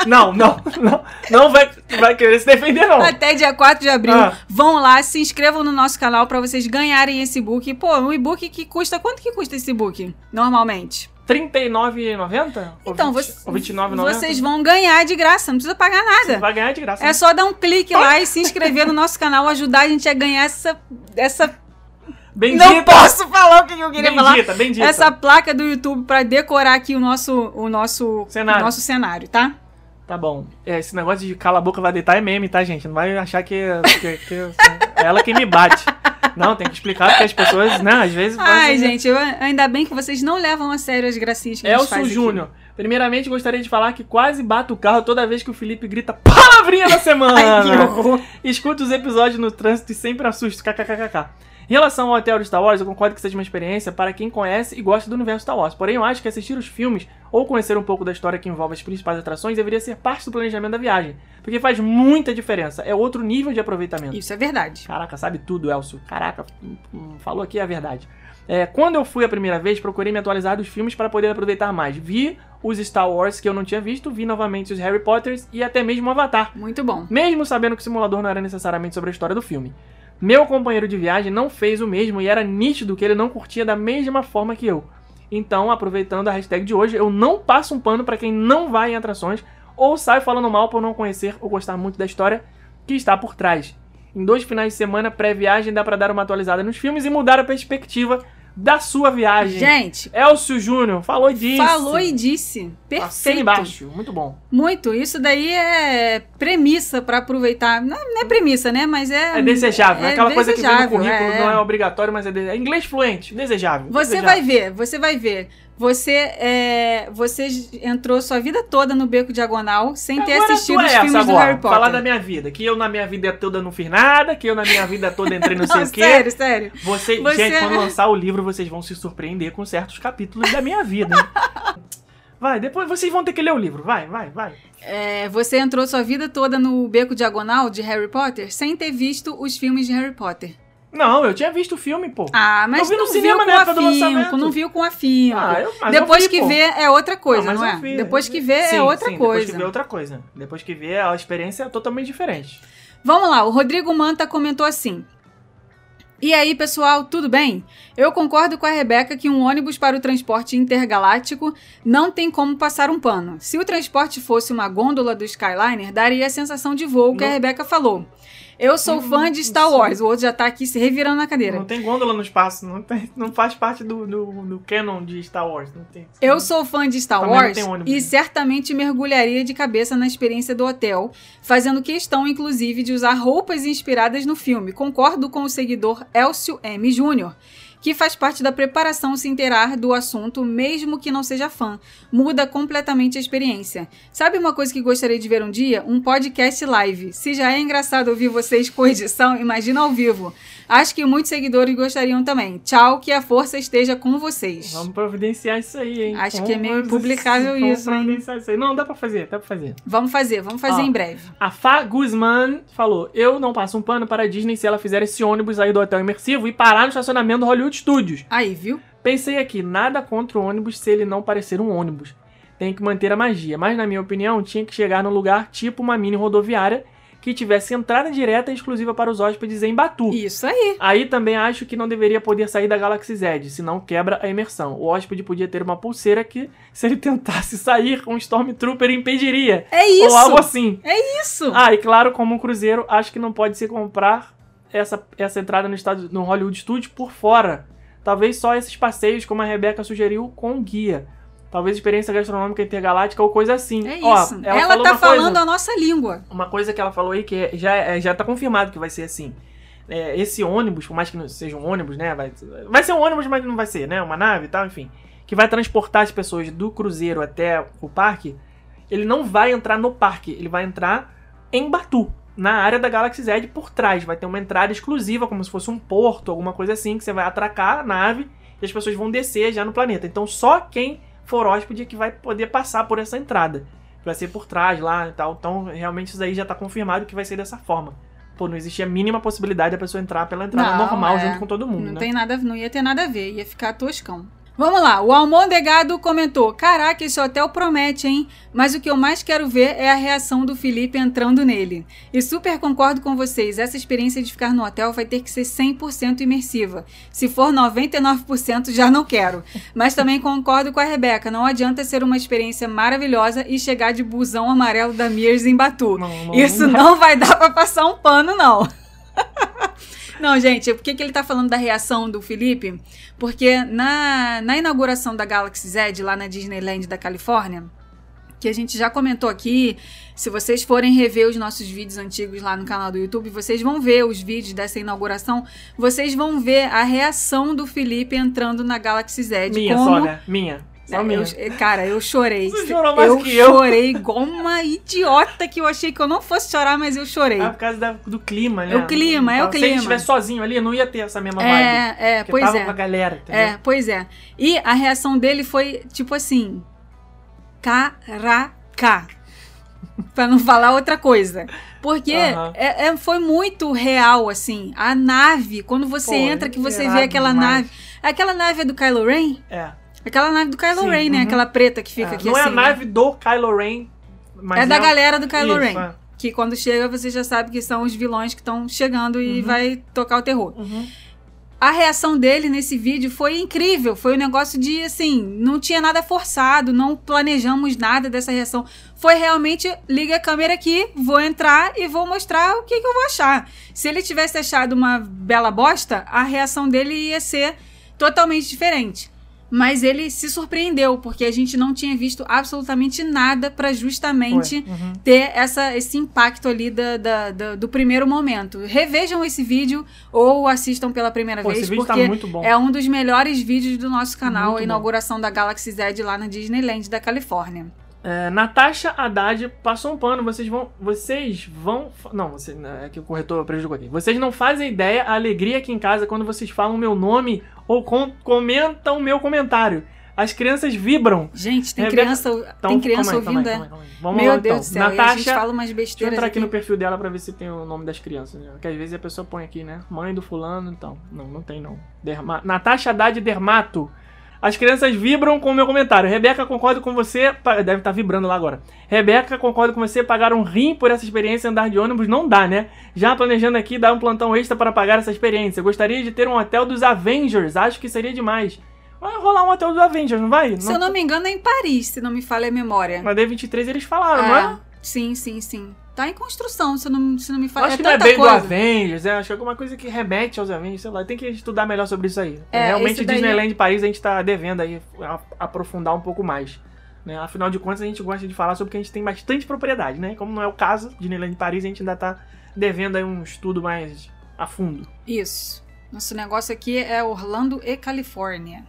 [SPEAKER 2] não, não, não, não, não vai, vai querer se defender, não.
[SPEAKER 1] Até dia 4 de abril.
[SPEAKER 2] Ah.
[SPEAKER 1] Vão lá, se inscrevam no nosso canal pra vocês ganharem esse e-book. Pô, um e-book que custa. Quanto que custa esse e-book? Normalmente.
[SPEAKER 2] R$39,90?
[SPEAKER 1] Então,
[SPEAKER 2] Ou
[SPEAKER 1] você,
[SPEAKER 2] 20 ou R$29,90?
[SPEAKER 1] vocês vão ganhar de graça, não precisa pagar nada.
[SPEAKER 2] Vai ganhar de graça.
[SPEAKER 1] É só dar um clique lá e se inscrever no nosso canal, ajudar a gente a ganhar essa. essa...
[SPEAKER 2] Bendita.
[SPEAKER 1] Não posso falar o que eu queria falar.
[SPEAKER 2] Bendita, bendita.
[SPEAKER 1] Essa placa do YouTube pra decorar aqui o nosso, o nosso
[SPEAKER 2] Cenário.
[SPEAKER 1] o nosso cenário, tá?
[SPEAKER 2] Tá bom. É, esse negócio de cala a boca vai deitar é meme, tá, gente? Não vai achar que, que, que- ela quem me bate. Não, tem que explicar porque as pessoas, né, às vezes...
[SPEAKER 1] Ai, gente, eu- ainda bem que vocês não levam a sério as gracinhas que aqui.
[SPEAKER 2] Júnior. Primeiramente, gostaria de falar que quase bato o carro toda vez que o Felipe grita palavrinha da semana.
[SPEAKER 1] Ai, que.
[SPEAKER 2] Escuto os episódios no trânsito e sempre assusto. KKKK. Em relação ao hotel de Star Wars, eu concordo que seja uma experiência para quem conhece e gosta do universo Star Wars. Porém, eu acho que assistir os filmes ou conhecer um pouco da história que envolve as principais atrações deveria ser parte do planejamento da viagem. Porque faz muita diferença. É outro nível de aproveitamento.
[SPEAKER 1] Isso é verdade.
[SPEAKER 2] Caraca, sabe tudo, Elcio. Caraca, falou aqui a verdade. É, quando eu fui a primeira vez, procurei me atualizar dos filmes para poder aproveitar mais. Vi os Star Wars que eu não tinha visto, vi novamente os Harry Potters e até mesmo o Avatar.
[SPEAKER 1] Muito bom.
[SPEAKER 2] Mesmo sabendo que o simulador não era necessariamente sobre a história do filme. Meu companheiro de viagem não fez o mesmo e era nítido que ele não curtia da mesma forma que eu. Então, aproveitando a hashtag de hoje, eu não passo um pano para quem não vai em atrações ou sai falando mal por não conhecer ou gostar muito da história que está por trás. Em dois finais de semana pré-viagem dá pra dar uma atualizada nos filmes e mudar a perspectiva da sua viagem.
[SPEAKER 1] Gente,
[SPEAKER 2] Elcio Júnior falou e disse.
[SPEAKER 1] falou e disse.
[SPEAKER 2] Assina
[SPEAKER 1] Perfeito.
[SPEAKER 2] embaixo, muito bom.
[SPEAKER 1] Muito. Isso daí é premissa pra aproveitar. Não, não é premissa, né? Mas é.
[SPEAKER 2] É desejável, é, aquela coisa que vem no currículo,
[SPEAKER 1] é.
[SPEAKER 2] não é obrigatório, mas é, de... é inglês fluente, desejável.
[SPEAKER 1] Você
[SPEAKER 2] desejável.
[SPEAKER 1] vai ver, você vai ver. Você é, você entrou sua vida toda no beco diagonal sem ter
[SPEAKER 2] Agora
[SPEAKER 1] assistido
[SPEAKER 2] tu é
[SPEAKER 1] os
[SPEAKER 2] essa
[SPEAKER 1] filmes do
[SPEAKER 2] agora,
[SPEAKER 1] Harry Potter.
[SPEAKER 2] Falar da minha vida, que eu na minha vida toda não fiz nada, que eu na minha vida toda entrei não sei o quê.
[SPEAKER 1] sério, sério.
[SPEAKER 2] Você,
[SPEAKER 1] Você-
[SPEAKER 2] Gente, quando lançar o livro, vocês vão se surpreender com certos capítulos da minha vida. Vai, depois vocês vão ter que ler o livro. Vai, vai, vai.
[SPEAKER 1] É, você entrou sua vida toda no beco diagonal de Harry Potter sem ter visto os filmes de Harry Potter.
[SPEAKER 2] Não, eu tinha visto o filme, pô.
[SPEAKER 1] Ah, mas
[SPEAKER 2] Eu vi no cinema
[SPEAKER 1] viu
[SPEAKER 2] na
[SPEAKER 1] com
[SPEAKER 2] época do lançamento.
[SPEAKER 1] não viu com afinco.
[SPEAKER 2] Ah, eu- mas
[SPEAKER 1] Depois
[SPEAKER 2] eu vi,
[SPEAKER 1] que
[SPEAKER 2] pô.
[SPEAKER 1] vê é outra coisa,
[SPEAKER 2] mas
[SPEAKER 1] não, é?
[SPEAKER 2] vi,
[SPEAKER 1] depois que vê
[SPEAKER 2] Sim,
[SPEAKER 1] é outra
[SPEAKER 2] sim,
[SPEAKER 1] coisa.
[SPEAKER 2] Depois que vê é outra coisa. Depois que vê, a experiência é totalmente diferente.
[SPEAKER 1] Vamos lá, o Rodrigo Manta comentou assim. E aí, pessoal, tudo bem? Eu concordo com a Rebeca que um ônibus para o transporte intergaláctico não tem como passar um pano. Se o transporte fosse uma gôndola do Skyliner, daria a sensação de voo que a. Rebeca falou. Eu sou fã de Star. Wars. O outro já tá aqui se revirando na cadeira.
[SPEAKER 2] Não tem gôndola no espaço, não, tem, não faz parte do, do, do canon de Star Wars. Não tem.
[SPEAKER 1] Eu sou fã de Star
[SPEAKER 2] Também
[SPEAKER 1] Wars e certamente mergulharia de cabeça na experiência do hotel, fazendo questão, inclusive, de usar roupas inspiradas no filme. Concordo com o seguidor Elcio M. Júnior, que faz parte da preparação se inteirar do assunto, mesmo que não seja fã. Muda completamente a experiência. Sabe uma coisa que gostaria de ver um dia? Um podcast live. Se já é engraçado ouvir vocês com edição, imagina ao vivo. Acho que muitos seguidores gostariam também. Tchau, que a força esteja com vocês.
[SPEAKER 2] Vamos providenciar isso aí, hein?
[SPEAKER 1] Acho que é meio
[SPEAKER 2] Vamos- vamos
[SPEAKER 1] isso, hein?
[SPEAKER 2] providenciar isso aí. Não, dá pra fazer, dá pra fazer.
[SPEAKER 1] Vamos fazer, vamos fazer
[SPEAKER 2] Ó.
[SPEAKER 1] em breve.
[SPEAKER 2] A Fá Guzman falou: Eu não passo um pano para a Disney se ela fizer esse ônibus aí do hotel imersivo e parar no estacionamento do Hollywood Studios.
[SPEAKER 1] Aí, viu?
[SPEAKER 2] Pensei aqui, nada contra o ônibus se ele não parecer um ônibus. Tem que manter a magia, mas na minha opinião tinha que chegar num lugar tipo uma mini rodoviária que tivesse entrada direta e exclusiva para os hóspedes em Batu.
[SPEAKER 1] Isso aí.
[SPEAKER 2] Aí também acho que não deveria poder sair da Galaxy Z, senão quebra a imersão. O hóspede podia ter uma pulseira que, se ele tentasse sair, um Stormtrooper impediria.
[SPEAKER 1] É isso.
[SPEAKER 2] Ou algo assim.
[SPEAKER 1] Isso.
[SPEAKER 2] Ah, e claro, como um cruzeiro, acho que não pode se comprar essa, essa entrada no, estado, no Hollywood Studios por fora. Talvez só esses passeios, como a Rebeca sugeriu, com guia. Talvez experiência gastronômica intergaláctica ou coisa assim.
[SPEAKER 1] É
[SPEAKER 2] Ó,
[SPEAKER 1] isso. ela
[SPEAKER 2] falou
[SPEAKER 1] tá
[SPEAKER 2] uma coisa-
[SPEAKER 1] falando a nossa língua.
[SPEAKER 2] uma coisa que ela falou aí que é- já, é- já tá confirmado que vai ser assim. É, esse ônibus, por mais que não seja um ônibus, né? Vai, vai ser um ônibus, mas não vai ser, né? Uma nave e tal, enfim. Que vai transportar as pessoas do cruzeiro até o parque. Ele não vai entrar no parque, ele vai entrar em Batu, na área da Galaxy Z por trás. Vai ter uma entrada exclusiva, como se fosse um porto, alguma coisa assim, que você vai atracar a nave e as pessoas vão descer já no planeta. Então só quem for hóspede que vai poder passar por essa entrada vai ser por trás lá e tal. Então, realmente, isso aí já tá confirmado que vai ser dessa forma. Pô, não existia a mínima possibilidade da pessoa entrar pela entrada
[SPEAKER 1] Não,
[SPEAKER 2] normal
[SPEAKER 1] é.
[SPEAKER 2] junto com todo mundo,
[SPEAKER 1] Não
[SPEAKER 2] né?
[SPEAKER 1] tem nada, não ia ter nada a ver, ia ficar toscão. Vamos lá, o Almondegado comentou: Caraca, esse hotel promete, hein? Mas o que eu mais quero ver é a reação do Felipe entrando nele. E super concordo com vocês, essa experiência de ficar no hotel vai ter que ser 100% imersiva. Se for 99%, já não quero. Mas também concordo com a Rebeca: não adianta ser uma experiência maravilhosa e chegar de busão amarelo da Mears em Batu.
[SPEAKER 2] Não, não-
[SPEAKER 1] Isso
[SPEAKER 2] não
[SPEAKER 1] vai dar pra passar um pano, não. Não, gente, por que, que ele tá falando da reação do Felipe? Porque na, na inauguração da Galaxy Z, lá na Disneyland da Califórnia, que a gente já comentou aqui. Se vocês forem rever os nossos vídeos antigos lá no canal do YouTube, vocês vão ver os vídeos dessa inauguração. Vocês vão ver a reação do Felipe entrando na Galaxy Z.
[SPEAKER 2] Minha
[SPEAKER 1] como...
[SPEAKER 2] só, né? Minha. Só
[SPEAKER 1] É,
[SPEAKER 2] minha.
[SPEAKER 1] eu- cara, eu chorei.
[SPEAKER 2] Você chorou mais
[SPEAKER 1] eu
[SPEAKER 2] que eu.
[SPEAKER 1] chorei igual uma idiota que eu achei que eu não fosse chorar, mas eu chorei.
[SPEAKER 2] Ah, por causa da- do clima, né?
[SPEAKER 1] É o clima, é o
[SPEAKER 2] Se ele
[SPEAKER 1] clima.
[SPEAKER 2] estivesse sozinho ali, não ia ter essa mesma vibe.
[SPEAKER 1] é, é, pois
[SPEAKER 2] tava
[SPEAKER 1] é.
[SPEAKER 2] com a galera, entendeu?
[SPEAKER 1] É, pois é. E a reação dele foi tipo assim: caraca. pra não falar outra coisa. Porque é- é- foi muito real, assim. A nave, quando você
[SPEAKER 2] Pô,
[SPEAKER 1] entra, que você vê aquela
[SPEAKER 2] demais.
[SPEAKER 1] nave. Aquela nave é do Kylo Ren?
[SPEAKER 2] É.
[SPEAKER 1] Aquela nave do Kylo
[SPEAKER 2] Sim,
[SPEAKER 1] Ren, né?
[SPEAKER 2] uhum.
[SPEAKER 1] Aquela preta que fica
[SPEAKER 2] É,
[SPEAKER 1] aqui
[SPEAKER 2] não
[SPEAKER 1] assim.
[SPEAKER 2] é a
[SPEAKER 1] né?
[SPEAKER 2] nave do Kylo Ren, mas
[SPEAKER 1] É da
[SPEAKER 2] o-
[SPEAKER 1] galera do Kylo
[SPEAKER 2] Isso,
[SPEAKER 1] Ren.
[SPEAKER 2] é.
[SPEAKER 1] Que quando chega, você já sabe que são os vilões que estão chegando e
[SPEAKER 2] Uhum.
[SPEAKER 1] vai tocar o terror.
[SPEAKER 2] Uhum.
[SPEAKER 1] A reação dele nesse vídeo foi incrível. Foi um negócio de assim, não tinha nada forçado, não planejamos nada dessa reação. Foi realmente liga a câmera aqui, vou entrar e vou mostrar o que, que eu vou achar. Se ele tivesse achado uma bela bosta, a reação dele ia ser totalmente diferente. Mas ele se surpreendeu, porque a gente não tinha visto absolutamente nada pra justamente.
[SPEAKER 2] Uhum.
[SPEAKER 1] ter essa, esse impacto ali da, da- da- do primeiro momento. Revejam esse vídeo ou assistam pela primeira
[SPEAKER 2] Pô,
[SPEAKER 1] vez,
[SPEAKER 2] tá
[SPEAKER 1] porque
[SPEAKER 2] bom.
[SPEAKER 1] é um dos melhores vídeos do nosso canal,
[SPEAKER 2] Muito
[SPEAKER 1] a
[SPEAKER 2] bom.
[SPEAKER 1] inauguração da Galaxy Z lá na Disneyland da Califórnia.
[SPEAKER 2] É, Natasha Haddad passou um pano. Vocês vão. Vocês vão. Não, você, é que o corretor prejudicou aqui. Vocês não fazem ideia a alegria aqui em casa quando vocês falam meu nome ou com- comentam meu comentário. As crianças vibram.
[SPEAKER 1] Gente, tem
[SPEAKER 2] Rebeca-
[SPEAKER 1] criança,
[SPEAKER 2] Então,
[SPEAKER 1] tem criança
[SPEAKER 2] calma aí, calma
[SPEAKER 1] ouvindo,
[SPEAKER 2] aí,
[SPEAKER 1] é?
[SPEAKER 2] calma aí, calma aí. Vamos
[SPEAKER 1] Meu
[SPEAKER 2] lá,
[SPEAKER 1] Deus
[SPEAKER 2] então.
[SPEAKER 1] do céu, e a gente
[SPEAKER 2] Natasha.
[SPEAKER 1] fala umas
[SPEAKER 2] Deixa eu
[SPEAKER 1] besteiras
[SPEAKER 2] entrar aqui
[SPEAKER 1] aqui.
[SPEAKER 2] no perfil dela pra ver se tem o nome das crianças. Né? Porque às vezes a pessoa põe aqui, né? Mãe do fulano e tal. Não, não tem não. Derma... Natasha Haddad Dermato. As crianças vibram com o meu comentário. Rebeca, concordo com você. Deve estar vibrando lá agora. Rebeca, concordo com você. Pagar um rim por essa experiência andar de ônibus não dá, né? Já planejando aqui dar um plantão extra para pagar essa experiência. Gostaria de ter um hotel dos Avengers. Acho que seria demais. Vai rolar um hotel dos Avengers, não vai?
[SPEAKER 1] Se eu não me engano, é em Paris, se não me falha a memória.
[SPEAKER 2] Na D23 eles falaram, não é?
[SPEAKER 1] É, sim, sim, sim. Tá em construção, se não, se não me falha.
[SPEAKER 2] acho
[SPEAKER 1] é
[SPEAKER 2] que não é bem do
[SPEAKER 1] coisa.
[SPEAKER 2] Avengers, é, acho que é alguma coisa que remete aos Avengers, sei lá. Tem que estudar melhor sobre isso aí.
[SPEAKER 1] É,
[SPEAKER 2] Realmente,
[SPEAKER 1] esse daí-
[SPEAKER 2] Disneyland Paris a gente tá devendo aí aprofundar um pouco mais. Né? Afinal de contas, a gente gosta de falar sobre que a gente tem bastante propriedade, né? Como não é o caso, Disneyland Paris a gente ainda tá devendo aí um estudo mais a fundo.
[SPEAKER 1] Isso. Nosso negócio aqui é Orlando e Califórnia.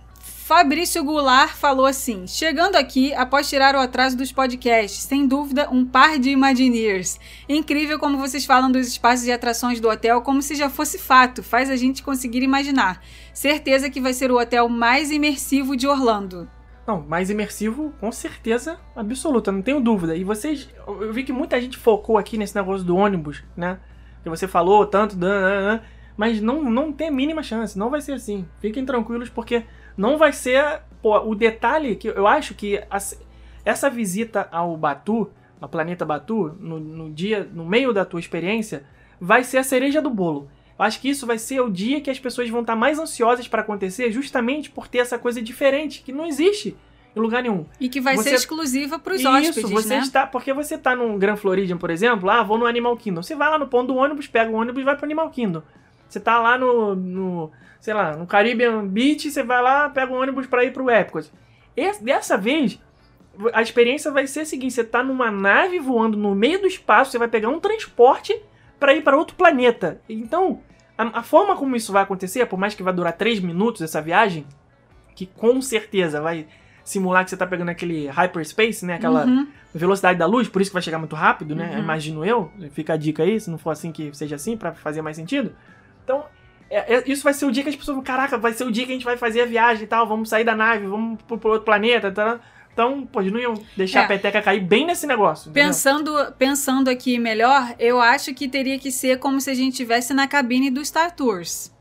[SPEAKER 1] Fabrício Goulart falou assim: chegando aqui após tirar o atraso dos podcasts, sem dúvida um par de Imagineers. Incrível como vocês falam dos espaços de atrações do hotel como se já fosse fato, faz a gente conseguir imaginar. Certeza que vai ser o hotel mais imersivo de Orlando.
[SPEAKER 2] Não, mais imersivo, com certeza absoluta, não tenho dúvida. E vocês. Eu vi que muita gente focou aqui nesse negócio do ônibus, né? Que você falou tanto, dan, dan, dan, mas não, não tem a mínima chance, não vai ser assim. Fiquem tranquilos, porque não vai ser. Pô, o detalhe que eu acho que as- essa visita ao Batu, ao planeta Batu, no, no dia, no meio da tua experiência, vai ser a cereja do bolo. Eu acho que isso vai ser o dia que as pessoas vão estar mais ansiosas para acontecer, justamente por ter essa coisa diferente, que não existe em lugar nenhum.
[SPEAKER 1] E que vai
[SPEAKER 2] Você-
[SPEAKER 1] ser exclusiva para os
[SPEAKER 2] Isso,
[SPEAKER 1] hóspedes,
[SPEAKER 2] você
[SPEAKER 1] né?
[SPEAKER 2] está. Porque você está no Grand Floridian, por exemplo, ah, vou no Animal Kingdom. Você vai lá no ponto do ônibus, pega o ônibus e vai pro Animal Kingdom. Você tá lá no. no sei lá, no Caribbean Beach, você vai lá, pega o ônibus para ir pro Epcot. Esse- dessa vez, a experiência vai ser a seguinte: você tá numa nave voando no meio do espaço, você vai pegar um transporte para ir para outro planeta. Então, a, a forma como isso vai acontecer, por mais que vai durar 3 minutos essa viagem, que com certeza vai simular que você tá pegando aquele hyperspace, né? Aquela
[SPEAKER 1] Uhum.
[SPEAKER 2] velocidade da luz, por isso que vai chegar muito rápido, né?
[SPEAKER 1] Uhum.
[SPEAKER 2] Imagino eu. Fica a dica aí, se não for assim que seja assim, pra fazer mais sentido. Então, é- é- isso vai ser o dia que as pessoas vão, caraca, vai ser o dia que a gente vai fazer a viagem e tal, vamos sair da nave, vamos pro, pro outro planeta, tá? Então, pô, não iam deixar
[SPEAKER 1] É.
[SPEAKER 2] a peteca cair bem nesse negócio. entendeu?
[SPEAKER 1] Pensando, pensando aqui melhor, eu acho que teria que ser como se a gente estivesse na cabine do Star Tours,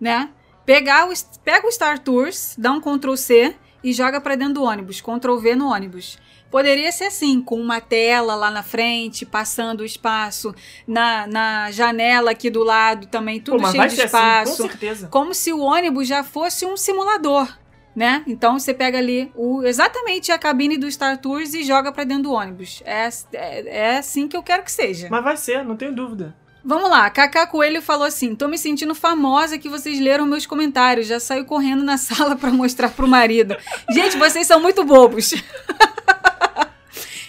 [SPEAKER 1] né? Pegar o, pega o Star Tours, dá um Ctrl C e joga pra dentro do ônibus, Ctrl V no ônibus. Poderia ser assim, com uma tela lá na frente, passando o espaço, na, na janela aqui do lado também,
[SPEAKER 2] Pô,
[SPEAKER 1] tudo
[SPEAKER 2] mas
[SPEAKER 1] cheio de espaço
[SPEAKER 2] assim, com certeza.
[SPEAKER 1] como se o ônibus já fosse um simulador, né? Então você pega ali o, exatamente a cabine do Star Tours e joga pra dentro do ônibus. É, é, é assim que eu quero que seja.
[SPEAKER 2] Mas vai ser, não tenho dúvida.
[SPEAKER 1] Vamos lá, Cacá Coelho falou assim: tô me sentindo famosa que vocês leram meus comentários. Já saiu correndo na sala pra mostrar pro marido. Gente, vocês são muito bobos.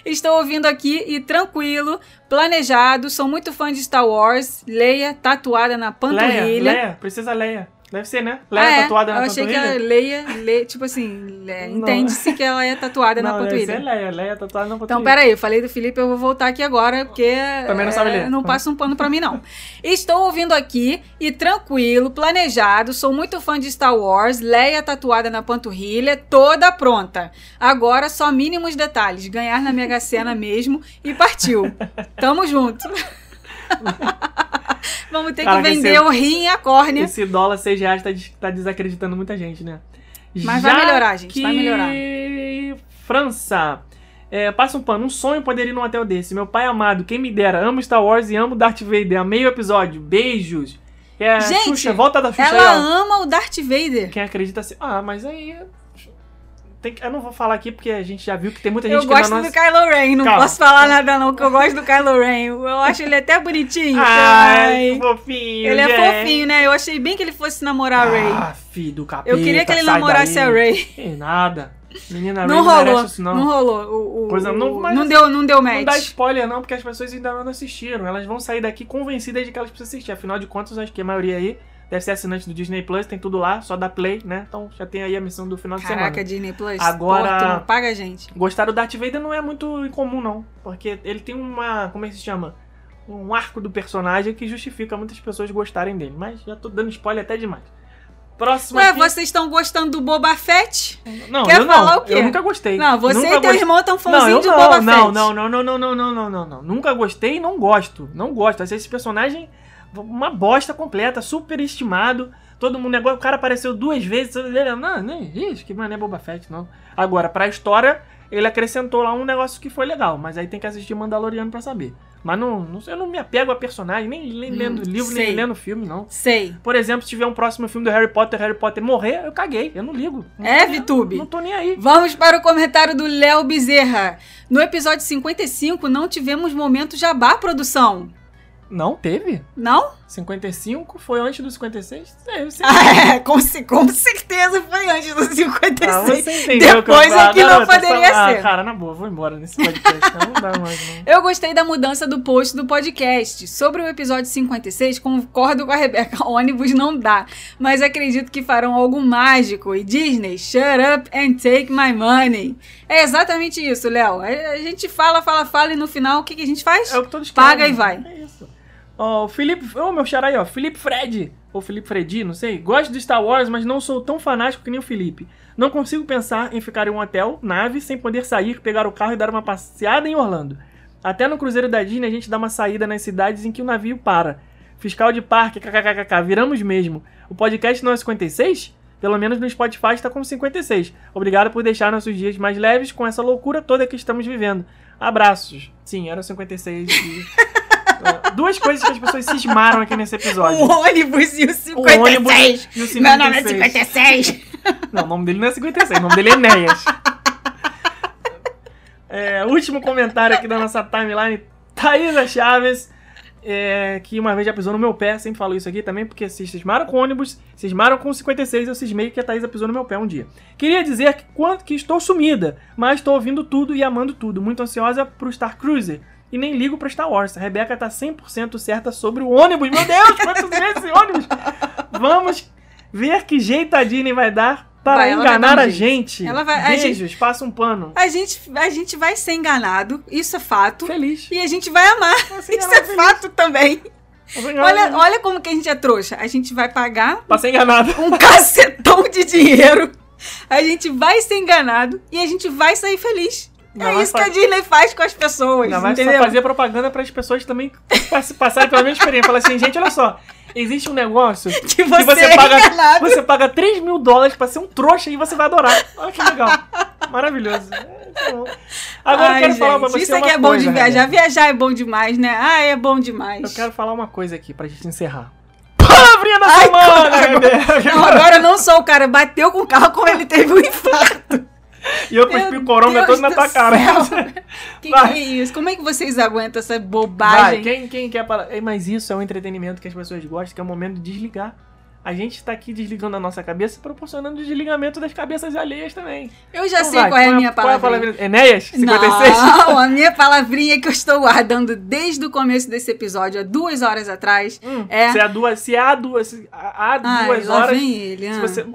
[SPEAKER 1] Estou ouvindo aqui e tranquilo, planejado. Sou muito fã de Star Wars. Leia, tatuada na panturrilha.
[SPEAKER 2] Leia, Leia, precisa Leia. Deve ser, né? Leia
[SPEAKER 1] Ah, é?
[SPEAKER 2] tatuada na
[SPEAKER 1] Eu achei que
[SPEAKER 2] panturrilha.
[SPEAKER 1] ela leia, le, tipo assim,
[SPEAKER 2] Não.
[SPEAKER 1] entende-se que ela é tatuada na
[SPEAKER 2] Não, deve ser
[SPEAKER 1] panturrilha.
[SPEAKER 2] Leia, Leia tatuada na panturrilha.
[SPEAKER 1] Então, peraí, eu falei do Felipe, eu vou voltar aqui agora, porque
[SPEAKER 2] Também não sabe ler.
[SPEAKER 1] não passa um pano pra mim, não. Estou ouvindo aqui e tranquilo, planejado, sou muito fã de Star Wars, Leia tatuada na panturrilha, toda pronta. Agora só mínimos detalhes, ganhar na Mega Sena mesmo e partiu. Tamo junto. Vamos ter
[SPEAKER 2] Cara,
[SPEAKER 1] que vender
[SPEAKER 2] esse-
[SPEAKER 1] o rim e a córnea.
[SPEAKER 2] Esse dólar 6 reais tá, tá desacreditando muita gente, né?
[SPEAKER 1] Mas vai melhorar, gente,
[SPEAKER 2] que...
[SPEAKER 1] vai melhorar.
[SPEAKER 2] França. É, passa um pano. Um sonho poder ir num hotel desse. Meu pai amado, quem me dera. Amo Star Wars e amo Darth Vader. Amei o episódio. Beijos. É,
[SPEAKER 1] Gente,
[SPEAKER 2] Xuxa, volta da Xuxa
[SPEAKER 1] Ela
[SPEAKER 2] aí,
[SPEAKER 1] ama o Darth Vader.
[SPEAKER 2] Quem acredita assim. Ah, mas aí. Tem. Eu não vou falar aqui porque a gente já viu que tem muita
[SPEAKER 1] Eu
[SPEAKER 2] gente que
[SPEAKER 1] gosto
[SPEAKER 2] na
[SPEAKER 1] do. Kylo Ren, não
[SPEAKER 2] Calma.
[SPEAKER 1] posso falar nada não, que eu gosto do Kylo Ren. Eu acho ele até bonitinho.
[SPEAKER 2] Ai,
[SPEAKER 1] Ai.
[SPEAKER 2] que fofinho,
[SPEAKER 1] Ele é
[SPEAKER 2] gente.
[SPEAKER 1] fofinho, né? Eu achei bem que ele fosse namorar a Ray.
[SPEAKER 2] Ah, filho do capeta.
[SPEAKER 1] Eu queria que ele namorasse
[SPEAKER 2] daí.
[SPEAKER 1] a Ray.
[SPEAKER 2] Que nada. Menina
[SPEAKER 1] Não
[SPEAKER 2] Ray não
[SPEAKER 1] rolou,
[SPEAKER 2] isso,
[SPEAKER 1] não.
[SPEAKER 2] não.
[SPEAKER 1] rolou. O, o-
[SPEAKER 2] Coisa não- mas-
[SPEAKER 1] não deu, não deu match.
[SPEAKER 2] Não dá spoiler não, porque as pessoas ainda não assistiram. Elas vão sair daqui convencidas de que elas precisam assistir. Afinal de contas, acho que a maioria aí deve ser assinante do Disney Plus, tem tudo lá, só dá play, né? Então já tem aí a missão do final de
[SPEAKER 1] Caraca,
[SPEAKER 2] semana.
[SPEAKER 1] Disney Plus.
[SPEAKER 2] Agora-
[SPEAKER 1] Pô, não paga a gente.
[SPEAKER 2] Gostar do Darth Vader não é muito incomum, não. Porque ele tem uma. Como é que se chama? Um arco do personagem que justifica muitas pessoas gostarem dele. Mas já tô dando spoiler até demais. Próximo
[SPEAKER 1] Ué,
[SPEAKER 2] aqui...
[SPEAKER 1] vocês estão gostando do Boba Fett?
[SPEAKER 2] Não,
[SPEAKER 1] quer
[SPEAKER 2] eu não.
[SPEAKER 1] falar o quê?
[SPEAKER 2] Eu nunca gostei.
[SPEAKER 1] Não, você
[SPEAKER 2] Nunca
[SPEAKER 1] e teu
[SPEAKER 2] gostei.
[SPEAKER 1] irmão estão
[SPEAKER 2] Não,
[SPEAKER 1] fãzinho
[SPEAKER 2] eu
[SPEAKER 1] de
[SPEAKER 2] não,
[SPEAKER 1] Boba
[SPEAKER 2] não,
[SPEAKER 1] Fett.
[SPEAKER 2] não, não, não, não, não, não, não, não, não. Nunca gostei e não gosto. Não gosto. Esse personagem uma bosta completa, super estimado. Todo mundo negócio, o cara apareceu duas vezes. Ele, não, nem isso, que mano é Boba Fett, não. Agora, pra história, ele acrescentou lá um negócio que foi legal, mas aí tem que assistir Mandaloriano pra saber. Mas não, não eu não me apego a personagem, nem, nem lendo livro,
[SPEAKER 1] Hum, sei.
[SPEAKER 2] nem lendo filme, não.
[SPEAKER 1] Sei.
[SPEAKER 2] Por exemplo, se tiver um próximo filme do Harry Potter, Harry Potter morrer, eu caguei, eu não ligo. Não
[SPEAKER 1] É, Vitube?
[SPEAKER 2] Não tô nem aí.
[SPEAKER 1] Vamos para o comentário do Léo Bezerra. No episódio 55, não tivemos momento jabá, produção.
[SPEAKER 2] Não teve?
[SPEAKER 1] Não?
[SPEAKER 2] 55 foi antes do 56? É, eu sei.
[SPEAKER 1] Ah, é, com, com certeza foi antes do 56.
[SPEAKER 2] Ah, você eu
[SPEAKER 1] Depois é que não
[SPEAKER 2] Garota,
[SPEAKER 1] poderia
[SPEAKER 2] só-
[SPEAKER 1] ser.
[SPEAKER 2] Ah, cara, na boa, vou embora nesse podcast. não dá mais, não.
[SPEAKER 1] Eu gostei da mudança do post do podcast. Sobre o episódio 56, concordo com a Rebeca. Ônibus não dá. Mas acredito que farão algo mágico. E Disney, shut up and take my money. É exatamente isso, Léo. A a gente fala, fala, fala e no final o que, que a gente faz?
[SPEAKER 2] É o que todos
[SPEAKER 1] Paga
[SPEAKER 2] querem.
[SPEAKER 1] e vai.
[SPEAKER 2] É isso. Ó, o Felipe. Ô, meu xará aí, ó. Felipe Fred. Ou Felipe Fredi, não sei. Gosto de Star Wars, mas não sou tão fanático que nem o Felipe. Não consigo pensar em ficar em um hotel, nave, sem poder sair, pegar o carro e dar uma passeada em Orlando. Até no Cruzeiro da Disney a gente dá uma saída nas cidades em que o navio para. Fiscal de parque, kkkk, viramos mesmo. O podcast não é 56? Pelo menos no Spotify está com 56. Obrigado por deixar nossos dias mais leves com essa loucura toda que estamos vivendo. Abraços. Sim, era 56. E... É, Duas coisas que as pessoas cismaram aqui nesse episódio.
[SPEAKER 1] O ônibus e o
[SPEAKER 2] O
[SPEAKER 1] 56.
[SPEAKER 2] ônibus e o 56.
[SPEAKER 1] Meu nome é 56.
[SPEAKER 2] Não, o nome dele não é 56, o nome dele é Enéas. É, último comentário aqui da nossa timeline, Thaisa Chaves, é, que uma vez já pisou no meu pé, sempre falo isso aqui também, porque se cismaram com ônibus, cismaram com 56, eu cismei que a Thaisa pisou no meu pé um dia. Queria dizer que, quanto, que estou sumida, mas estou ouvindo tudo e amando tudo, muito ansiosa pro Star Cruiser. E nem ligo pra Star Wars. A Rebeca tá 100% certa sobre o ônibus. Meu Deus, quantos vezes esse ônibus? Vamos ver que jeito a Disney vai dar para
[SPEAKER 1] Vai,
[SPEAKER 2] enganar a gente.
[SPEAKER 1] Ela vai- a
[SPEAKER 2] Beijos, passa um pano.
[SPEAKER 1] A gente, a gente vai ser enganado, isso é fato.
[SPEAKER 2] Feliz.
[SPEAKER 1] E a gente vai amar,
[SPEAKER 2] ser
[SPEAKER 1] isso é
[SPEAKER 2] feliz.
[SPEAKER 1] fato também.
[SPEAKER 2] Olha,
[SPEAKER 1] Olha, como que a gente é trouxa. A gente vai pagar
[SPEAKER 2] Pra ser enganado.
[SPEAKER 1] um cacetão de dinheiro. A gente vai ser enganado e a gente vai sair feliz.
[SPEAKER 2] Ainda
[SPEAKER 1] é isso que a Disney faz com as pessoas,
[SPEAKER 2] Ainda vai só
[SPEAKER 1] entendeu?
[SPEAKER 2] fazer propaganda para as pessoas também pass- passarem pela mesma experiência. Falar assim, gente, olha só. Existe um negócio
[SPEAKER 1] Que
[SPEAKER 2] que
[SPEAKER 1] você,
[SPEAKER 2] você
[SPEAKER 1] é
[SPEAKER 2] paga, você paga 3 mil dólares pra ser um trouxa e você vai adorar. Olha que legal. Maravilhoso. É, tá. Agora
[SPEAKER 1] Ai,
[SPEAKER 2] eu quero falar pra
[SPEAKER 1] gente,
[SPEAKER 2] você
[SPEAKER 1] Isso aqui é bom
[SPEAKER 2] coisa,
[SPEAKER 1] de viajar.
[SPEAKER 2] Rebeca.
[SPEAKER 1] Viajar é bom demais, né? Ah, é bom demais.
[SPEAKER 2] Eu quero falar uma coisa aqui pra gente encerrar. Palavrinha da semana, Rebeca.
[SPEAKER 1] Não, agora eu não sou o cara. Bateu com o carro como ele teve um infarto.
[SPEAKER 2] E eu cuspi o coronga todo na tua cara.
[SPEAKER 1] céu. Que
[SPEAKER 2] Vai.
[SPEAKER 1] que é isso? Como é que vocês aguentam essa
[SPEAKER 2] Vai,
[SPEAKER 1] bobagem?
[SPEAKER 2] quem, quem quer falar? Ei, Mas isso é um entretenimento que as pessoas gostam, que é o momento de desligar. a gente tá aqui desligando a nossa cabeça, proporcionando o desligamento das cabeças alheias também.
[SPEAKER 1] Eu já
[SPEAKER 2] Então
[SPEAKER 1] sei
[SPEAKER 2] vai,
[SPEAKER 1] qual é a minha
[SPEAKER 2] Qual é a
[SPEAKER 1] palavrinha.
[SPEAKER 2] palavrinha? Enéas? 56?
[SPEAKER 1] Não, a minha palavrinha que eu estou guardando desde o começo desse episódio, há duas horas atrás,
[SPEAKER 2] Hum,
[SPEAKER 1] é...
[SPEAKER 2] Se há duas, se há duas, se há há
[SPEAKER 1] Ai,
[SPEAKER 2] duas
[SPEAKER 1] lá
[SPEAKER 2] horas.
[SPEAKER 1] vem ele.
[SPEAKER 2] Se
[SPEAKER 1] ah.
[SPEAKER 2] você.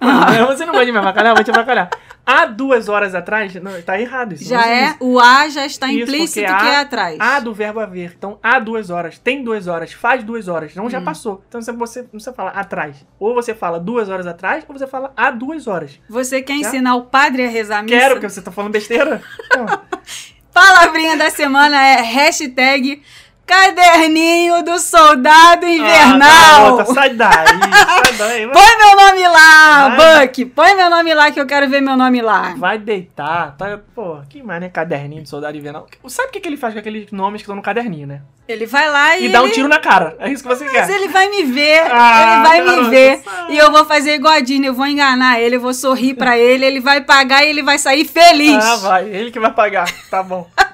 [SPEAKER 2] Não, você não pode me avacalhar, eu vou te avacalhar. Há duas horas atrás. Não, tá errado isso.
[SPEAKER 1] Já é, o A já está
[SPEAKER 2] Isso,
[SPEAKER 1] implícito que é atrás.
[SPEAKER 2] Há do verbo haver. Então, há duas horas, tem duas horas, faz duas horas. Não
[SPEAKER 1] Hum.
[SPEAKER 2] já passou. Então, você, você não precisa falar atrás. Ou você fala duas horas atrás, ou você fala há duas horas.
[SPEAKER 1] Você quer
[SPEAKER 2] Já?
[SPEAKER 1] ensinar o padre a rezar a missa?
[SPEAKER 2] Quero, porque você tá falando besteira. Pô,
[SPEAKER 1] Palavrinha da semana é hashtag caderninho do soldado
[SPEAKER 2] Ah,
[SPEAKER 1] invernal.
[SPEAKER 2] garota, sai daí, sai daí. Vai,
[SPEAKER 1] Põe meu nome lá,
[SPEAKER 2] Vai.
[SPEAKER 1] Buck. Põe meu nome lá que eu quero ver meu nome lá.
[SPEAKER 2] vai deitar. Tá, pô, que mais, né? Caderninho de soldado invernal. Sabe o que, que ele faz com aqueles nomes que estão no caderninho, né?
[SPEAKER 1] Ele vai lá e,
[SPEAKER 2] E, dá um tiro na cara. É isso que você
[SPEAKER 1] Mas
[SPEAKER 2] quer.
[SPEAKER 1] ele vai me ver,
[SPEAKER 2] Ah,
[SPEAKER 1] ele vai me ver.
[SPEAKER 2] sai.
[SPEAKER 1] E eu vou fazer igual a Disney, eu vou enganar ele, eu vou sorrir pra ele, ele vai pagar e ele vai sair feliz.
[SPEAKER 2] Ah, vai. Ele que vai pagar. Tá bom.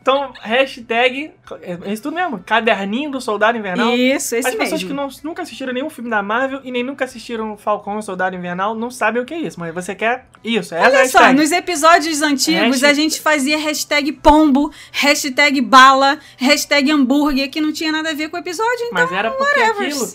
[SPEAKER 2] Então, hashtag. É isso tudo mesmo. Caderninho do Soldado Invernal.
[SPEAKER 1] Isso, esse
[SPEAKER 2] As pessoas
[SPEAKER 1] mesmo.
[SPEAKER 2] que não- nunca assistiram nenhum filme da Marvel e nem nunca assistiram Falcão e Soldado Invernal não sabem o que é isso. Mas você quer isso. É
[SPEAKER 1] Olha só, nos episódios antigos
[SPEAKER 2] Hashtag-
[SPEAKER 1] a gente fazia hashtag pombo, hashtag bala, hashtag hambúrguer, que não tinha nada a ver com o episódio, então
[SPEAKER 2] Mas era porque
[SPEAKER 1] whatever.
[SPEAKER 2] aquilo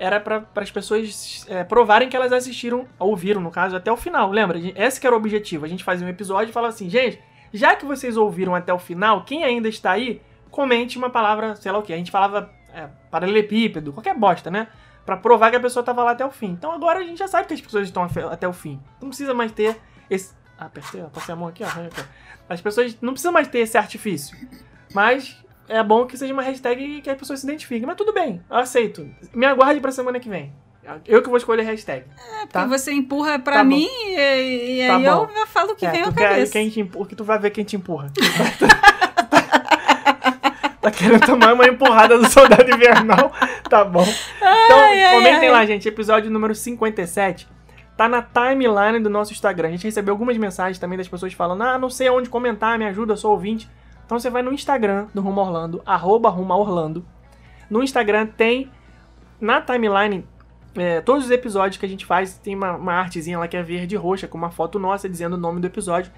[SPEAKER 2] era para as pessoas é, provarem que elas assistiram, ouviram no caso, até o final. Lembra? Esse que era o objetivo. A gente fazia um episódio e falava assim, gente, já que vocês ouviram até o final, quem ainda está aí, comente uma palavra, sei lá o que. A gente falava é, paralelepípedo, qualquer bosta, né? Pra provar que a pessoa tava lá até o fim. Então agora a gente já sabe que as pessoas estão até o fim. Não precisa mais ter esse. Ah, apertei, passei a mão aqui, ó. As pessoas não precisam mais ter esse artifício. Mas é bom que seja uma hashtag que as pessoas se identifiquem. Mas tudo bem, eu aceito. Me aguarde pra semana que vem. Eu que vou escolher a hashtag. tá?
[SPEAKER 1] Porque você empurra pra
[SPEAKER 2] Tá
[SPEAKER 1] mim e, e
[SPEAKER 2] Tá
[SPEAKER 1] aí
[SPEAKER 2] bom.
[SPEAKER 1] eu falo o que
[SPEAKER 2] É,
[SPEAKER 1] vem à
[SPEAKER 2] quer
[SPEAKER 1] cabeça.
[SPEAKER 2] quem te empurra, que tu vai ver quem te empurra. tá querendo tomar uma empurrada do soldado invernal? Tá bom. Então,
[SPEAKER 1] Ai,
[SPEAKER 2] comentem
[SPEAKER 1] ai.
[SPEAKER 2] lá, gente. Episódio número 57. Tá na timeline do nosso Instagram. A gente recebeu algumas mensagens também das pessoas falando: Ah, não sei aonde comentar, me ajuda, eu sou ouvinte. Então você vai no Instagram do Rumo Orlando, arroba Rumo Orlando. No Instagram tem na timeline é, todos os episódios que a gente faz. Tem uma, uma artezinha lá que é verde e roxa, com uma foto nossa dizendo o nome do episódio.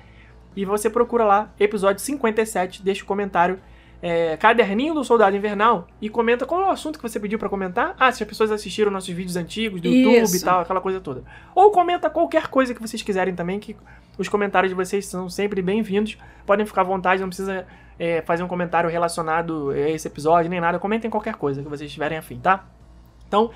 [SPEAKER 2] E você procura lá, episódio 57, deixa o comentário. é, caderninho do Soldado Invernal e comenta qual é o assunto que você pediu pra comentar. Ah, se as pessoas assistiram nossos vídeos antigos do YouTube
[SPEAKER 1] Isso.
[SPEAKER 2] e tal, aquela coisa toda. Ou comenta qualquer coisa que vocês quiserem também, que os comentários de vocês são sempre bem-vindos. Podem ficar à vontade, não precisa é, fazer um comentário relacionado a esse episódio, nem nada. Comentem qualquer coisa que vocês estiverem afim, tá? Então,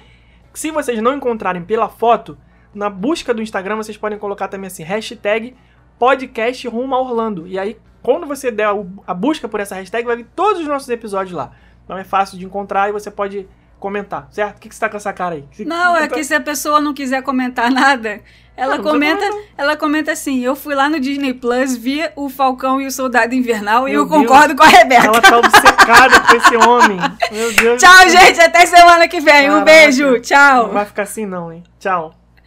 [SPEAKER 2] se vocês não encontrarem pela foto, na busca do Instagram vocês podem colocar também assim, hashtag podcast rumo a Orlando. E aí, quando você der a busca por essa hashtag, vai vir todos os nossos episódios lá. Então é fácil de encontrar e você pode comentar, certo? O que, que você tá com essa cara aí? Que-
[SPEAKER 1] Não, é
[SPEAKER 2] tá-
[SPEAKER 1] que se a pessoa não quiser comentar nada, ela
[SPEAKER 2] Ah,
[SPEAKER 1] comenta,
[SPEAKER 2] comentar.
[SPEAKER 1] ela comenta assim: eu fui lá no Disney Plus, vi o Falcão e o Soldado Invernal e
[SPEAKER 2] Meu
[SPEAKER 1] eu concordo
[SPEAKER 2] Deus.
[SPEAKER 1] com a Rebeca.
[SPEAKER 2] Ela tá obcecada com esse homem. Meu Deus.
[SPEAKER 1] Tchau, gente, até semana que vem. Um
[SPEAKER 2] Caraca.
[SPEAKER 1] beijo, tchau.
[SPEAKER 2] Não vai ficar assim não, hein? Tchau.